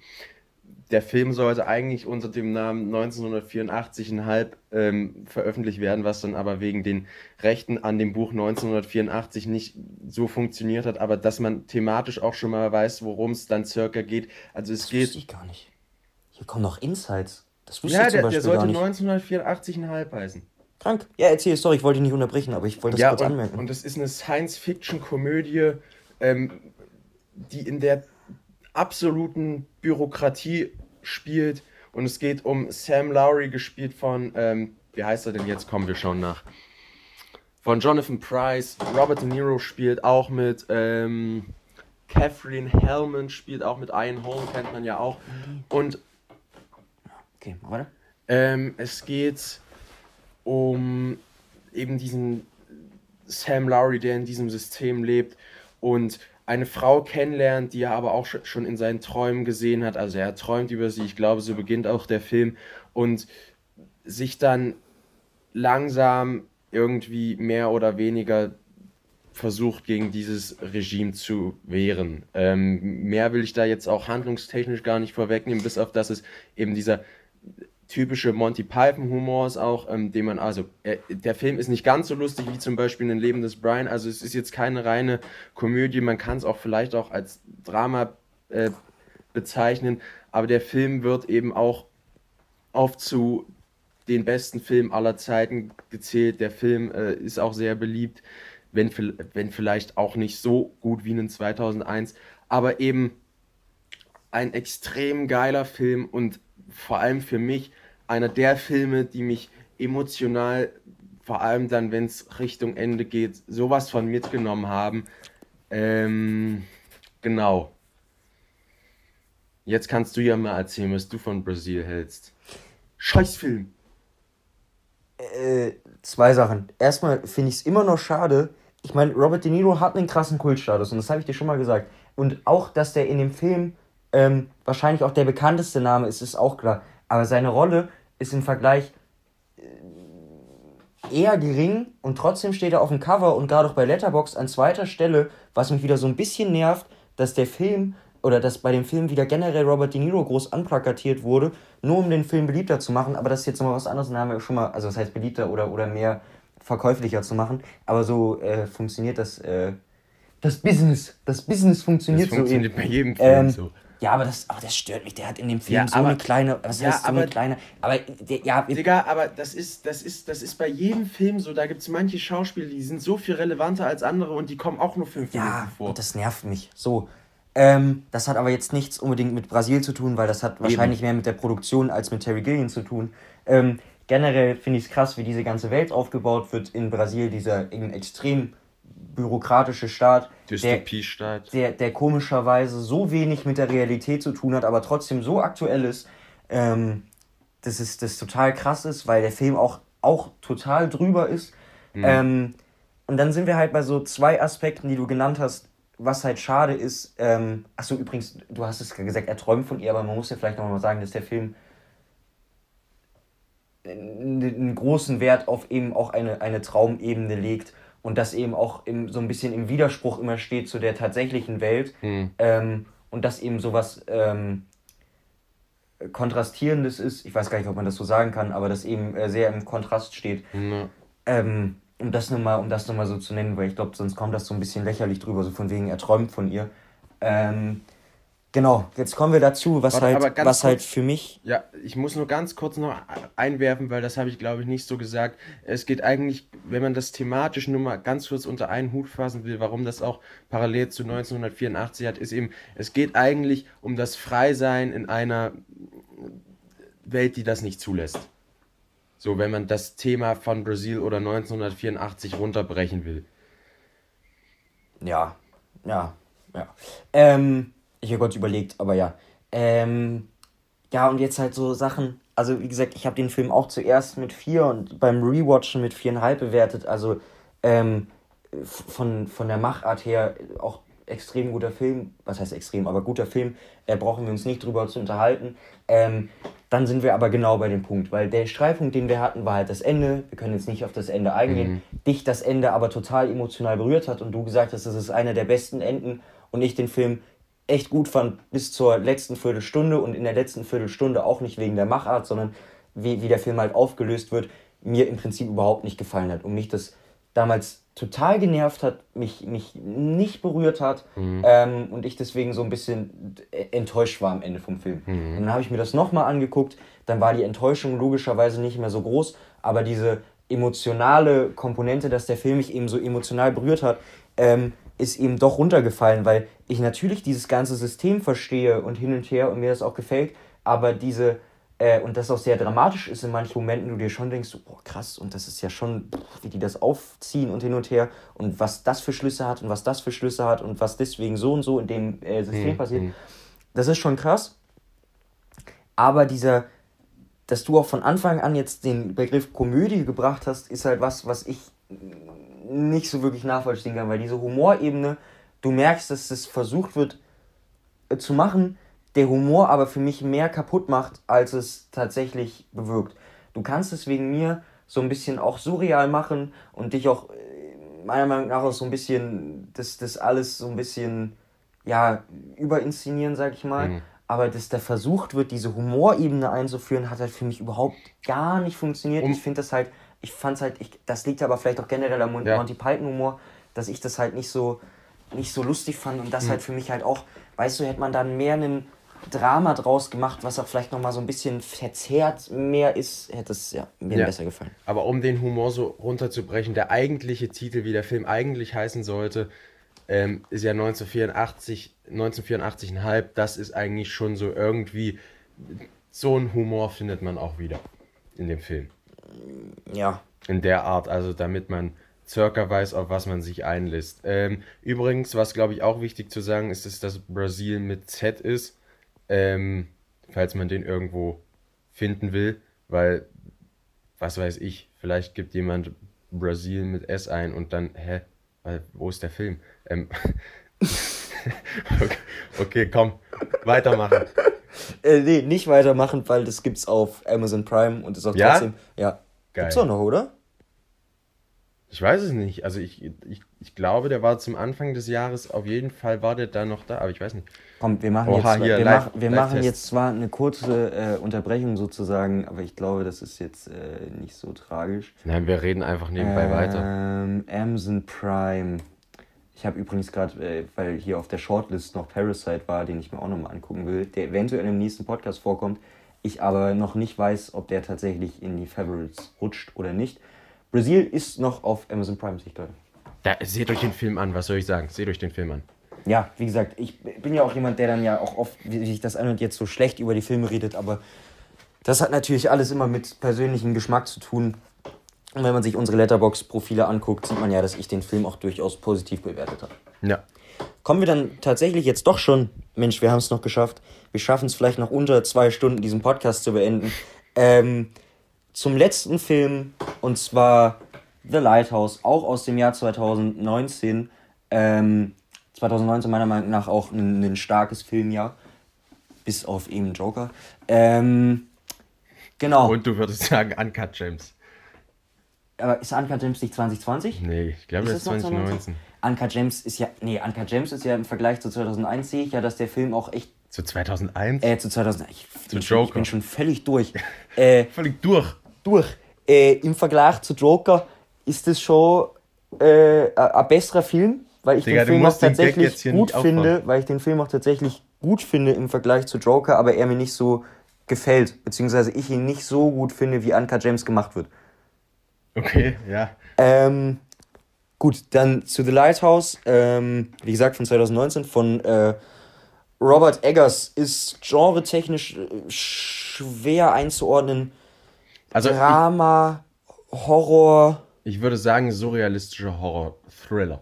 Der Film sollte eigentlich unter dem Namen 1984,5 ähm, veröffentlicht werden, was dann aber wegen den Rechten an dem Buch 1984 nicht so funktioniert hat, aber dass man thematisch auch schon mal weiß, worum es dann circa geht. Also es das geht. Wusste ich gar nicht. Hier kommen noch Insights. Das wusste ja, ich zum der, Beispiel der sollte 1984,5 heißen. Krank. Ja, erzähl, sorry, ich wollte dich nicht unterbrechen, aber ich wollte das ja, kurz und, anmerken. Und es ist eine Science-Fiction-Komödie, ähm, die in der absoluten Bürokratie spielt. Und es geht um Sam Lowry, gespielt von, ähm, wie heißt er denn jetzt? Kommen wir schon nach. Von Jonathan Price. Robert De Niro spielt auch mit. Ähm, Catherine Hellman spielt auch mit. Ian Holm kennt man ja auch. Und. Okay, warte. Ähm, es geht um eben diesen Sam Lowry, der in diesem System lebt und eine Frau kennenlernt, die er aber auch schon in seinen Träumen gesehen hat. Also er träumt über sie, ich glaube, so beginnt auch der Film. Und sich dann langsam irgendwie mehr oder weniger versucht, gegen dieses Regime zu wehren. Ähm, mehr will ich da jetzt auch handlungstechnisch gar nicht vorwegnehmen, bis auf dass es eben dieser typische Monty Python Humor ist auch, ähm, den man, also äh, der Film ist nicht ganz so lustig wie zum Beispiel ein Leben des Brian, also es ist jetzt keine reine Komödie, man kann es auch vielleicht auch als Drama äh, bezeichnen, aber der Film wird eben auch oft zu den besten Filmen aller Zeiten gezählt. Der Film äh, ist auch sehr beliebt, wenn, wenn vielleicht auch nicht so gut wie in 2001, aber eben ein extrem geiler Film und vor allem für mich einer der Filme, die mich emotional, vor allem dann, wenn es Richtung Ende geht, sowas von mitgenommen haben. Ähm, genau. Jetzt kannst du ja mal erzählen, was du von Brasil hältst. Scheißfilm. Äh, zwei Sachen. Erstmal finde ich es immer noch schade. Ich meine, Robert De Niro hat einen krassen Kultstatus und das habe ich dir schon mal gesagt. Und auch, dass der in dem Film ähm, wahrscheinlich auch der bekannteste Name ist, ist auch klar. Aber seine Rolle ist im Vergleich äh, eher gering und trotzdem steht er auf dem Cover und gerade auch bei Letterbox an zweiter Stelle, was mich wieder so ein bisschen nervt, dass der Film oder dass bei dem Film wieder generell Robert De Niro groß anplakatiert wurde, nur um den Film beliebter zu machen. Aber das ist jetzt nochmal was anderes, dann haben wir schon mal, also das heißt beliebter oder, oder mehr verkäuflicher zu machen. Aber so äh, funktioniert das, äh, das Business. Das Business funktioniert, das funktioniert so. bei jedem Film ähm, so. Ja, aber das, aber das stört mich. Der hat in dem Film ja, so aber, eine kleine. Was ja, heißt so aber, eine kleine. Aber der, ja. Digga, aber das ist, das ist, das ist bei jedem Film so. Da gibt es manche Schauspieler, die sind so viel relevanter als andere und die kommen auch nur fünf ja, Minuten vor. Und das nervt mich. So. Ähm, das hat aber jetzt nichts unbedingt mit Brasil zu tun, weil das hat wahrscheinlich Eben. mehr mit der Produktion als mit Terry Gilliam zu tun. Ähm, generell finde ich es krass, wie diese ganze Welt aufgebaut wird in Brasil, dieser extrem bürokratische Staat, Dystopiestaat. Der, der, der komischerweise so wenig mit der Realität zu tun hat, aber trotzdem so aktuell ist, ähm, dass es das total krass ist, weil der Film auch, auch total drüber ist. Mhm. Ähm, und dann sind wir halt bei so zwei Aspekten, die du genannt hast, was halt schade ist, ähm, achso, übrigens, du hast es gesagt, er träumt von ihr, aber man muss ja vielleicht nochmal sagen, dass der Film einen großen Wert auf eben auch eine, eine Traumebene legt und das eben auch im, so ein bisschen im Widerspruch immer steht zu der tatsächlichen Welt mhm. ähm, und das eben sowas ähm, Kontrastierendes ist, ich weiß gar nicht, ob man das so sagen kann, aber das eben äh, sehr im Kontrast steht. Mhm. Ähm, um das nochmal um das noch so zu nennen, weil ich glaube, sonst kommt das so ein bisschen lächerlich drüber, so von wegen, er träumt von ihr. Ähm, genau, jetzt kommen wir dazu, was, Warte, halt, was kurz, halt für mich. Ja, ich muss nur ganz kurz noch einwerfen, weil das habe ich, glaube ich, nicht so gesagt. Es geht eigentlich, wenn man das thematisch nur mal ganz kurz unter einen Hut fassen will, warum das auch parallel zu 1984 hat, ist eben, es geht eigentlich um das Freisein in einer Welt, die das nicht zulässt. So, wenn man das Thema von Brasil oder 1984 runterbrechen will. Ja, ja, ja. Ähm, ich habe kurz überlegt, aber ja. Ähm, ja, und jetzt halt so Sachen. Also, wie gesagt, ich habe den Film auch zuerst mit vier und beim Rewatchen mit viereinhalb bewertet. Also, ähm, von, von der Machart her auch extrem guter Film. Was heißt extrem, aber guter Film. Äh, brauchen wir uns nicht drüber zu unterhalten. Ähm, dann sind wir aber genau bei dem Punkt, weil der Streitpunkt, den wir hatten, war halt das Ende. Wir können jetzt nicht auf das Ende eingehen. Mhm. Dich das Ende aber total emotional berührt hat und du gesagt hast, das ist einer der besten Enden und ich den Film echt gut fand bis zur letzten Viertelstunde und in der letzten Viertelstunde auch nicht wegen der Machart, sondern wie, wie der Film halt aufgelöst wird, mir im Prinzip überhaupt nicht gefallen hat und mich das damals total genervt hat, mich, mich nicht berührt hat mhm. ähm, und ich deswegen so ein bisschen enttäuscht war am Ende vom Film. Mhm. Und dann habe ich mir das nochmal angeguckt, dann war die Enttäuschung logischerweise nicht mehr so groß, aber diese emotionale Komponente, dass der Film mich eben so emotional berührt hat, ähm, ist eben doch runtergefallen, weil ich natürlich dieses ganze System verstehe und hin und her und mir das auch gefällt, aber diese äh, und das auch sehr dramatisch ist in manchen Momenten, du dir schon denkst, so, oh krass, und das ist ja schon, wie die das aufziehen und hin und her und was das für Schlüsse hat und was das für Schlüsse hat und was deswegen so und so in dem äh, System mhm. passiert. Das ist schon krass. Aber dieser, dass du auch von Anfang an jetzt den Begriff Komödie gebracht hast, ist halt was, was ich nicht so wirklich nachvollziehen kann, weil diese Humorebene, du merkst, dass das versucht wird äh, zu machen, der Humor aber für mich mehr kaputt macht, als es tatsächlich bewirkt. Du kannst es wegen mir so ein bisschen auch surreal machen und dich auch äh, meiner Meinung nach auch so ein bisschen, das, das alles so ein bisschen, ja, überinszenieren, sag ich mal. Mhm. Aber dass da versucht wird, diese Humorebene einzuführen, hat halt für mich überhaupt gar nicht funktioniert. Um ich finde das halt, ich fand's halt, ich, das liegt aber vielleicht auch generell am ja. Monty Python Humor, dass ich das halt nicht so, nicht so lustig fand und das mhm. halt für mich halt auch, weißt du, hätte man dann mehr einen Drama draus gemacht, was auch vielleicht nochmal so ein bisschen verzerrt mehr ist, hätte es ja, mir ja. besser gefallen. Aber um den Humor so runterzubrechen, der eigentliche Titel, wie der Film eigentlich heißen sollte, ähm, ist ja 1984, 1984,5. Das ist eigentlich schon so irgendwie, so ein Humor findet man auch wieder in dem Film. Ja. In der Art, also damit man circa weiß, auf was man sich einlässt. Ähm, übrigens, was glaube ich auch wichtig zu sagen ist, ist, dass Brasil mit Z ist ähm, falls man den irgendwo finden will, weil, was weiß ich, vielleicht gibt jemand Brasil mit S ein und dann, hä, wo ist der Film? Ähm, okay, okay, komm, weitermachen. Äh, nee, nicht weitermachen, weil das gibt's auf Amazon Prime und ist auch Ja? trotzdem. Ja. Geil. Gibt's auch noch, oder? Ich weiß es nicht. Also ich, ich, ich glaube, der war zum Anfang des Jahres, auf jeden Fall war der da noch da, aber ich weiß nicht. Komm, wir machen Oha, jetzt, hier, wir, Live- machen, wir machen jetzt zwar eine kurze äh, Unterbrechung sozusagen, aber ich glaube, das ist jetzt äh, nicht so tragisch. Nein, wir reden einfach nebenbei weiter. Ähm, Amazon Prime. Ich habe übrigens gerade, äh, weil hier auf der Shortlist noch Parasite war, den ich mir auch nochmal angucken will, der eventuell im nächsten Podcast vorkommt. Ich aber noch nicht weiß, ob der tatsächlich in die Favorites rutscht oder nicht. Brasil ist noch auf Amazon Prime, gerade. Da, seht euch den Film an, was soll ich sagen? Seht euch den Film an. Ja, wie gesagt, ich bin ja auch jemand, der dann ja auch oft, wie sich das an und jetzt so schlecht über die Filme redet, aber das hat natürlich alles immer mit persönlichem Geschmack zu tun. Und wenn man sich unsere Letterbox-Profile anguckt, sieht man ja, dass ich den Film auch durchaus positiv bewertet habe. Ja. Kommen wir dann tatsächlich jetzt doch schon, Mensch, wir haben es noch geschafft. Wir schaffen es vielleicht noch unter zwei Stunden, diesen Podcast zu beenden. Ähm, zum letzten Film, und zwar The Lighthouse, auch aus dem Jahr 2019. Ähm, 2019 meiner Meinung nach auch ein, ein starkes Filmjahr. Bis auf eben Joker. Ähm, genau. Und du würdest sagen, Uncut James. Aber ist Uncut Gems nicht 2020? Nee, ich glaube, das ist noch 2019. Uncut Gems ist ja, nee, Uncut Gems ist ja im Vergleich zu 2001 sehe ich ja, dass der Film auch echt, Zu 2001? äh, zu 2000, ich, bin, schon, ich Joker. bin schon völlig durch. äh, Völlig durch. durch. Äh, Im Vergleich zu Joker ist es schon äh, ein- besserer Film, weil ich Digga, den Film auch tatsächlich gut finde, weil ich den Film auch tatsächlich gut finde im Vergleich zu Joker, aber er mir nicht so gefällt, beziehungsweise ich ihn nicht so gut finde, wie Uncut Gems gemacht wird. Okay, ja. Ähm, gut, dann zu The Lighthouse. Ähm, wie gesagt, von 2019 von äh, Robert Eggers ist genretechnisch äh, schwer einzuordnen. Also ich, Drama, Horror. ich würde sagen, surrealistischer Horror-Thriller.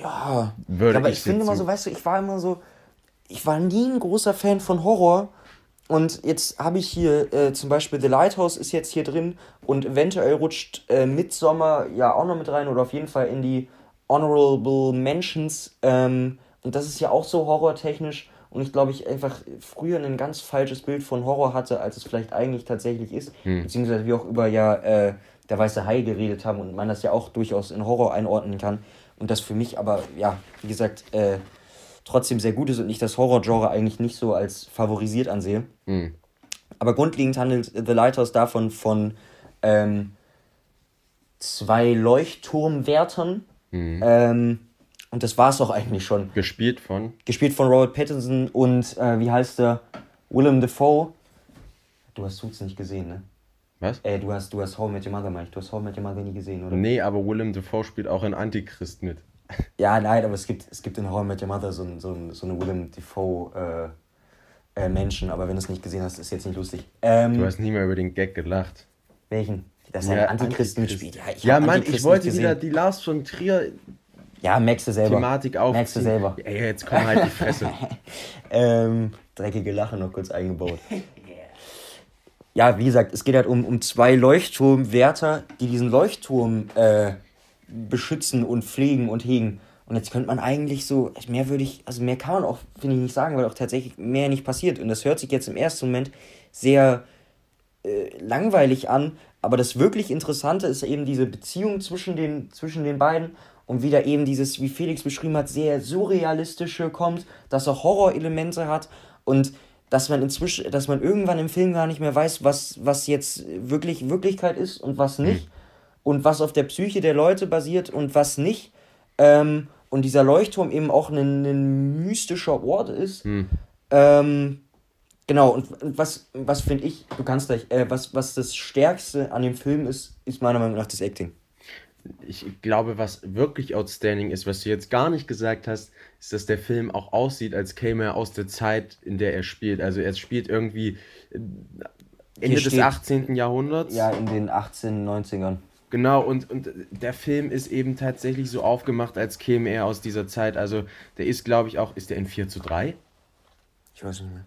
Ja. Würde aber ich ich, finde immer so, weißt du, ich war immer so, ich war nie ein großer Fan von Horror. Und jetzt habe ich hier äh, zum Beispiel The Lighthouse ist jetzt hier drin und eventuell rutscht äh, Midsommar ja auch noch mit rein oder auf jeden Fall in die Honorable Mentions. Ähm, und das ist ja auch so horrortechnisch. Und ich glaube, ich einfach früher ein ganz falsches Bild von Horror hatte, als es vielleicht eigentlich tatsächlich ist. Beziehungsweise wir auch über ja äh, der weiße Hai geredet haben und man das ja auch durchaus in Horror einordnen kann. Und das für mich aber, ja, wie gesagt, äh, trotzdem sehr gut ist und ich das Horror-Genre eigentlich nicht so als favorisiert ansehe. Hm. Aber grundlegend handelt The Lighthouse davon von ähm, zwei Leuchtturmwärtern. Ähm, und das war es auch eigentlich schon. Gespielt von. Gespielt von Robert Pattinson und äh, wie heißt der? Willem Dafoe. Du hast Suits nicht gesehen, ne? Was? Äh, du hast, du hast I Met Your Mother, meine ich. Du hast I Met Your Mother nie gesehen, oder? Nee, aber Willem Dafoe spielt auch in Antichrist mit. Ja, nein, aber es gibt, es gibt in How I Met Your Mother so, so, so eine Willem Dafoe äh, äh, Menschen, aber wenn du es nicht gesehen hast, ist jetzt nicht lustig. Ähm, Du hast nie mehr über den Gag gelacht. welchen? Dass er Ja, Antichrist. mitspielt. Ja, ich Ja, Mann, ich wollte wieder die Lars von Trier Ja, merkst du selber. Thematik aufziehen. Merkst du selber. Ey, jetzt komm halt die Fresse. Ähm, dreckige Lache noch kurz eingebaut. Ja, wie gesagt, es geht halt um, um zwei Leuchtturmwärter, die diesen Leuchtturm äh, beschützen und pflegen und hegen. Und jetzt könnte man eigentlich so, mehr würde ich, also mehr kann man auch, finde ich, nicht sagen, weil auch tatsächlich mehr nicht passiert. Und das hört sich jetzt im ersten Moment sehr äh, langweilig an, aber das wirklich Interessante ist eben diese Beziehung zwischen den, zwischen den beiden. Und wieder eben dieses, wie Felix beschrieben hat, sehr surrealistische kommt, dass auch Horrorelemente hat. Und dass man inzwischen, dass man irgendwann im Film gar nicht mehr weiß, was, was jetzt wirklich Wirklichkeit ist und was nicht und was auf der Psyche der Leute basiert und was nicht. Ähm, und dieser Leuchtturm eben auch ein, ein mystischer Ort ist. Ähm, genau, und was, was finde ich, du kannst gleich, äh, was, was das Stärkste an dem Film ist, ist meiner Meinung nach das Acting. Ich glaube, was wirklich outstanding ist, was du jetzt gar nicht gesagt hast, ist, dass der Film auch aussieht, als käme er aus der Zeit, in der er spielt. Also er spielt irgendwie äh, Ende des steht- 18. Jahrhunderts. Ja, in den 18, 90ern. Genau, und, und der Film ist eben tatsächlich so aufgemacht, als käme er aus dieser Zeit. Also der ist, glaube ich, auch, ist der in 4 zu 3? Ich weiß nicht mehr.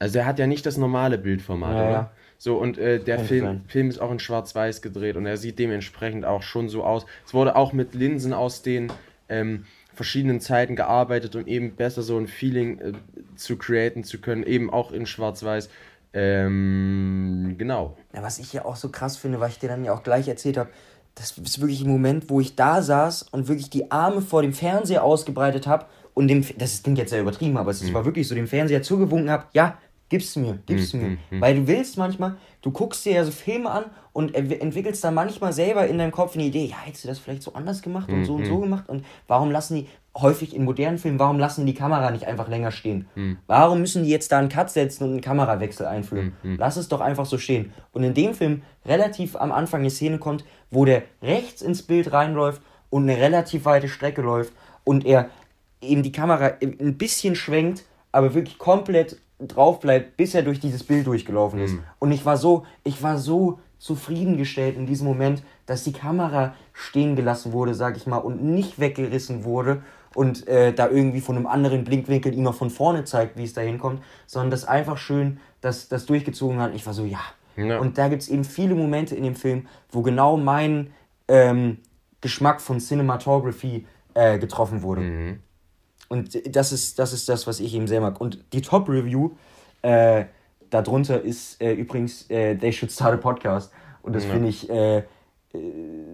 Also er hat ja nicht das normale Bildformat, Ja, oder? ja. So, und äh, der Film, sein. Film ist auch in Schwarz-Weiß gedreht und er sieht dementsprechend auch schon so aus. Es wurde auch mit Linsen aus den ähm, verschiedenen Zeiten gearbeitet und eben besser so ein Feeling äh, zu createn zu können, eben auch in Schwarz-Weiß. Ähm, genau. Ja, was ich ja auch so krass finde, was ich dir dann ja auch gleich erzählt habe, das ist wirklich ein Moment, wo ich da saß und wirklich die Arme vor dem Fernseher ausgebreitet habe und dem, das klingt jetzt sehr übertrieben, aber es mhm. war wirklich so, dem Fernseher zugewunken habe, ja, gib's mir, gib's mhm. mir. Mhm. Weil du willst manchmal, du guckst dir ja so Filme an und entwickelst dann manchmal selber in deinem Kopf eine Idee, ja, hättest du das vielleicht so anders gemacht und so und so gemacht und warum lassen die, häufig in modernen Filmen, warum lassen die Kamera nicht einfach länger stehen? Mhm. Warum müssen die jetzt da einen Cut setzen und einen Kamerawechsel einführen? Mhm. Lass es doch einfach so stehen. Und in dem Film relativ am Anfang eine Szene kommt, wo der rechts ins Bild reinläuft und eine relativ weite Strecke läuft und er eben die Kamera ein bisschen schwenkt, aber wirklich komplett drauf bleibt, bis er durch dieses Bild durchgelaufen ist. Mhm. Und ich war so, ich war so zufriedengestellt in diesem Moment, dass die Kamera stehen gelassen wurde, sag ich mal, und nicht weggerissen wurde und äh, da irgendwie von einem anderen Blinkwinkel ihm noch von vorne zeigt, wie es da hinkommt, sondern das einfach schön das, das durchgezogen hat. Und ich war so, ja. ja. Und da gibt es eben viele Momente in dem Film, wo genau mein ähm, Geschmack von Cinematography äh, getroffen wurde. Mhm. Und das ist, das ist das, was ich eben sehr mag. Und die Top-Review äh, darunter ist äh, übrigens äh, They Should Start a Podcast. Und das ja. finde ich äh, äh,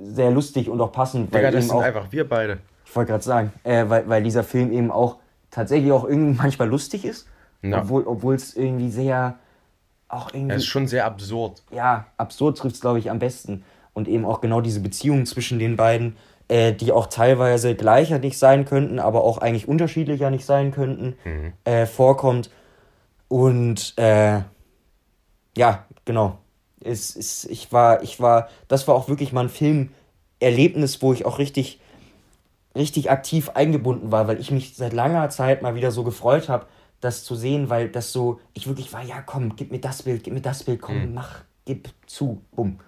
sehr lustig und auch passend. Digga, das sind auch, einfach wir beide. Ich wollte gerade sagen, äh, weil, weil dieser Film eben auch tatsächlich auch irgendwie manchmal lustig ist. Ja. Obwohl es irgendwie sehr. Auch irgendwie. Es ist schon sehr absurd. Ja, absurd trifft es, glaube ich, am besten. Und eben auch genau diese Beziehung zwischen den beiden äh, die auch teilweise gleicher nicht sein könnten, aber auch eigentlich unterschiedlicher nicht sein könnten, mhm. äh, vorkommt. Und äh, ja, genau. Es, es, ich war, ich war, das war auch wirklich mal ein Filmerlebnis, wo ich auch richtig, richtig aktiv eingebunden war, weil ich mich seit langer Zeit mal wieder so gefreut habe, das zu sehen, weil das so, ich wirklich war, ja komm, gib mir das Bild, gib mir das Bild, komm, mhm. mach, gib zu, bumm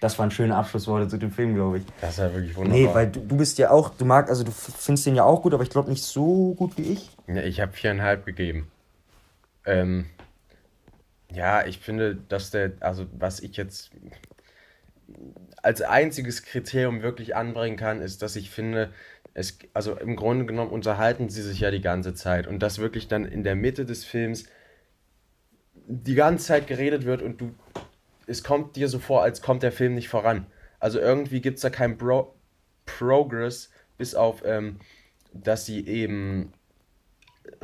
das waren schöne Abschlussworte zu dem Film, glaube ich. Das ist ja wirklich wunderbar. Nee, weil du, du bist ja auch, du magst, also du findest den ja auch gut, aber ich glaube nicht so gut wie ich. Ja, ich habe viereinhalb gegeben. Ähm, ja, ich finde, dass der, also was ich jetzt als einziges Kriterium wirklich anbringen kann, ist, dass ich finde, es, also im Grunde genommen unterhalten sie sich ja die ganze Zeit und dass wirklich dann in der Mitte des Films die ganze Zeit geredet wird und du es kommt dir so vor, als kommt der Film nicht voran. Also irgendwie gibt es da keinen Bro Progress, bis auf, ähm, dass sie eben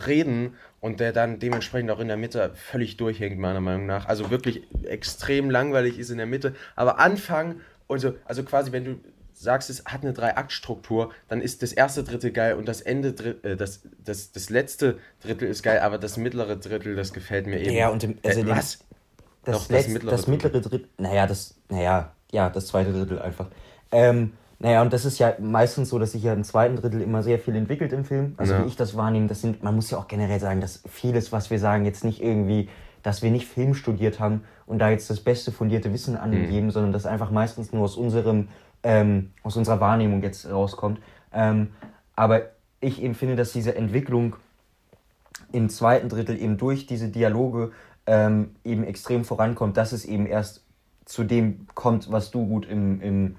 reden und der dann dementsprechend auch in der Mitte völlig durchhängt, meiner Meinung nach. Also wirklich extrem langweilig ist in der Mitte. Aber Anfang und so, also quasi, wenn du sagst, es hat eine Drei-Akt-Struktur, dann ist das erste Drittel geil und das Ende, äh, das, das, das letzte Drittel ist geil, aber das mittlere Drittel, das gefällt mir eben. Ja, und im, also äh, was? Das, Doch, das, mittlere, das mittlere Drittel, naja, das, naja, ja, das zweite Drittel einfach. Ähm, naja, und das ist ja meistens so, dass sich ja im zweiten Drittel immer sehr viel entwickelt im Film. Also ja. wie ich das wahrnehme, das sind, man muss ja auch generell sagen, dass vieles, was wir sagen, jetzt nicht irgendwie, dass wir nicht Film studiert haben und da jetzt das beste fundierte Wissen angeben, mhm. sondern das einfach meistens nur aus unserem, ähm, aus unserer Wahrnehmung jetzt rauskommt. Ähm, aber ich eben finde, dass diese Entwicklung im zweiten Drittel eben durch diese Dialoge ähm, eben extrem vorankommt, dass es eben erst zu dem kommt, was du gut im, im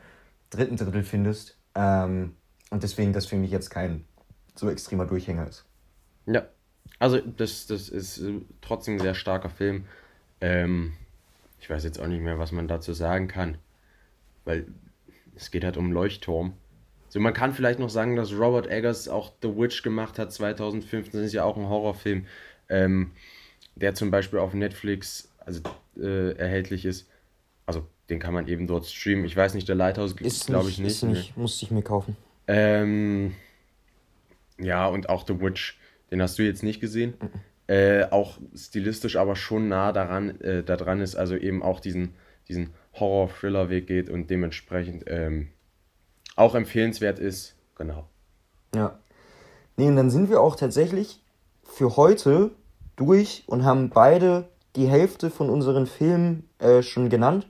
dritten Drittel findest. Ähm, und deswegen das für mich jetzt kein so extremer Durchhänger ist. Ja, also das, das ist äh, trotzdem ein sehr starker Film. Ähm, ich weiß jetzt auch nicht mehr, was man dazu sagen kann, weil es geht halt um Leuchtturm. So, man kann vielleicht noch sagen, dass Robert Eggers auch The Witch gemacht hat 2015. Das ist ja auch ein Horrorfilm. Ähm, der zum Beispiel auf Netflix also, äh, erhältlich ist. Also den kann man eben dort streamen. Ich weiß nicht, der Lighthouse gibt es, glaube ich, nicht. Ist nicht, nee. musste ich mir kaufen. Ähm, ja, und auch The Witch, den hast du jetzt nicht gesehen. Mhm. Äh, auch stilistisch aber schon nah daran, äh, daran ist, also eben auch diesen, diesen Horror-Thriller-Weg geht und dementsprechend ähm, auch empfehlenswert ist. Genau. Ja. Nee, und dann sind wir auch tatsächlich für heute durch und haben beide die Hälfte von unseren Filmen äh, schon genannt.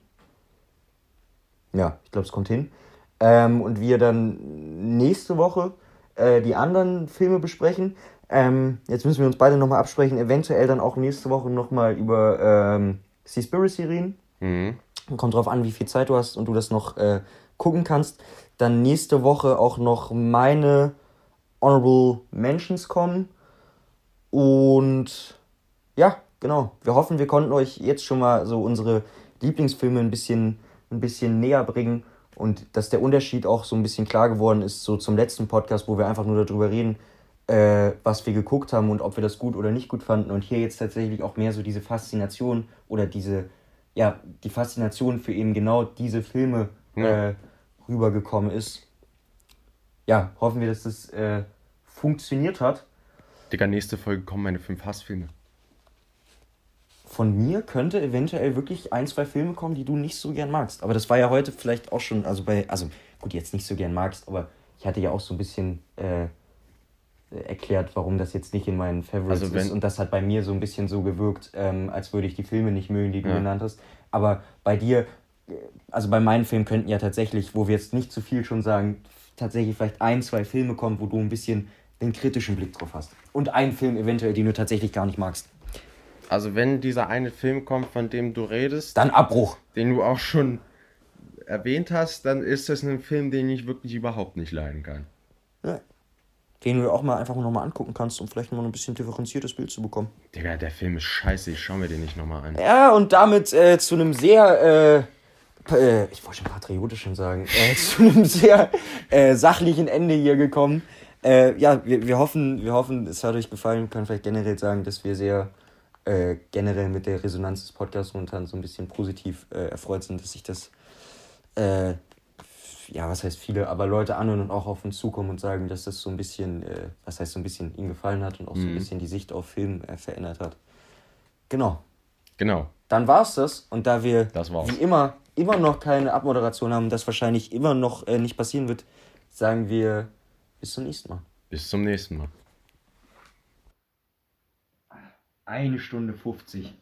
Ja, ich glaube, es kommt hin. Ähm, und wir dann nächste Woche äh, die anderen Filme besprechen. Ähm, jetzt müssen wir uns beide nochmal absprechen, eventuell dann auch nächste Woche nochmal über ähm, Seaspiracy reden. Mhm. Kommt drauf an, wie viel Zeit du hast und du das noch äh, gucken kannst. Dann nächste Woche auch noch meine Honorable Mentions kommen. Und ja, genau. Wir hoffen, wir konnten euch jetzt schon mal so unsere Lieblingsfilme ein bisschen, ein bisschen näher bringen und dass der Unterschied auch so ein bisschen klar geworden ist, so zum letzten Podcast, wo wir einfach nur darüber reden, äh, was wir geguckt haben und ob wir das gut oder nicht gut fanden. Und hier jetzt tatsächlich auch mehr so diese Faszination oder diese, ja, die Faszination für eben genau diese Filme ja. äh, rübergekommen ist. Ja, hoffen wir, dass das äh, funktioniert hat. Digga, nächste Folge kommen meine fünf Hassfilme von mir könnte eventuell wirklich ein, zwei Filme kommen, die du nicht so gern magst. Aber das war ja heute vielleicht auch schon, also bei, also gut, jetzt nicht so gern magst, aber ich hatte ja auch so ein bisschen äh, erklärt, warum das jetzt nicht in meinen Favorites also ist. Und das hat bei mir so ein bisschen so gewirkt, ähm, als würde ich die Filme nicht mögen, die du ja. genannt hast. Aber bei dir, äh, also bei meinen Filmen könnten ja tatsächlich, wo wir jetzt nicht zu viel schon sagen, tatsächlich vielleicht ein, zwei Filme kommen, wo du ein bisschen den kritischen Blick drauf hast. Und einen Film eventuell, den du tatsächlich gar nicht magst. Also wenn dieser eine Film kommt, von dem du redest, dann Abbruch. Den du auch schon erwähnt hast, dann ist das ein Film, den ich wirklich überhaupt nicht leiden kann. Ja. Den du auch mal einfach nochmal angucken kannst, um vielleicht mal ein bisschen differenziertes Bild zu bekommen. Digga, der Film ist scheiße, ich schau mir den nicht nochmal an. Ja, und damit äh, zu einem sehr, äh, äh, ich wollte schon patriotischen sagen, äh, zu einem sehr äh, sachlichen Ende hier gekommen. Äh, ja, wir, wir, hoffen, wir hoffen, es hat euch gefallen. Wir können vielleicht generell sagen, dass wir sehr äh, generell mit der Resonanz des Podcasts momentan so ein bisschen positiv äh, erfreut sind, dass sich das, äh, ja, was heißt viele, aber Leute anhören und auch auf uns zukommen und sagen, dass das so ein bisschen, äh, was heißt so ein bisschen ihnen gefallen hat und auch mhm. so ein mhm. bisschen die Sicht auf Film äh, verändert hat. Genau. Genau. Dann war's das und da wir wie immer immer noch keine Abmoderation haben, das wahrscheinlich immer noch nicht passieren wird, sagen wir bis zum nächsten Mal. Bis zum nächsten Mal. Eine Stunde 50.